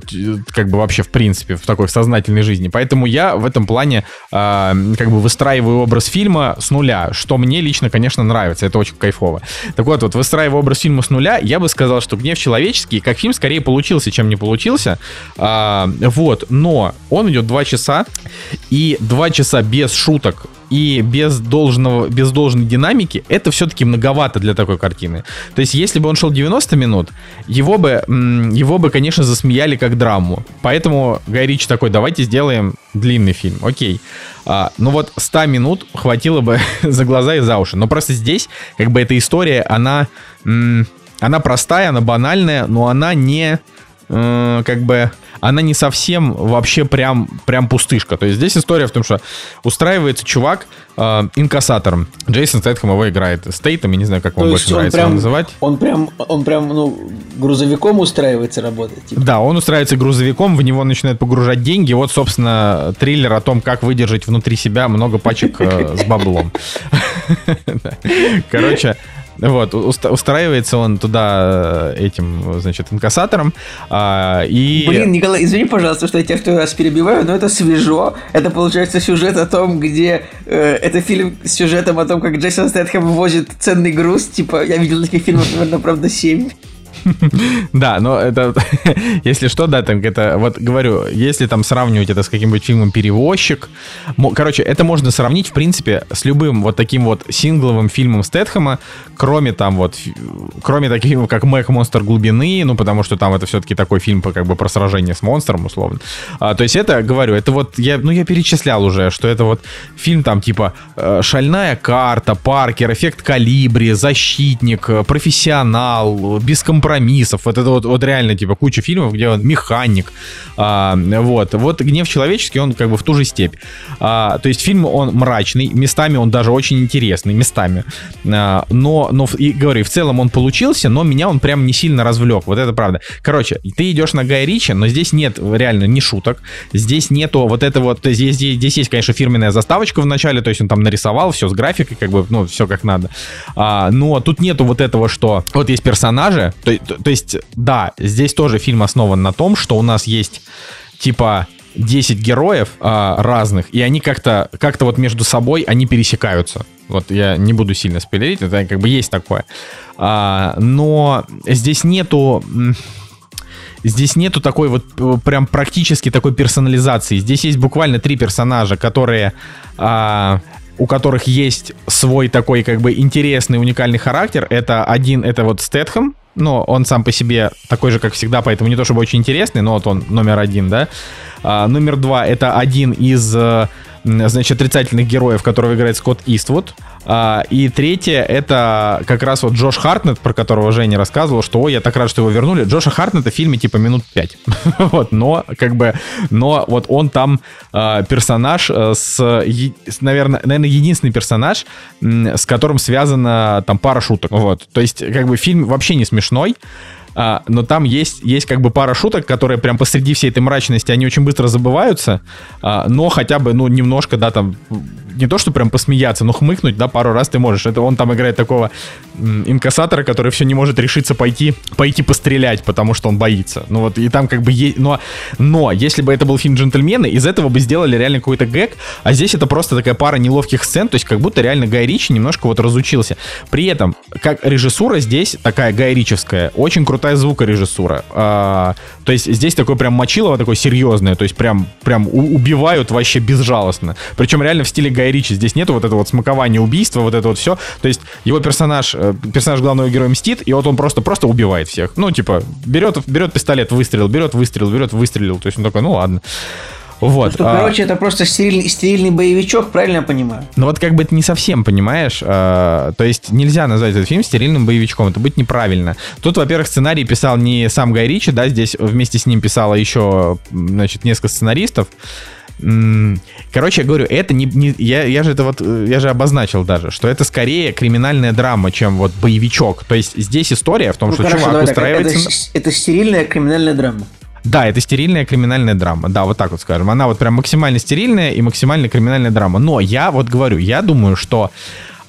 как бы вообще в принципе в такой сознательной жизни. Поэтому я в этом плане а, как бы выстраиваю образ фильма с нуля, что мне лично, конечно, нравится. Это очень кайфово. Так вот, вот выстраивая образ фильма с нуля, я бы сказал, что «Гнев человеческий» как фильм скорее получился, чем не получился. А, вот, но он идет два часа, и два часа без шуток и без должного, без должной динамики, это все-таки многовато для такой картины. То есть, если бы он шел 90 минут, его бы, его бы, конечно, засмеяли как драму. Поэтому Гай Ричи такой, давайте сделаем длинный фильм, окей. А, ну вот 100 минут хватило бы <laughs> за глаза и за уши. Но просто здесь, как бы эта история, она, она простая, она банальная, но она не, э, как бы она не совсем вообще прям, прям пустышка. То есть здесь история в том, что устраивается чувак э, инкассатором. Джейсон Стэтхэм его играет. Стейтом, я не знаю, как вам больше нравится прям, называть. Он прям, он прям, ну, грузовиком устраивается работать. Типа. Да, он устраивается грузовиком, в него начинают погружать деньги. Вот, собственно, триллер о том, как выдержать внутри себя много пачек э, с баблом. <laughs> Короче, вот, устраивается он туда э, этим, значит, инкассатором. А, и... Блин, Николай, извини, пожалуйста, что я тебя второй раз перебиваю, но это свежо. Это, получается, сюжет о том, где... Э, это фильм с сюжетом о том, как Джейсон Стэтхэм возит ценный груз. Типа, я видел таких фильмов, наверное, правда, 7. <laughs> Да, но это, <laughs> если что, да, там это, вот говорю, если там сравнивать это с каким-нибудь фильмом «Перевозчик», короче, это можно сравнить, в принципе, с любым вот таким вот сингловым фильмом Стэтхэма, кроме там вот, кроме таких, как «Мэг. Монстр глубины», ну, потому что там это все-таки такой фильм как бы про сражение с монстром, условно. А, то есть это, говорю, это вот, я, ну, я перечислял уже, что это вот фильм там типа э, «Шальная карта», «Паркер», «Эффект калибри», «Защитник», «Профессионал», «Без компромисса», компромиссов. Вот это вот, вот реально, типа, куча фильмов, где он механик. А, вот. Вот «Гнев человеческий», он как бы в ту же степь. А, то есть фильм, он мрачный, местами он даже очень интересный, местами. А, но, но, и говорю, в целом он получился, но меня он прям не сильно развлек. Вот это правда. Короче, ты идешь на Гая Ричи, но здесь нет реально ни шуток. Здесь нету вот этого вот... Здесь, здесь, здесь есть, конечно, фирменная заставочка в начале, то есть он там нарисовал все с графикой, как бы, ну, все как надо. А, но тут нету вот этого, что вот есть персонажи, то, то, есть, да, здесь тоже фильм основан на том, что у нас есть типа 10 героев а, разных, и они как-то как вот между собой, они пересекаются. Вот я не буду сильно спойлерить, это как бы есть такое. А, но здесь нету... Здесь нету такой вот э, прям практически такой персонализации. Здесь есть буквально три персонажа, которые... А, у которых есть свой такой как бы интересный, уникальный характер. Это один, это вот Стэтхэм, но он сам по себе такой же, как всегда, поэтому не то чтобы очень интересный, но вот он номер один, да. А, номер два это один из э, значит, отрицательных героев, которого играет Скотт Иствуд. А, и третье, это как раз вот Джош Хартнет, про которого Женя рассказывал, что, ой, я так рад, что его вернули. Джоша Хартнета в фильме типа минут пять. <laughs> вот, но, как бы, но вот он там э, персонаж э, с, наверное, наверное, единственный персонаж, с которым связана там пара шуток. Вот, то есть, как бы, фильм вообще не смешной, а, но там есть, есть как бы пара шуток, которые прям посреди всей этой мрачности, они очень быстро забываются, а, но хотя бы, ну, немножко, да, там, не то, что прям посмеяться, но хмыкнуть, да, пару раз ты можешь. Это он там играет такого инкассатора, который все не может решиться пойти, пойти пострелять, потому что он боится. Ну вот, и там как бы есть, но, но, если бы это был фильм «Джентльмены», из этого бы сделали реально какой-то гэг, а здесь это просто такая пара неловких сцен, то есть как будто реально Гай Ричи немножко вот разучился. При этом, как режиссура здесь такая Гай Ричевская, очень крутая крутая звукорежиссура. А, то есть здесь такое прям мочилово, такое серьезное, то есть прям, прям убивают вообще безжалостно. Причем реально в стиле Гай Ричи. Здесь нету вот этого вот смакования убийства, вот это вот все. То есть его персонаж, э, персонаж главного героя мстит, и вот он просто, просто убивает всех. Ну, типа, берет, берет пистолет, выстрелил, берет, выстрелил, берет, выстрелил. То есть он такой, ну ладно. Вот. Ну, что, а... короче, это просто стерильный, стерильный боевичок, правильно я понимаю? Ну вот как бы это не совсем, понимаешь? А, то есть нельзя назвать этот фильм стерильным боевичком, это будет неправильно. Тут, во-первых, сценарий писал не сам Гай Ричи, да, здесь вместе с ним писало еще, значит, несколько сценаристов. Короче, я говорю, это не, не я, я же это вот, я же обозначил даже, что это скорее криминальная драма, чем вот боевичок. То есть здесь история в том, ну, что хорошо, чувак устраивается... Так, это, это стерильная криминальная драма. Да, это стерильная криминальная драма. Да, вот так вот скажем. Она вот прям максимально стерильная и максимально криминальная драма. Но я вот говорю, я думаю, что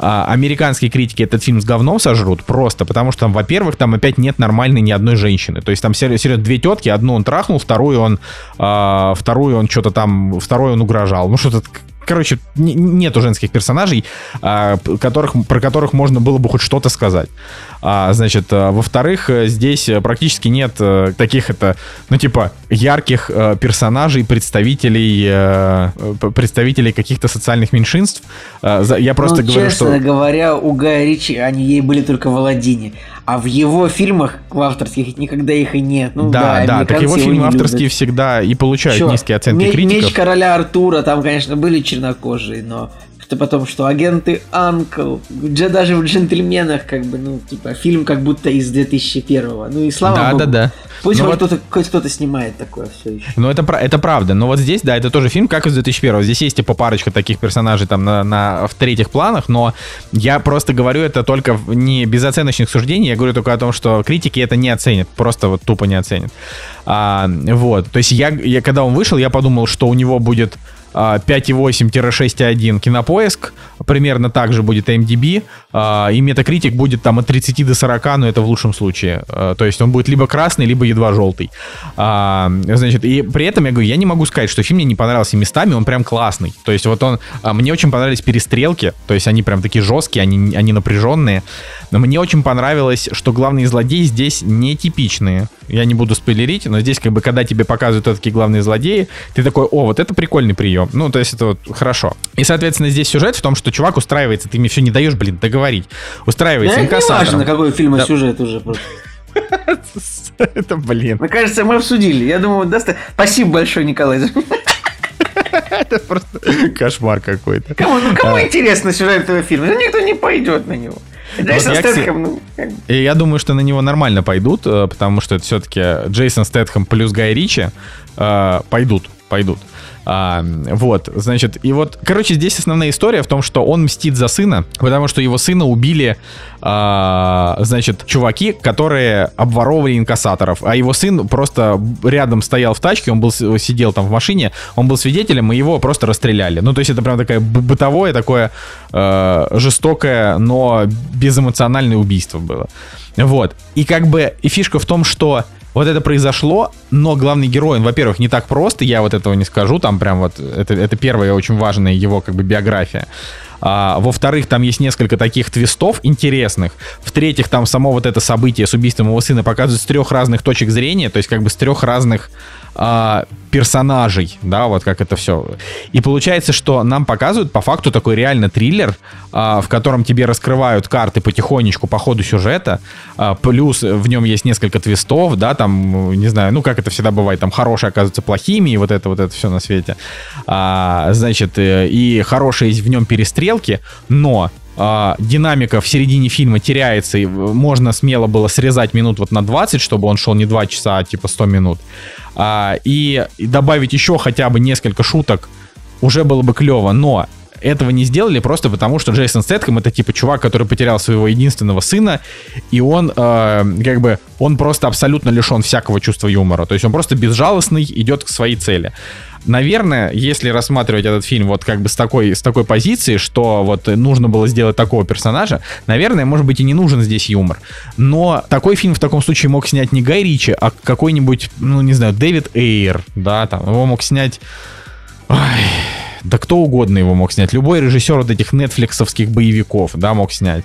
а, американские критики этот фильм с говном сожрут просто, потому что, во-первых, там опять нет нормальной ни одной женщины. То есть там серьезно две тетки, одну он трахнул, вторую он, а, вторую он что-то там, второй он угрожал. Ну что-то короче, нету женских персонажей, а, которых, про которых можно было бы хоть что-то сказать. А, значит, а, во-вторых, э, здесь практически нет э, таких это, ну типа ярких э, персонажей, представителей, представителей каких-то социальных меньшинств. Я просто ну, говорю, честно что... говоря, у Гая Ричи они ей были только в Аладдине. А в его фильмах, в авторских, никогда их и нет. Ну, да, да, да так его фильмы авторские любят. всегда и получают Чё? низкие оценки Ме- критиков. Меч короля Артура, там, конечно, были чернокожие, но что потом, что агенты Анкл, даже в джентльменах, как бы, ну, типа, фильм как будто из 2001-го. Ну и слава да, богу. Да, да, да. Пусть хоть, вот... кто-то, хоть кто-то снимает такое все еще. Ну, это, это правда. Но вот здесь, да, это тоже фильм, как из 2001-го. Здесь есть, типа, парочка таких персонажей там на, на, в третьих планах, но я просто говорю это только не без оценочных суждений, я говорю только о том, что критики это не оценят, просто вот тупо не оценят. А, вот, то есть я, я, когда он вышел, я подумал, что у него будет 5.8-6.1 а, кинопоиск, примерно так же будет MDB, а, и Metacritic будет там от 30 до 40, но это в лучшем случае. А, то есть он будет либо красный, либо едва желтый. Значит, и при этом я говорю, я не могу сказать, что фильм мне не понравился местами, он прям классный. То есть вот он, мне очень понравились перестрелки, то есть они прям такие жесткие, они, они напряженные. Но мне очень понравилось, что главные злодеи здесь нетипичные. Я не буду спойлерить, но здесь как бы, когда тебе показывают такие главные злодеи, ты такой, о, вот это прикольный прием. Ну, то есть это вот хорошо. И, соответственно, здесь сюжет в том, что чувак устраивается, ты мне все не даешь, блин, договорить. Устраивается да инкассатором. Не важно, какой фильм, а сюжет уже просто. <laughs> Это, блин. Мне кажется, мы обсудили. Я думаю, даст... Спасибо большое, Николай. <laughs> Это просто кошмар какой-то. Кому, ну, кому а. интересно сюжет этого фильма? Ну, никто не пойдет на него. Джейсон вот Стэтхэм, ну... И я думаю, что на него нормально пойдут, э, потому что это все-таки Джейсон Стэтхэм плюс Гай Ричи э, пойдут, пойдут. А, вот, значит, и вот, короче, здесь основная история в том, что он мстит за сына, потому что его сына убили, а, значит, чуваки, которые обворовывали инкассаторов, а его сын просто рядом стоял в тачке, он был сидел там в машине, он был свидетелем, и его просто расстреляли. Ну, то есть это прям такое бытовое, такое э, жестокое, но безэмоциональное убийство было. Вот. И как бы и фишка в том, что вот это произошло, но главный герой, он, во-первых, не так прост, я вот этого не скажу, там прям вот, это, это первая очень важная его как бы биография. А, во-вторых, там есть несколько таких твистов интересных. В-третьих, там само вот это событие с убийством его сына показывают с трех разных точек зрения, то есть как бы с трех разных а, персонажей, да, вот как это все. И получается, что нам показывают по факту такой реально триллер, а, в котором тебе раскрывают карты потихонечку по ходу сюжета, а, плюс в нем есть несколько твистов, да, там, не знаю, ну как это всегда бывает, там хорошие оказываются плохими, и вот это вот это все на свете. А, значит, э, и хорошие в нем перестрелки, но э, динамика в середине фильма теряется, и можно смело было срезать минут вот на 20, чтобы он шел не 2 часа, а типа 100 минут. Э, и, и добавить еще хотя бы несколько шуток уже было бы клево, но этого не сделали просто потому, что Джейсон Стэтхэм это типа чувак, который потерял своего единственного сына, и он э, как бы он просто абсолютно лишен всякого чувства юмора. То есть он просто безжалостный, идет к своей цели. Наверное, если рассматривать этот фильм вот как бы с такой, с такой позиции, что вот нужно было сделать такого персонажа, наверное, может быть и не нужен здесь юмор. Но такой фильм в таком случае мог снять не Гай Ричи, а какой-нибудь, ну не знаю, Дэвид Эйр, да, там, его мог снять... Ой, да кто угодно его мог снять. Любой режиссер вот этих нетфликсовских боевиков, да, мог снять.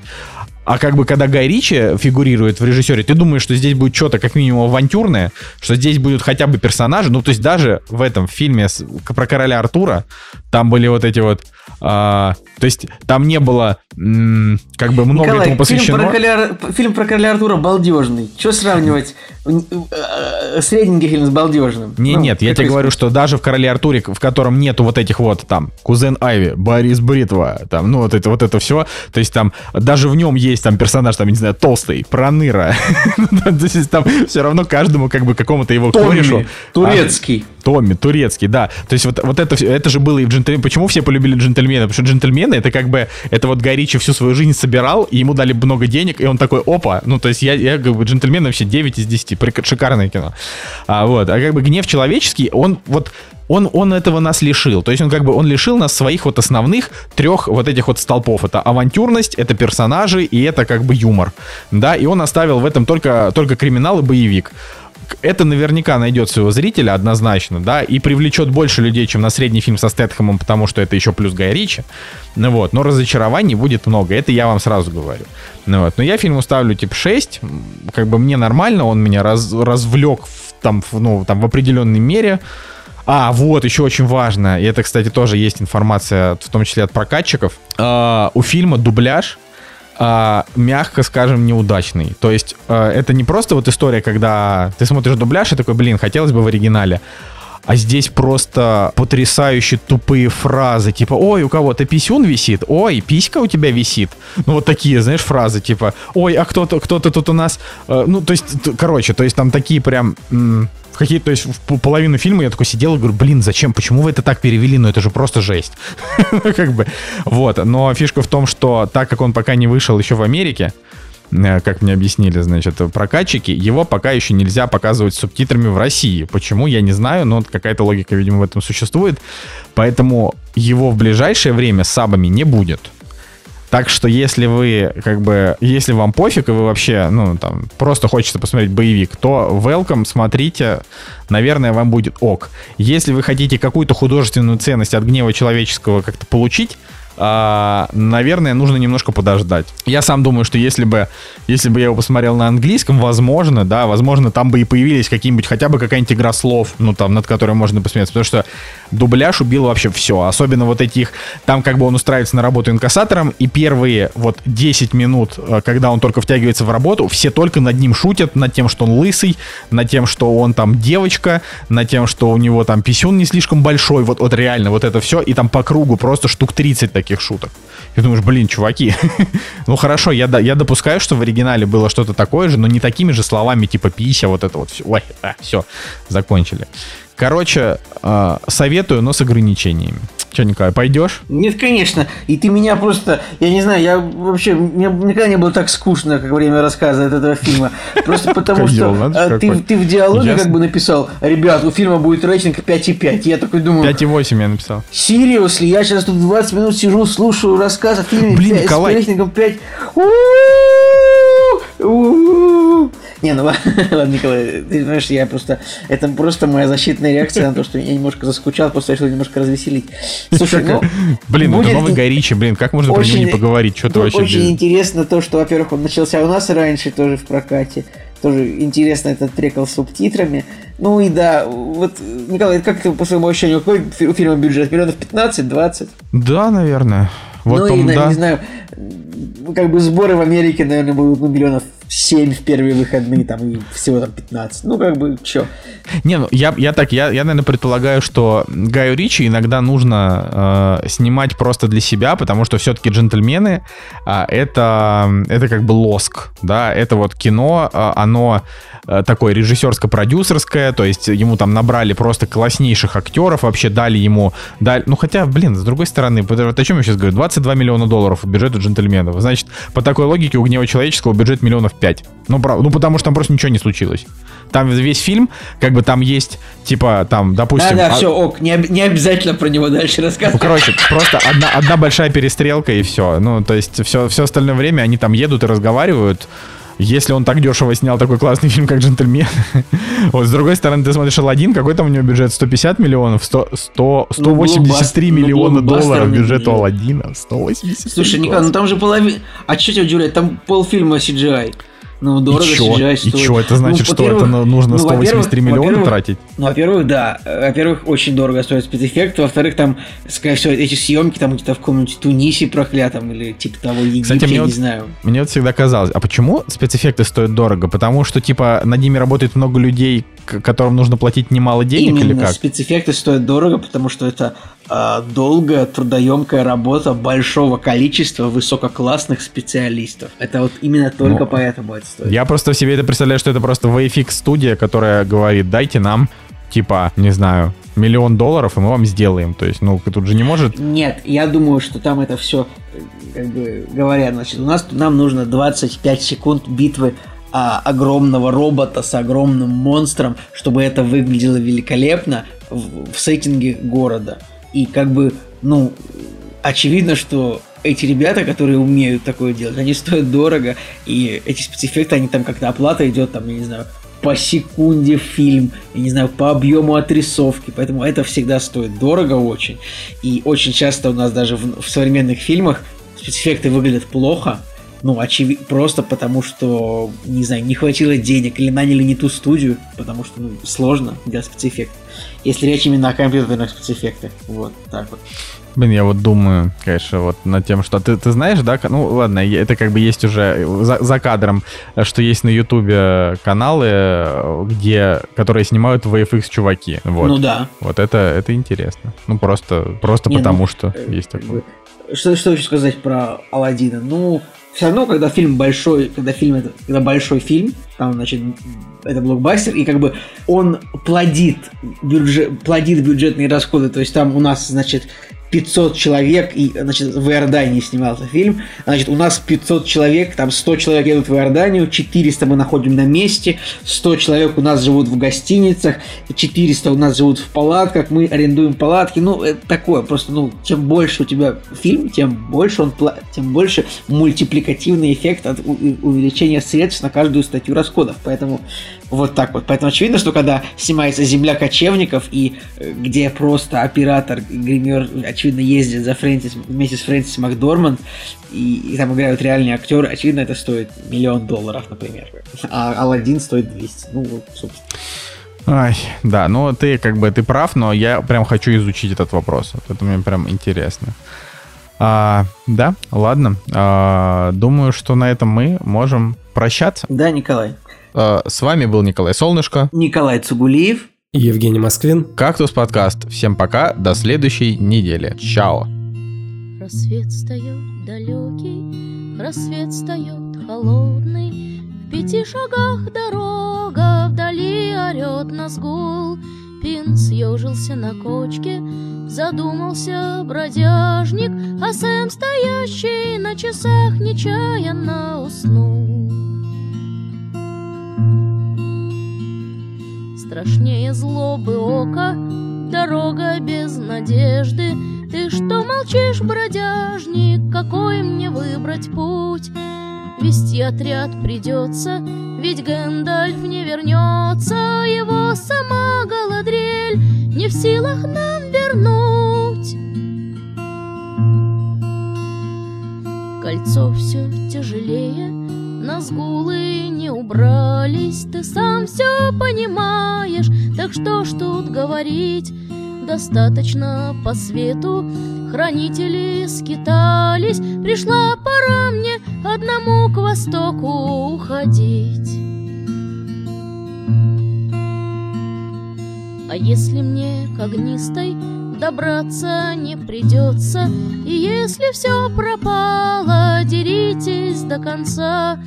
А как бы когда Гай Ричи фигурирует в режиссере, ты думаешь, что здесь будет что-то как минимум авантюрное, что здесь будут хотя бы персонажи. Ну, то есть даже в этом фильме про короля Артура там были вот эти вот а, то есть там не было м, как бы много Николай, этому посвящено. Фильм про, короля, фильм про короля Артура балдежный. Что сравнивать э, средненький фильм с балдежным? Не, ну, нет, я тебе говорю, что даже в короле Артуре, в котором нету вот этих вот там кузен Айви, Борис Бритва, там, ну вот это вот это все, то есть там даже в нем есть там персонаж, там, не знаю, толстый, проныра. <laughs> То есть там все равно каждому как бы какому-то его корешу. Турецкий. Томми, турецкий, да. То есть вот, вот это, это же было и в джентльмене. Почему все полюбили джентльмена? Потому что джентльмены это как бы, это вот Гай Ричи всю свою жизнь собирал, и ему дали много денег, и он такой, опа, ну то есть я, я как бы джентльмен вообще 9 из 10, шикарное кино. А, вот, а как бы гнев человеческий, он вот он, он этого нас лишил. То есть он как бы он лишил нас своих вот основных трех вот этих вот столпов. Это авантюрность, это персонажи и это как бы юмор. Да, и он оставил в этом только, только криминал и боевик это наверняка найдет своего зрителя однозначно, да, и привлечет больше людей, чем на средний фильм со Стэтхэмом, потому что это еще плюс Гай Ричи. Ну вот, но разочарований будет много, это я вам сразу говорю. Ну вот, но я фильму ставлю типа 6, как бы мне нормально, он меня раз, развлек в, там, в, ну, там в определенной мере. А, вот, еще очень важно, и это, кстати, тоже есть информация, в том числе от прокатчиков. Э, у фильма дубляж а, мягко скажем, неудачный. То есть а, это не просто вот история, когда ты смотришь дубляж и такой, блин, хотелось бы в оригинале. А здесь просто потрясающе тупые фразы, типа, ой, у кого-то писюн висит, ой, писька у тебя висит. Ну, вот такие, знаешь, фразы, типа, ой, а кто-то кто тут у нас... Э, ну, то есть, короче, то есть там такие прям... М- в какие-то, то есть в половину фильма я такой сидел и говорю, блин, зачем, почему вы это так перевели, ну это же просто жесть. <laughs> как бы, вот, но фишка в том, что так как он пока не вышел еще в Америке, э, как мне объяснили, значит, прокатчики, его пока еще нельзя показывать субтитрами в России. Почему, я не знаю, но какая-то логика, видимо, в этом существует. Поэтому его в ближайшее время сабами не будет. Так что если вы, как бы, если вам пофиг, и вы вообще, ну, там, просто хочется посмотреть боевик, то welcome, смотрите, наверное, вам будет ок. Если вы хотите какую-то художественную ценность от гнева человеческого как-то получить, а, наверное, нужно немножко подождать. Я сам думаю, что если бы, если бы я его посмотрел на английском, возможно, да, возможно, там бы и появились какие-нибудь, хотя бы какая-нибудь игра слов, ну, там, над которой можно посмеяться, потому что дубляж убил вообще все, особенно вот этих, там как бы он устраивается на работу инкассатором, и первые вот 10 минут, э, когда он только втягивается в работу, все только над ним шутят, над тем, что он лысый, над тем, что он там девочка, над тем, что у него там писюн не слишком большой, вот, вот реально, вот это все, и там по кругу просто штук 30 таких таких шуток. И думаешь, блин, чуваки, <laughs> ну хорошо, я, я допускаю, что в оригинале было что-то такое же, но не такими же словами, типа пися, вот это вот все. Ой, а, все, закончили. Короче, э, советую, но с ограничениями. Че, Николай, пойдешь? Нет, конечно. И ты меня просто... Я не знаю, я вообще... Мне никогда не было так скучно, как время рассказа от этого фильма. Просто потому что а, ты, ты в диалоге как бы написал, ребят, у фильма будет рейтинг 5,5. Я такой думаю... 5,8 я написал. Серьезно, я сейчас тут 20 минут сижу, слушаю рассказ о фильме Блин, Николай. с рейтингом 5. Не, ну <laughs> ладно, Николай, ты знаешь, я просто... Это просто моя защитная реакция на то, что я немножко заскучал, просто решил немножко развеселить. Слушай, ну... <laughs> Блин, ну это новый Горичи, блин, как можно про него не поговорить? Что ты вообще... Очень интересно то, что, во-первых, он начался у нас раньше тоже в прокате. Тоже интересно этот трекал с субтитрами. Ну и да, вот, Николай, как ты по своему ощущению, какой у фильма бюджет? Миллионов 15-20? Да, наверное. Вот ну он, и, да. не знаю, как бы сборы в Америке, наверное, будут ну, миллионов 7 в первые выходные, там, и всего там 15. Ну, как бы, чё. Не, ну, я, я так, я, я, наверное, предполагаю, что Гаю Ричи иногда нужно э, снимать просто для себя, потому что все-таки джентльмены э, это, это как бы лоск, да, это вот кино, э, оно Э, такое режиссерско-продюсерское, то есть ему там набрали просто класснейших актеров, вообще дали ему, дали, ну хотя, блин, с другой стороны, вот о чем я сейчас говорю, 22 миллиона долларов у джентльменов, значит, по такой логике у гнева человеческого бюджет миллионов 5, ну, прав, ну потому что там просто ничего не случилось. Там весь фильм, как бы там есть, типа, там, допустим... Да-да, а... все, ок, не, не обязательно про него дальше рассказывать. Ну, короче, просто одна, одна большая перестрелка и все. Ну, то есть все, все остальное время они там едут и разговаривают, если он так дешево снял такой классный фильм, как «Джентльмен», <laughs> вот с другой стороны, ты смотришь «Аладдин», какой там у него бюджет? 150 миллионов? 100, 100, 183 ну, миллиона ну, долларов бюджет у «Аладдина». 183 Слушай, Николай, ну там же половина... А что тебя удивляет? Там полфильма CGI. Ну, дорого и чё? CGI стоит. И что, это значит, ну, что это нужно ну, 183 миллиона тратить? Ну, во-первых, да. Во-первых, очень дорого стоит спецэффект. Во-вторых, там, скорее всего, эти съемки там где-то в каком-нибудь Тунисе проклятом или типа того Египте, Кстати, мне я вот, не знаю. Мне вот всегда казалось, а почему спецэффекты стоят дорого? Потому что, типа, над ними работает много людей, которым нужно платить немало денег Именно или как? спецэффекты стоят дорого, потому что это долгая, трудоемкая работа большого количества высококлассных специалистов. Это вот именно только ну, поэтому это стоит. Я просто себе это представляю, что это просто VFX студия, которая говорит, дайте нам типа, не знаю, миллион долларов, и мы вам сделаем. То есть, ну, тут же не может... Нет, я думаю, что там это все, как бы говоря, значит, у нас нам нужно 25 секунд битвы а, огромного робота с огромным монстром, чтобы это выглядело великолепно в, в сеттинге города. И как бы, ну, очевидно, что эти ребята, которые умеют такое делать, они стоят дорого, и эти спецэффекты, они там как-то оплата идет, там, я не знаю, по секунде фильм, я не знаю, по объему отрисовки, поэтому это всегда стоит дорого очень. И очень часто у нас даже в, в современных фильмах спецэффекты выглядят плохо, ну, очевидно, просто потому что, не знаю, не хватило денег или наняли не ту студию, потому что ну, сложно делать спецэффекты. Если речь именно о компьютерных спецэффектах. Вот, так вот. Блин, я вот думаю, конечно, вот над тем, что ты, ты знаешь, да, ну ладно, это как бы есть уже за, за кадром, что есть на Ютубе каналы, где, которые снимают VFX чуваки. Вот. Ну да. Вот это, это интересно. Ну просто, просто Не, потому ну, что э, есть такое. Что, что еще сказать про Алладина? Ну, все равно, когда фильм большой, когда фильм это, когда большой фильм, там, значит, это блокбастер, и как бы он плодит, бюджет, плодит бюджетные расходы, то есть там у нас, значит, 500 человек, и, значит, в Иордании снимался фильм, значит, у нас 500 человек, там 100 человек едут в Иорданию, 400 мы находим на месте, 100 человек у нас живут в гостиницах, 400 у нас живут в палатках, мы арендуем палатки, ну, это такое, просто, ну, чем больше у тебя фильм, тем больше он, тем больше мультипликативный эффект от увеличения средств на каждую статью расходов, поэтому вот так вот. Поэтому очевидно, что когда снимается «Земля кочевников», и э, где просто оператор, гример, очевидно, ездит за Фрэнсис, вместе с Фрэнсис Макдорманд, и, и там играют реальные актеры, очевидно, это стоит миллион долларов, например. А Алладин стоит 200. Ну, вот, собственно. Ай, да, ну ты как бы ты прав, но я прям хочу изучить этот вопрос. Вот это мне прям интересно. А, да, ладно. А, думаю, что на этом мы можем прощаться. Да, Николай. Э, с вами был Николай Солнышко. Николай Цугулиев. И Евгений Москвин. Кактус подкаст. Всем пока, до следующей недели. Чао. Рассвет встает далекий, рассвет встает холодный. В пяти шагах дорога, вдали орет нас гул. Пин съежился на кочке, задумался бродяжник, а Сэм, стоящий на часах, нечаянно уснул. Страшнее злобы ока, дорога без надежды. Ты что молчишь, бродяжник, какой мне выбрать путь? Вести отряд придется, ведь Гэндальф не вернется, его сама Галадриэль не в силах нам вернуть. Кольцо все тяжелее, на сгулы не убрались, ты сам все понимаешь, так что ж тут говорить? Достаточно по свету хранители скитались, пришла пора мне одному к востоку уходить. А если мне к огнистой добраться не придется, и если все пропало, деритесь до конца,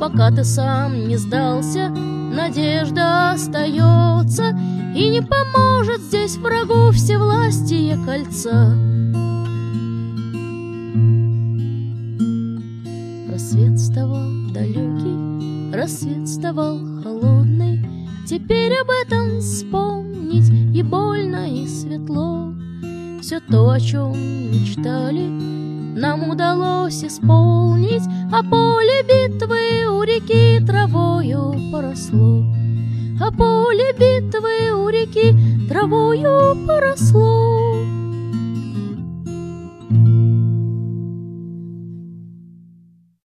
пока ты сам не сдался, надежда остается, и не поможет здесь врагу всевластие кольца. Рассвет вставал далекий, рассвет вставал холодный, Теперь об этом вспомнить и больно, и светло. Все то, о чем мечтали, нам удалось исполнить, А поле битвы у реки травою поросло. А поле битвы у реки травою поросло.